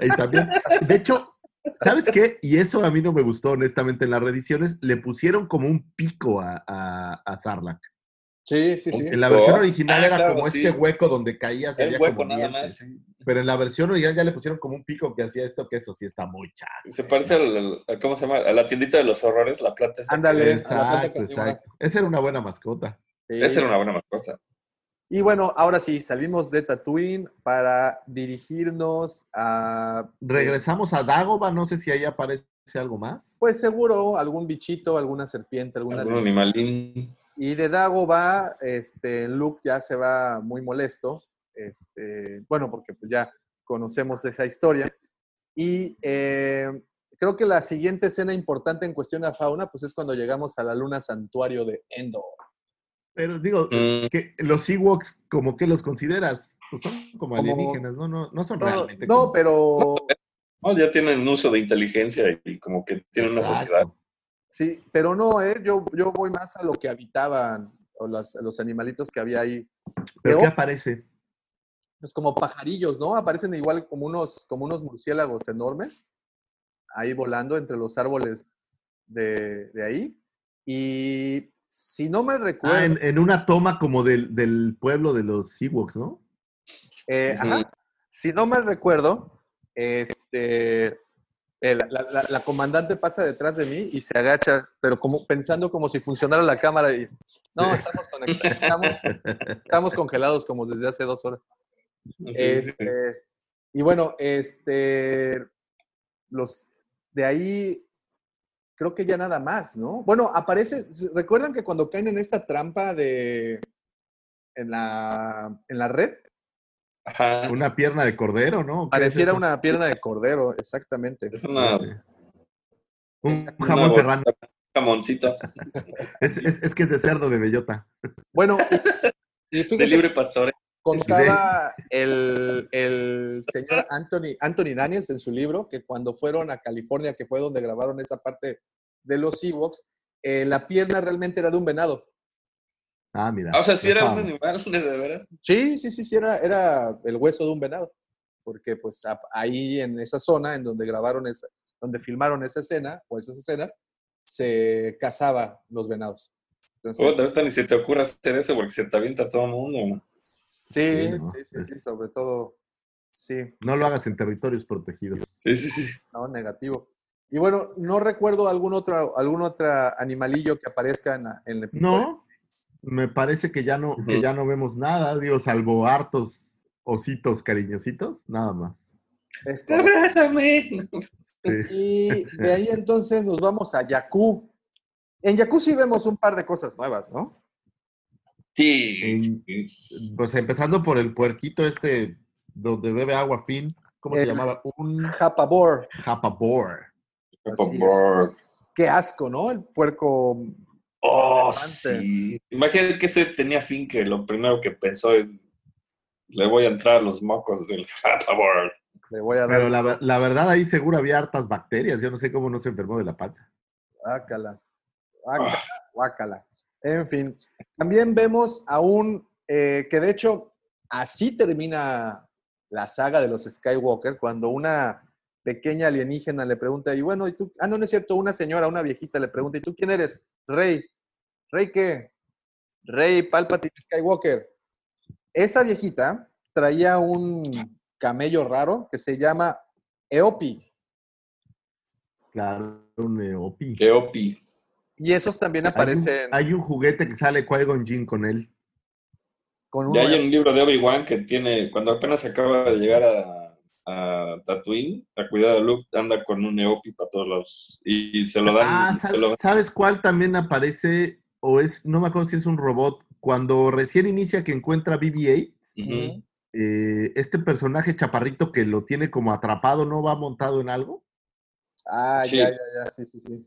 Y también, de hecho, ¿sabes qué? Y eso a mí no me gustó, honestamente, en las reediciones, le pusieron como un pico a, a, a Sarlacc. Sí, sí, sí. En la versión original ah, era claro, como sí. este hueco donde caías. El había hueco como nada dientes. más. Pero en la versión original ya le pusieron como un pico que hacía esto, que eso sí está muy chato. Se parece al, al- ¿cómo se llama? A la tiendita de los horrores, la planta. Ándale. Exacto, exacto. Esa era una buena mascota. Sí. Esa era una buena mascota. Y bueno, ahora sí, salimos de Tatooine para dirigirnos a... Regresamos a Dagoba, no sé si ahí aparece algo más. Pues seguro algún bichito, alguna serpiente, alguna... Algún animalín. Y de Dagobah, este, Luke ya se va muy molesto. Este, bueno, porque pues ya conocemos esa historia. Y eh, creo que la siguiente escena importante en cuestión a fauna, pues es cuando llegamos a la luna santuario de Endor. Pero digo, Mm. que los Ewoks, ¿como que los consideras? Pues son como Como- alienígenas, no, no, no son No, realmente. no, como- pero No, ya tienen uso de inteligencia y como que tienen una sociedad. Sí, pero no, ¿eh? yo, yo voy más a lo que habitaban o las- los animalitos que había ahí. ¿Pero qué aparece? Es como pajarillos, ¿no? Aparecen igual como unos, como unos murciélagos enormes, ahí volando entre los árboles de, de ahí. Y si no me recuerdo, Ah, en, en una toma como del, del pueblo de los Ewoks, ¿no? eh, ajá, si no me recuerdo, este, eh, la, la- la- la comandante pasa detrás de mí y se agacha, pero como pensando como si funcionara la cámara y no, Sí. estamos, conectados, estamos, estamos congelados como desde hace dos horas. Sí, sí. Este, y bueno, este, los de ahí, creo que ya nada más, ¿no? Bueno, aparece, ¿recuerdan que cuando caen en esta trampa de, en la, en la red, Ajá. Una pierna de cordero, ¿no? ¿Qué es pareciera una pierna de cordero, exactamente. Es una. Un jamón una serrano. jamoncito Es, es- es que es de cerdo de bellota. Bueno, de libre pastoreo. Contaba el, el señor Anthony, Anthony Daniels en su libro que cuando fueron a California, que fue donde grabaron esa parte de los Ewoks, eh, la pierna realmente era de un venado. Ah, mira. Ah, o sea, si ya era un animal, de veras. Sí, sí, sí, sí, era, era el hueso de un venado. Porque pues a- ahí en esa zona en donde grabaron esa, donde filmaron esa escena o esas escenas, se cazaba los venados. Entonces, ahorita ni se te ocurra hacer eso porque se te avienta todo el mundo. sí, Sí, ¿no? sí, sí, Es- sí, sobre todo, sí, No lo hagas en territorios protegidos. Sí, sí, sí. no, negativo. Y bueno, no recuerdo algún otro, algún otro animalillo que aparezca en, la- en el episodio. No, me parece que ya no, que ya no vemos nada, digo, salvo hartos ositos cariñositos, nada más. ¡Abrázame! Sí. Y de ahí entonces nos vamos a Jakku. En Jakku sí vemos un par de cosas nuevas, ¿no? Sí. En- Pues empezando por el puerquito este donde bebe agua fin, ¿cómo se llamaba? Un Japabor. japabor. Por- Qué asco, ¿no? El puerco. Oh, sí. Imagínate que ese tenía fin que lo primero que pensó es le voy a entrar a los mocos del. Le voy a dar. Pero la, ver- la verdad ahí seguro había hartas bacterias, yo no sé cómo no se enfermó de la panza. Guácala. Guácala. guácala. En fin. También vemos a un. eh, que de hecho, así termina la saga de los Skywalker, cuando una pequeña alienígena le pregunta, y bueno, ¿y tú? Ah, no, no es cierto, una señora, una viejita le pregunta, ¿y tú quién eres? Rey. ¿Rey qué? Rey Palpatine Skywalker. Esa viejita traía un camello raro que se llama Eopi. Claro, un Eopi. Eopi. Y esos también Hay un, aparecen hay un juguete que sale Qui-Gon Jinn con él. con Ya hay un libro de Obi-Wan que tiene, cuando apenas acaba de llegar a, a Tatooine, a cuidar a Luke, anda con un Eopi para todos lados. Y, y se lo dan. Ah, se ¿sabes, lo- sabes cuál también aparece? O es, no me acuerdo si es un robot. Cuando recién inicia que encuentra BB-8, Ujú. eh, este personaje chaparrito que lo tiene como atrapado, ¿no va montado en algo? Ah, Sí. ya, ya, ya, sí, sí, sí.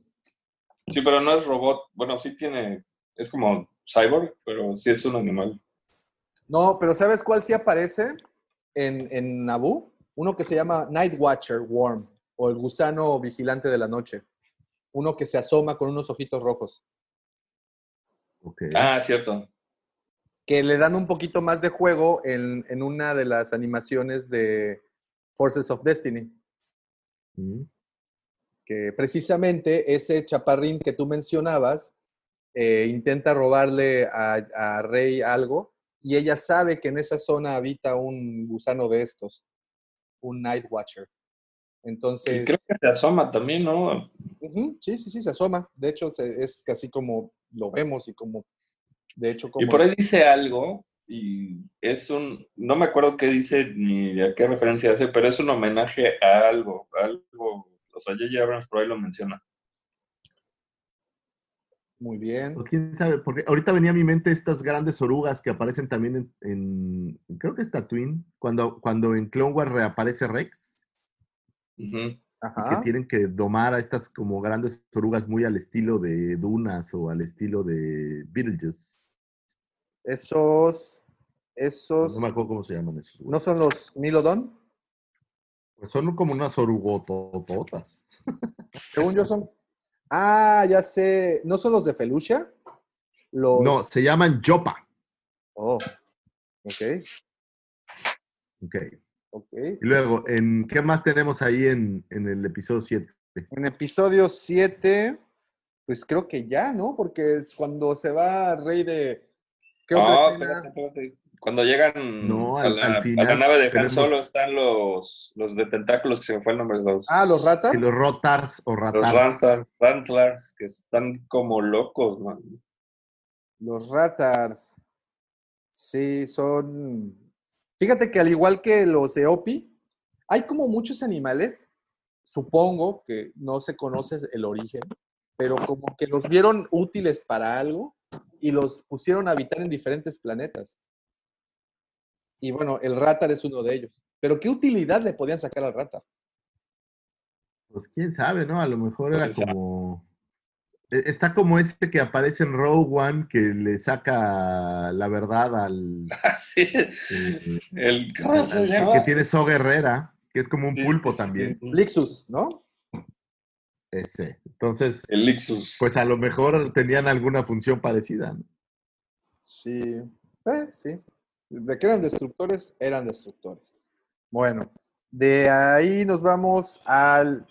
Sí, pero no es robot. Bueno, sí tiene, es como cyborg, pero sí es un animal. No, pero ¿sabes cuál sí aparece en, en Naboo? Uno que se llama Night Watcher Worm, o el gusano vigilante de la noche. Uno que se asoma con unos ojitos rojos, Ah, cierto. que le dan un poquito más de juego en, en una de las animaciones de Forces of Destiny. Mm. que precisamente ese chaparrín que tú mencionabas eh, intenta robarle a, a Rey algo y ella sabe que en esa zona habita un gusano de estos, un Night Watcher. Y Entonces, creo que se asoma también, ¿no? sí, sí, sí, se asoma. De hecho, se- es casi como lo vemos y como, de hecho, como... Y por ahí dice algo, y es un, no me acuerdo qué dice ni a qué referencia hace, pero es un homenaje a algo, a algo, o sea, J.J. Abrams por ahí lo menciona. Muy bien. Pues quién sabe, porque ahorita venía a mi mente estas grandes orugas que aparecen también en, en- creo que es Tatooine, cuando, cuando en Clone Wars reaparece Rex, Ujú. Que tienen que domar a estas como grandes orugas muy al estilo de Dunas o al estilo de Beetlejuice. Esos, esos, No me acuerdo cómo se llaman esos. ¿no son los Milodon? Pues son como unas orugotototas. Según yo son... Ah, ya sé. ¿No son los de Felucia? Los... No, se llaman Yopa. Oh, ok, Ok. Y luego, ¿en qué más tenemos ahí en, en el episodio 7? En episodio 7, pues creo que ya, ¿no? Porque es cuando se va Rey de... ¿Qué otra Ah, espérate. Cuando llegan No, a, al- la, al a la final nave de Han tenemos- Solo están los, los de tentáculos, que se me fue el nombre. Los, Ah, los ratas. Que los Rotars o los Ratars. Rantar- Rantlars, que están como locos, man. Los Ratars. Sí, son... Fíjate que al igual que los Eopi, hay como muchos animales, supongo que no se conoce el origen, pero como que los vieron útiles para algo y los pusieron a habitar en diferentes planetas. Y bueno, el Ratar es uno de ellos. Pero ¿qué utilidad le podían sacar al Ratar? Pues quién sabe, ¿no? A lo mejor era ¿Quién sabe? como. Eh, Está como este que aparece en Rogue One que le saca la verdad al. Sí. eh, El, ¿Cómo se al- llama? que tiene So Guerrera, que es como un pulpo sí, sí. también. Lixus, ¿no? Ese. Entonces, El Lixus. pues a lo mejor tenían alguna función parecida. ¿no? Sí, eh, sí. De que eran destructores, eran destructores. Bueno, de ahí nos vamos al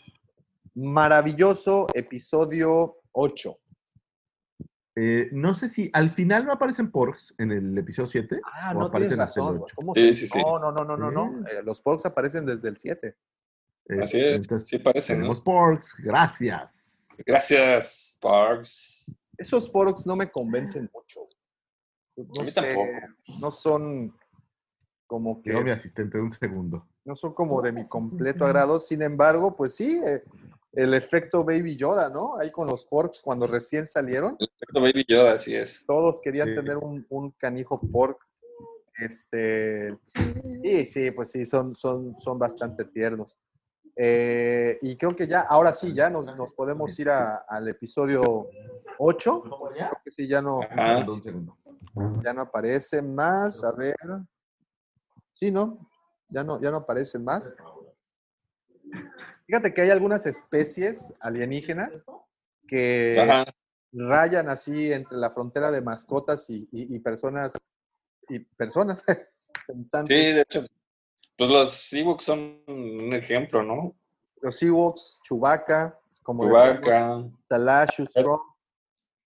maravilloso episodio 8. Eh, no sé si al final no aparecen porks en el episodio 7 Ah, o no aparecen hasta el razón. 8. ¿Cómo Sí, sí, sí. No, no, no, no, no, no. Eh, los porks aparecen desde el 7. Eh, Así es, entonces, sí parece, ¿no? tenemos porks, gracias. Gracias, Parks. Esos porks no me convencen mucho. No A mí sé, tampoco. no son como que Llegó mi asistente de un segundo. no son como de mi completo agrado. Sin embargo, pues sí, eh, el efecto Baby Yoda, ¿no? Ahí con los porks cuando recién salieron, El efecto Baby Yoda, así es. todos querían Sí. tener un, un canijo pork. Este, y sí, pues sí, son, son, son bastante tiernos. Eh, y creo que ya, ahora sí, ya nos, nos podemos ir a- al episodio 8. Creo que sí, ya no, Ajá. Ya no aparecen más. A ver. Sí, ¿no? Ya no, ya no aparecen más. Fíjate que hay algunas especies alienígenas que Ajá. rayan así entre la frontera de mascotas y, y- y personas y personas Sí, pensantes. de hecho, pues los Ewoks son un ejemplo, ¿no? Los Ewoks, Chewbacca, como Chewbacca, Krog,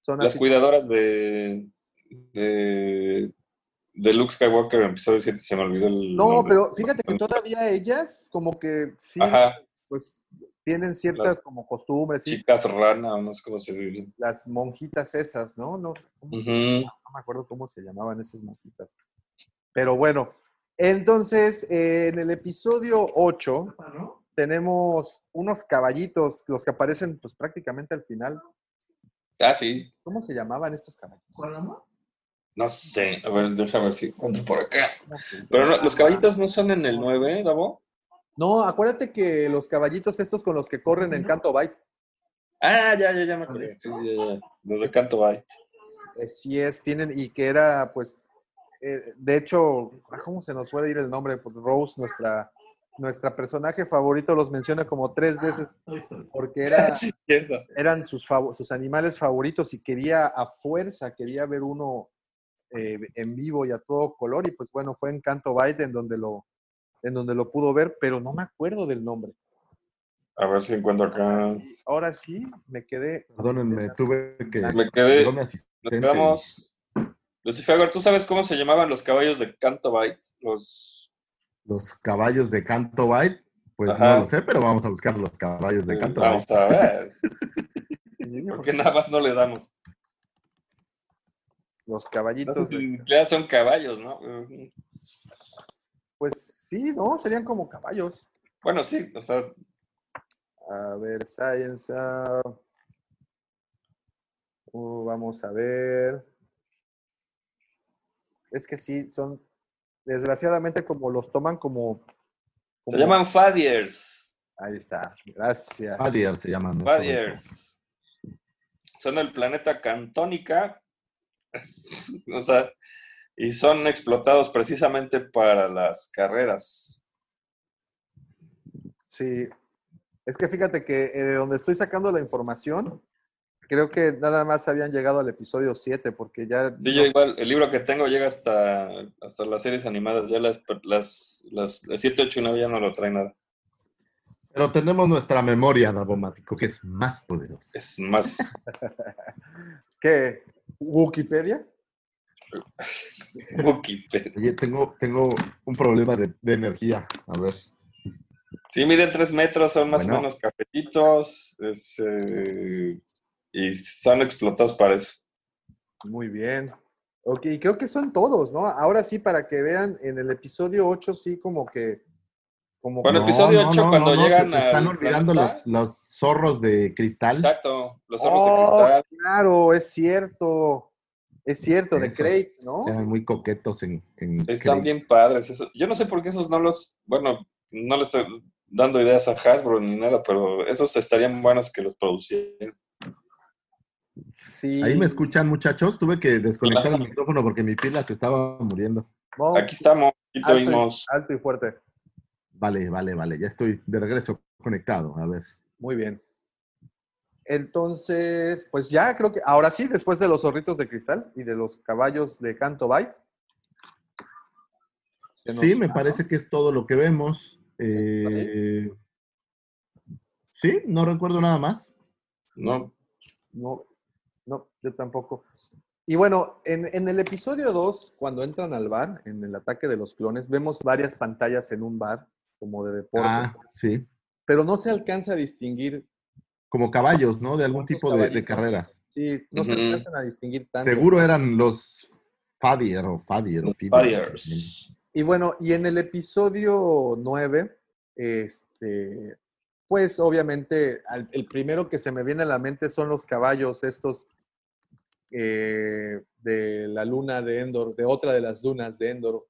son las así. cuidadoras de, de, de Luke Skywalker en episodio 7, se me olvidó el No, nombre. pero fíjate que todavía ellas como que sí, Ajá. Pues tienen ciertas Las como costumbres, sí, Chicas rana, no sé cómo se dice. las monjitas esas, ¿no? No, ¿cómo se- Ujú. no me acuerdo cómo se llamaban esas monjitas. Pero bueno, entonces eh, en el episodio 8 tenemos unos caballitos, los que aparecen pues prácticamente al final. Ah, sí. ¿Cómo se llamaban estos caballitos? No sé. A ver, déjame ver si encuentro por acá. ¿Cómo se Pero no, llamaban? los caballitos no son en el 9, Davo. No, acuérdate que los caballitos estos con los que corren en Canto Bite, Ah, ya, ya, ya me acordé. Sí, sí, ya, ya. Los de Canto Bite. eh, sí es, tienen, y que era pues, eh, de hecho, ah, ¿cómo se nos puede ir el nombre? Pues Rose, nuestra, nuestra personaje favorito, los menciona como tres veces, porque era, Sí, eran sus, sus animales favoritos y quería a fuerza, quería ver uno eh, en vivo y a todo color, y pues bueno, fue en Canto Bite en donde lo, en donde lo pudo ver, pero no me acuerdo del nombre. A ver si encuentro acá. Sí, ahora sí, me quedé. Perdónenme, tuve que. Me quedé. Nos. Lucifer, ¿tú sabes cómo se llamaban los caballos de Canto Bite? Los. Los caballos de Canto Bite, pues Ajá. no lo sé, pero vamos a buscar los caballos de Canto Vamos a ver. Porque nada más no le damos. Los No caballitos. sé de- si ya son caballos, ¿no? Pues sí, ¿no? Serían como caballos. Bueno, sí, o sea, A ver, Science. ah, uh, vamos a ver. Es que sí, son. Desgraciadamente, como los toman como. se como- llaman Fadiers. Ahí está, gracias. Fadier se llaman. Fadiers. Son del planeta Cantónica. o sea, y son explotados precisamente para las carreras. Sí. Es que fíjate que eh, donde estoy sacando la información, creo que nada más habían llegado al episodio 7, porque ya. Sí, no igual, el libro que tengo llega hasta, hasta las series animadas. Ya las, las, las, las 7, 8 y 9 ya no lo trae nada. Pero tenemos nuestra memoria, Davomático, que es más poderosa. Es más. ¿Qué? ¿Wikipedia? Oye, tengo, tengo un problema de, de energía. A ver. Sí, miden 3 metros, son más Bueno. o menos cafetitos. Este, y son explotados para eso. Muy bien. Ok, creo que son todos, ¿no? Ahora sí, para que vean, en el episodio 8 sí como que... Como Bueno, episodio ocho, cuando llegan se te están olvidando los, los zorros de cristal. Exacto, los zorros de Oh, cristal. claro, es cierto. Es cierto, de Crate, ¿no? Eran muy coquetos en, en Están Crate. bien padres. Eso. Yo no sé por qué esos no los. Bueno, no le estoy dando ideas a Hasbro ni nada, pero esos estarían buenos que los producieran. Sí. Ahí me escuchan, muchachos. Tuve que desconectar Hola. el micrófono porque mi pila se estaba muriendo. Bon, Aquí estamos, aquí te alto, y, oímos. alto y fuerte. Vale, vale, vale. Ya estoy de regreso conectado. A ver. Muy bien. Entonces, pues ya creo que ahora sí, después de los zorritos de cristal y de los caballos de Canto nos- Sí, me parece que es todo lo que vemos. Eh, sí, no recuerdo nada más. No, No, no, yo tampoco. Y bueno, en, en el episodio 2, cuando entran al bar, en el ataque de los clones, vemos varias pantallas en un bar, como de deporte, Ah, sí. pero no se alcanza a distinguir, Como caballos, ¿no? De algún ¿Cuántos tipo de, carreras. sí, no se alcanzan a distinguir tanto. Seguro eran los Fadier o Fadier o los Fidier. Fires. Y bueno, y en el episodio 9, este, pues obviamente al- el primero que se me viene a la mente son los caballos estos eh, de la luna de Endor, de otra de las lunas de Endor,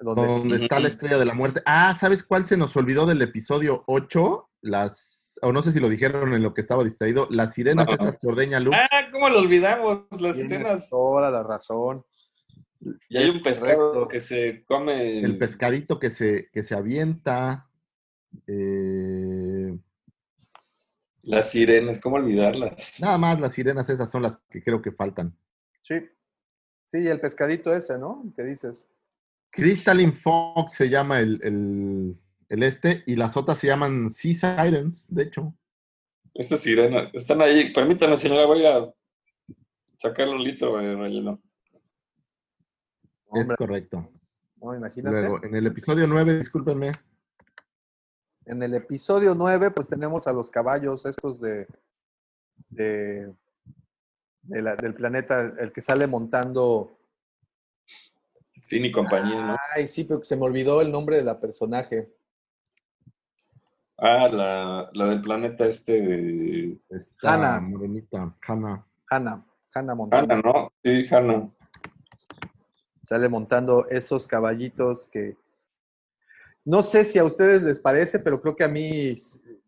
donde Donde está la estrella de la muerte. Ah, ¿sabes cuál se nos olvidó del episodio 8? Las, o no sé si lo dijeron en lo que estaba distraído, las sirenas No. esas que ordeña Luke. Ah, ¿cómo lo olvidamos? Las tienes sirenas. toda la razón. Y hay es un pescado correcto. que se come. El pescadito que se, que se avienta. eh, Las sirenas, ¿cómo olvidarlas? nada más las sirenas esas son las que creo que faltan. Sí. Sí, el pescadito ese, ¿no? ¿Qué dices? Crystalline Fox se llama el, el, el este y las otras se llaman Sea Sirens, de hecho. Estas sirenas están ahí. Permítame, señora, voy a sacarle un litro de relleno. Es Hombre, correcto. no, imagínate. Luego, en el episodio 9, discúlpenme, En el episodio 9, pues tenemos a los caballos estos de, de, de la- del planeta, el que sale montando. Fin y compañía, ¿no? Ay, sí, pero se me olvidó el nombre de la personaje. Ah, la, la del planeta este de. está Hannah. morenita, Hannah. Hannah. Hannah montando. Hanna, ¿no? Sí, Hanna. Sale montando esos caballitos que. No sé si a ustedes les parece, pero creo que a mí,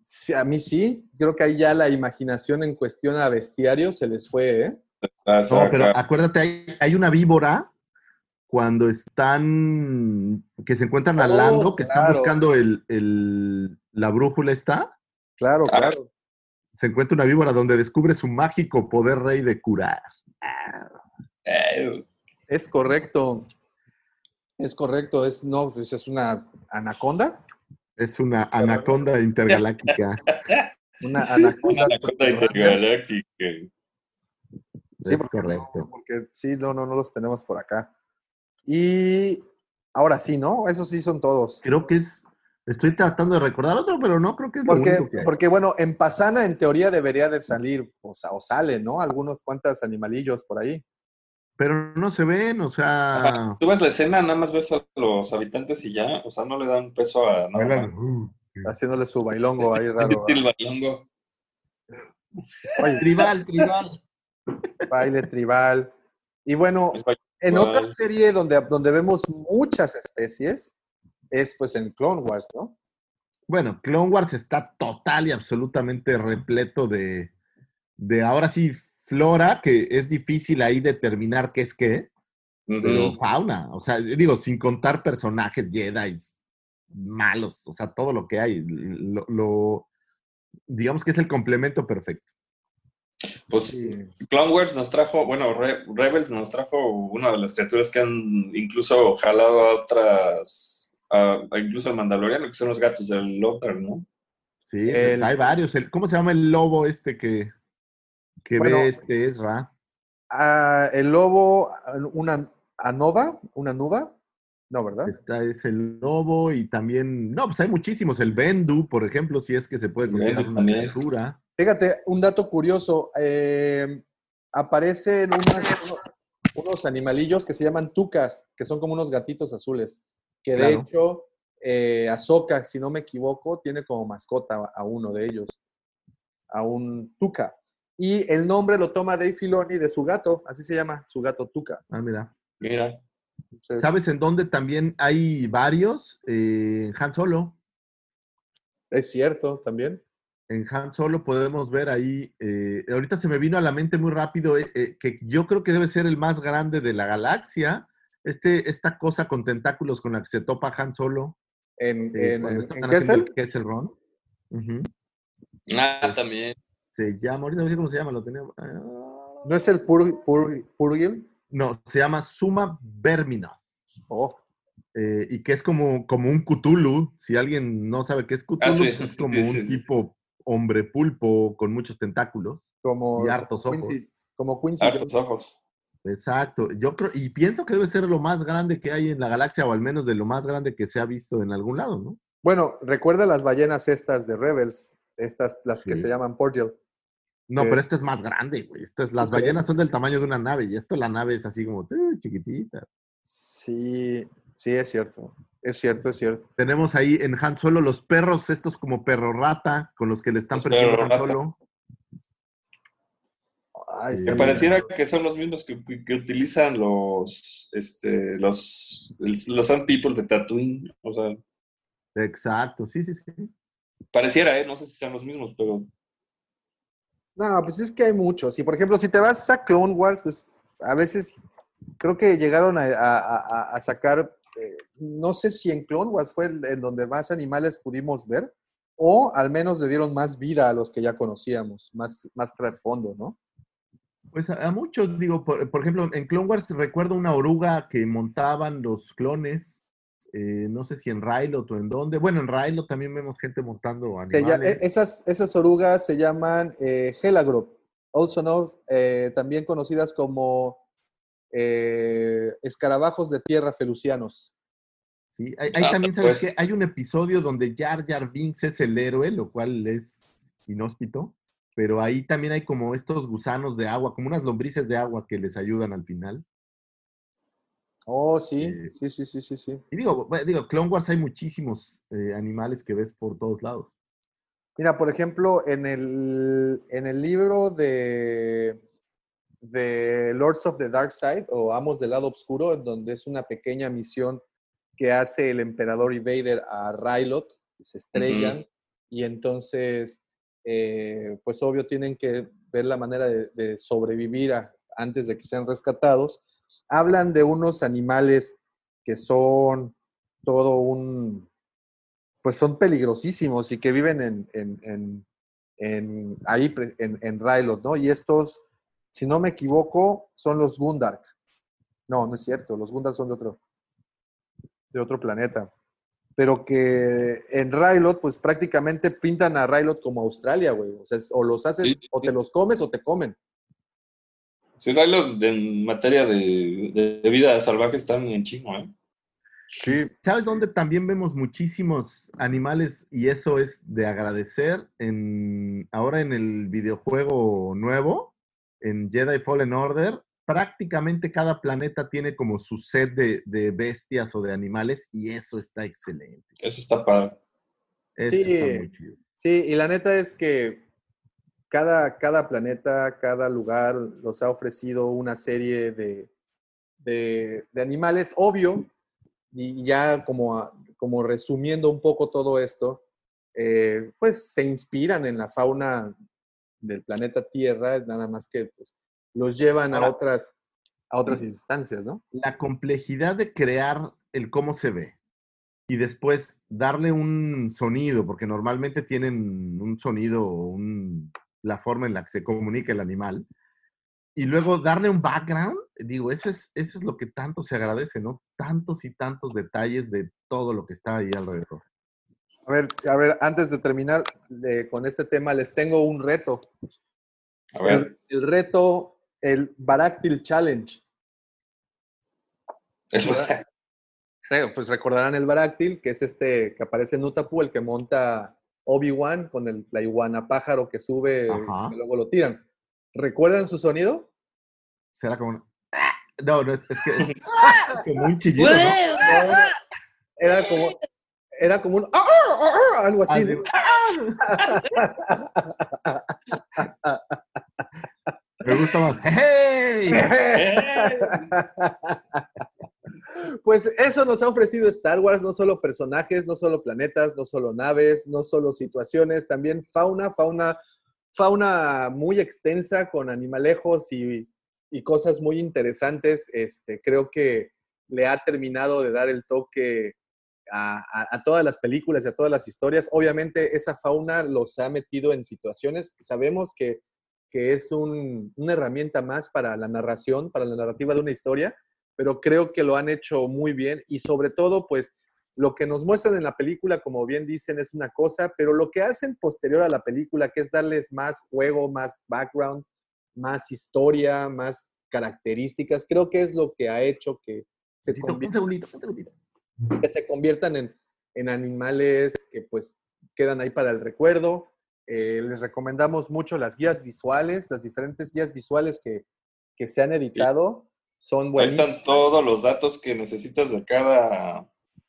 sí- a mí sí. Creo que ahí ya la imaginación en cuestión a bestiario se les fue, ¿eh? La No, pero acuérdate, hay, hay una víbora cuando están, que se encuentran a Oh, Lando, que están buscando el, el- la brújula está, Claro, Ah. claro. se encuentra una víbora donde descubre su mágico poder rey de curar. Es correcto. Es correcto. Es, no, pues es una anaconda. Es una anaconda intergaláctica. Una anaconda. una anaconda intergaláctica. Sí, es porque no, correcto. porque sí, no, no, no los tenemos por acá. Y ahora sí, ¿no? Esos sí son todos. Creo que es, estoy tratando de recordar otro, pero no creo que es lo Porque, único que hay. porque bueno, en Pasana en teoría debería de salir, o, sea, o salen, ¿no? Algunos cuantos animalillos por ahí. Pero no se ven, o sea... Tú ves la escena, nada más ves a los habitantes y ya, o sea, no le dan peso a nada. bailan, uh, Haciéndole su bailongo ahí raro. El bailongo. Oye, tribal, tribal. baile tribal. Y bueno, en otra serie donde, donde vemos muchas especies, es pues en Clone Wars, ¿no? Bueno, Clone Wars está total y absolutamente repleto de, de ahora sí flora, que es difícil ahí determinar qué es qué, pero fauna. O sea, digo, sin contar personajes Jedi malos, o sea, todo lo que hay. Lo, lo- digamos que es el complemento perfecto. Pues Sí. Clone Wars nos trajo, bueno, Re- Rebels nos trajo una de las criaturas que han incluso jalado a otras, a, a incluso al Mandaloriano, que son los gatos del Lothar, ¿no? Sí, El- hay varios. El- ¿Cómo se llama el lobo este que, que Bueno, ve este Ezra? Ah, el lobo, una anova, una nuba, no, ¿verdad? Está es el lobo y también, no, pues hay muchísimos. El Bendu, por ejemplo, si es que se puede considerar una criatura. Fíjate, un dato curioso. eh, aparecen unas- unos animalillos que se llaman tucas, que son como unos gatitos azules. Que de Claro. hecho, eh, Ahsoka, si no me equivoco, tiene como mascota a uno de ellos, a un tuca. Y el nombre lo toma Dave Filoni de su gato, así se llama, su gato tuca. Ah, mira. Mira. Entonces, ¿Sabes en dónde también hay varios? Eh, en Han Solo. Es cierto, también. en Han Solo podemos ver ahí, eh, ahorita se me vino a la mente muy rápido, eh, eh, que yo creo que debe ser el más grande de la galaxia, este, esta cosa con tentáculos con la que se topa Han Solo. En, eh, en, en- Kessel, Kessel Run. Ujú. Ah, también. Se llama, ahorita no sé cómo se llama, lo tenía. ah, ¿no es el Pur, Pur- Purgil? No, se llama Suma Verminoth. Oh, eh, y que es como, como un Cthulhu. Si alguien no sabe qué es Cthulhu, Ah, sí, pues es como sí, un sí, tipo hombre pulpo con muchos tentáculos. como, Y hartos ojos. Quincy, como Quincy Hartos ojos. Exacto. Yo creo, y pienso que debe ser lo más grande que hay en la galaxia, o al menos de lo más grande que se ha visto en algún lado, ¿no? Bueno, recuerda las ballenas estas de Rebels, estas, las que se llaman Porgil. No, Es- pero esto es más grande, güey. Esto es, las ballenas son del tamaño de una nave, y esto la nave es así como uh, chiquitita. Sí, sí, es cierto. Es cierto, es cierto. Tenemos ahí en Han Solo los perros, estos como perro rata, con los que le están Los persiguiendo Han. Solo. Ay, Que pareciera que son los mismos que, que utilizan los, este, los, los Sand People de Tatooine. O sea, Exacto, sí, sí, sí. pareciera, ¿eh? No sé si sean los mismos, pero No, pues es que hay muchos. Y por ejemplo, si te vas a Clone Wars, pues a veces creo que llegaron a, a- a- a sacar, eh, no sé si en Clone Wars fue el- en donde más animales pudimos ver, o al menos le dieron más vida a los que ya conocíamos, más, más trasfondo, ¿no? Pues a, a muchos, digo, por, por ejemplo, en Clone Wars recuerdo una oruga que montaban los clones, eh, no sé si en Rylot o en dónde. Bueno, en Rylot también vemos gente montando animales. e- esas, esas orugas se llaman eh, Helagrop, also known, eh, también conocidas como eh, escarabajos de tierra felucianos. Sí, ahí, ahí Ah, también sabes pues. que hay un episodio donde Jar Jar Binks es el héroe, lo cual es inhóspito, pero ahí también hay como estos gusanos de agua, como unas lombrices de agua que les ayudan al final. Oh, sí, Eh, sí, sí, sí, sí, sí. Y digo, digo, Clone Wars hay muchísimos eh, animales que ves por todos lados. Mira, por ejemplo, en el, en el libro de, de Lords of the Dark Side o Amos del Lado Oscuro, en donde es una pequeña misión que hace el emperador y Vader a Rylot, se estrellan y entonces, eh, pues obvio, tienen que ver la manera de, de sobrevivir a- antes de que sean rescatados. Hablan de unos animales que son todo un, pues son peligrosísimos y que viven en, en, en, en- ahí en, en Rylot, ¿no? Y estos, si no me equivoco, son los Gundark. No, no es cierto, los Gundark son de otro, de otro planeta. Pero que en Rylot, pues prácticamente pintan a Rylot como Australia, güey. O sea, o los haces, Sí, o te los comes o te comen. si Rilo en materia de, de- de vida salvaje están en chingo, ¿eh? Sí. ¿Sabes dónde también vemos muchísimos animales y eso es de agradecer? En, ahora en el videojuego nuevo, en Jedi Fallen Order, prácticamente cada planeta tiene como su set de, de bestias o de animales y eso está excelente. Eso está padre. Eso Sí. está muy chido. Sí, y la neta es que cada, cada planeta, cada lugar nos ha ofrecido una serie de, de- de animales, obvio, y ya como, a- como resumiendo un poco todo esto, eh, pues se inspiran en la fauna del planeta Tierra, nada más que pues, los llevan a Ahora- otras, a otras instancias, ¿no? La complejidad de crear el cómo se ve y después darle un sonido, porque normalmente tienen un sonido, un- la forma en la que se comunica el animal, y luego darle un background, digo, eso es, eso es lo que tanto se agradece, ¿no? Tantos y tantos detalles de todo lo que está ahí alrededor. A ver, a ver, antes de terminar eh, con este tema, les tengo un reto. A ver. El, el reto, el Baractil Challenge. Pues recordarán el Baráctil, que es este que aparece en Utapu, el que monta Obi-Wan con el, la iguana pájaro que sube Ajá. y luego lo tiran. ¿Recuerdan su sonido? Será como... un- No, no, es, es que es como un chillido, ¿no? Era como, era como un algo así. Ah, Me gusta más. ¡Hey! Pues eso nos ha ofrecido Star Wars, no solo personajes, no solo planetas, no solo naves, no solo situaciones, también fauna, fauna, fauna muy extensa con animalejos y, y cosas muy interesantes. Este, creo que le ha terminado de dar el toque a, a- a todas las películas y a todas las historias. Obviamente esa fauna los ha metido en situaciones, sabemos que, que es un- una herramienta más para la narración, para la narrativa de una historia, pero creo que lo han hecho muy bien y sobre todo, pues, lo que nos muestran en la película, como bien dicen, es una cosa, pero lo que hacen posterior a la película, que es darles más juego, más background, más historia, más características, creo que es lo que ha hecho que se, Necesito un segundito, un segundito. que se conviertan en, en animales que pues quedan ahí para el recuerdo. Eh, les recomendamos mucho las guías visuales, las diferentes guías visuales que, que se han editado. Son Ahí buenísimas. están todos los datos que necesitas de cada,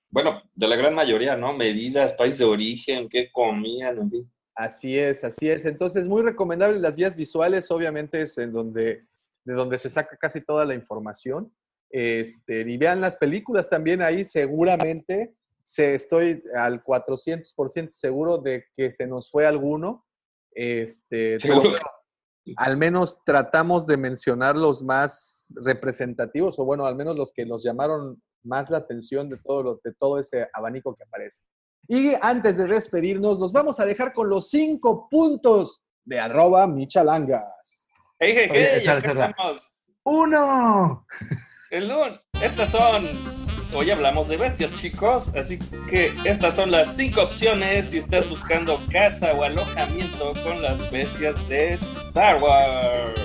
bueno, de la gran mayoría, ¿no? Medidas, país de origen, qué comían, en fin. Así es, así es. Entonces, muy recomendable las guías visuales, obviamente es en donde, de donde se saca casi toda la información. Este, y vean las películas también ahí, seguramente, se, estoy al 400% seguro de que se nos fue alguno. Este, al menos tratamos de mencionar los más representativos, o bueno, al menos los que nos llamaron más la atención de todo, lo- de todo ese abanico que aparece. Y antes de despedirnos, nos vamos a dejar con los cinco puntos de arroba michalangas. ¡Hey, hey, hey! ¡Uno! El lunes. Estas son. Hoy hablamos de bestias, chicos. Así que estas son las cinco opciones si estás buscando casa o alojamiento con las bestias de Star Wars.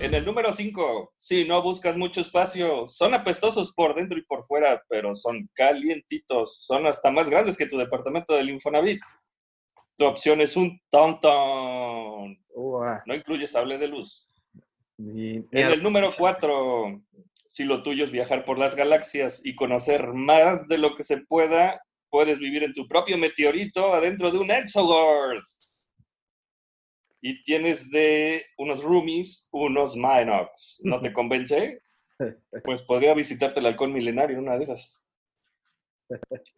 En el número 5, si no buscas mucho espacio, son apestosos por dentro y por fuera, pero son calientitos. Son hasta más grandes que tu departamento del Infonavit. Tu opción es un. Uah, No incluye sable de luz. En el número 4, si lo tuyo es viajar por las galaxias y conocer más de lo que se pueda, puedes vivir en tu propio meteorito adentro de un Exogorth. Y tienes de unos roomies, unos Minox. ¿No te convence? Pues podría visitarte el halcón milenario en una de esas.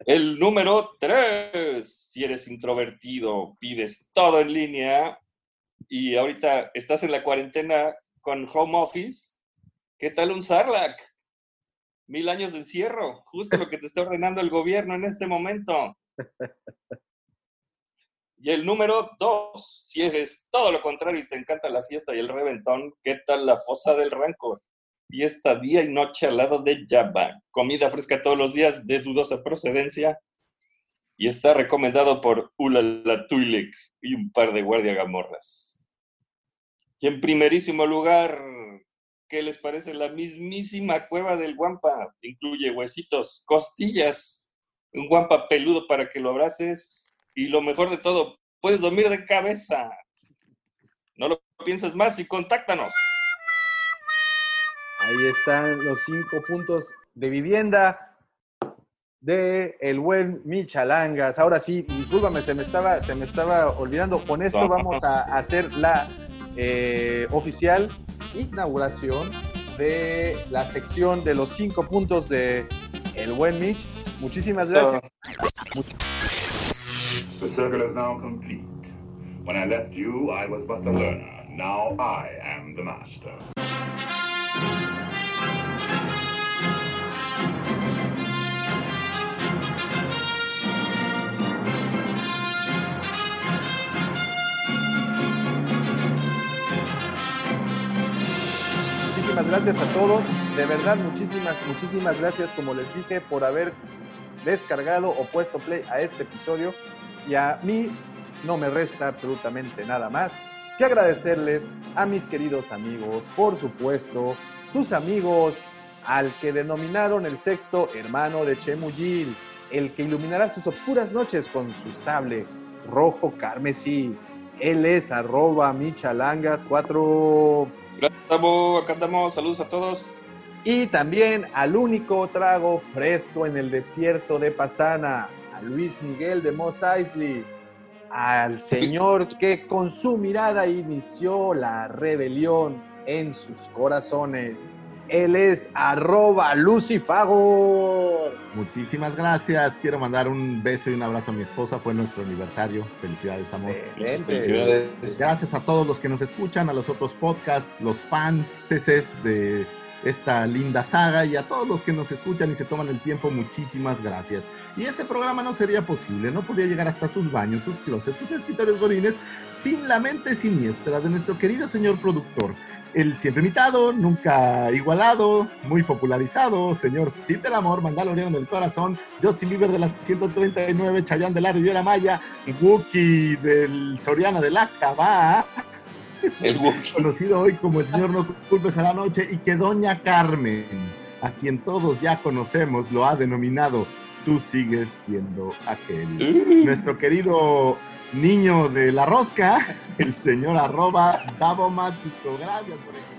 El número 3, si eres introvertido, pides todo en línea y ahorita estás en la cuarentena con home office, ¿qué tal un Sarlac? Mil años de encierro, justo lo que te está ordenando el gobierno en este momento. Y el número dos, si eres todo lo contrario y te encanta la fiesta y el reventón, ¿qué tal la fosa del rancor? Fiesta día y noche al lado de Jabba. Comida fresca todos los días de dudosa procedencia. Y está recomendado por Ulala Tuilek y un par de guardia gamorras. Y en primerísimo lugar, ¿qué les parece la mismísima cueva del Guampa? Incluye huesitos, costillas, un Guampa peludo para que lo abraces y lo mejor de todo, puedes dormir de cabeza. No lo pienses más y contáctanos. Ahí están los cinco puntos de vivienda de el buen Michalangas. Ahora sí, discúlpame, se me estaba, se me estaba olvidando. Con esto vamos a hacer la eh, oficial inauguración de la sección de los cinco puntos de el buen Mitch. Muchísimas So- gracias. The circle is now complete. When I left you, I was but the learner. Now I am the master. Muchísimas gracias a todos. De verdad, muchísimas, muchísimas gracias, como les dije, por haber descargado o puesto play a este episodio. Y a mí no me resta absolutamente nada más que agradecerles a mis queridos amigos, por supuesto, sus amigos, al que denominaron el sexto hermano de Chemuyil, el que iluminará sus oscuras noches con su sable rojo carmesí. Él es arroba michalangas4. Gracias, Tabo. Acá andamos. Saludos a todos. Y también al único trago fresco en el desierto de Pasana, a Luis Miguel de Mos Eisley, al señor que con su mirada inició la rebelión en sus corazones. Él es arroba Lucifago. Muchísimas gracias. Quiero mandar un beso y un abrazo a mi esposa. Fue nuestro aniversario. Felicidades, amor. Felicidades. Gracias a todos los que nos escuchan, a los otros podcasts, los fans de esta linda saga y a todos los que nos escuchan y se toman el tiempo, muchísimas gracias. Y este programa no sería posible, no podría llegar hasta sus baños, sus closets, sus escritorios godines sin la mente siniestra de nuestro querido señor productor. El siempre imitado, nunca igualado, muy popularizado, señor Cite el Amor, Mandaloriano del Corazón, Justin Bieber de las 139, Chayán de la Riviera Maya, Wookie del Soriana de la Cabá, El conocido hoy como el señor No Culpes a la Noche, y que Doña Carmen, a quien todos ya conocemos, lo ha denominado Tú sigues siendo aquel. Nuestro querido niño de la rosca, el señor arroba Davomático. Gracias por escuchar.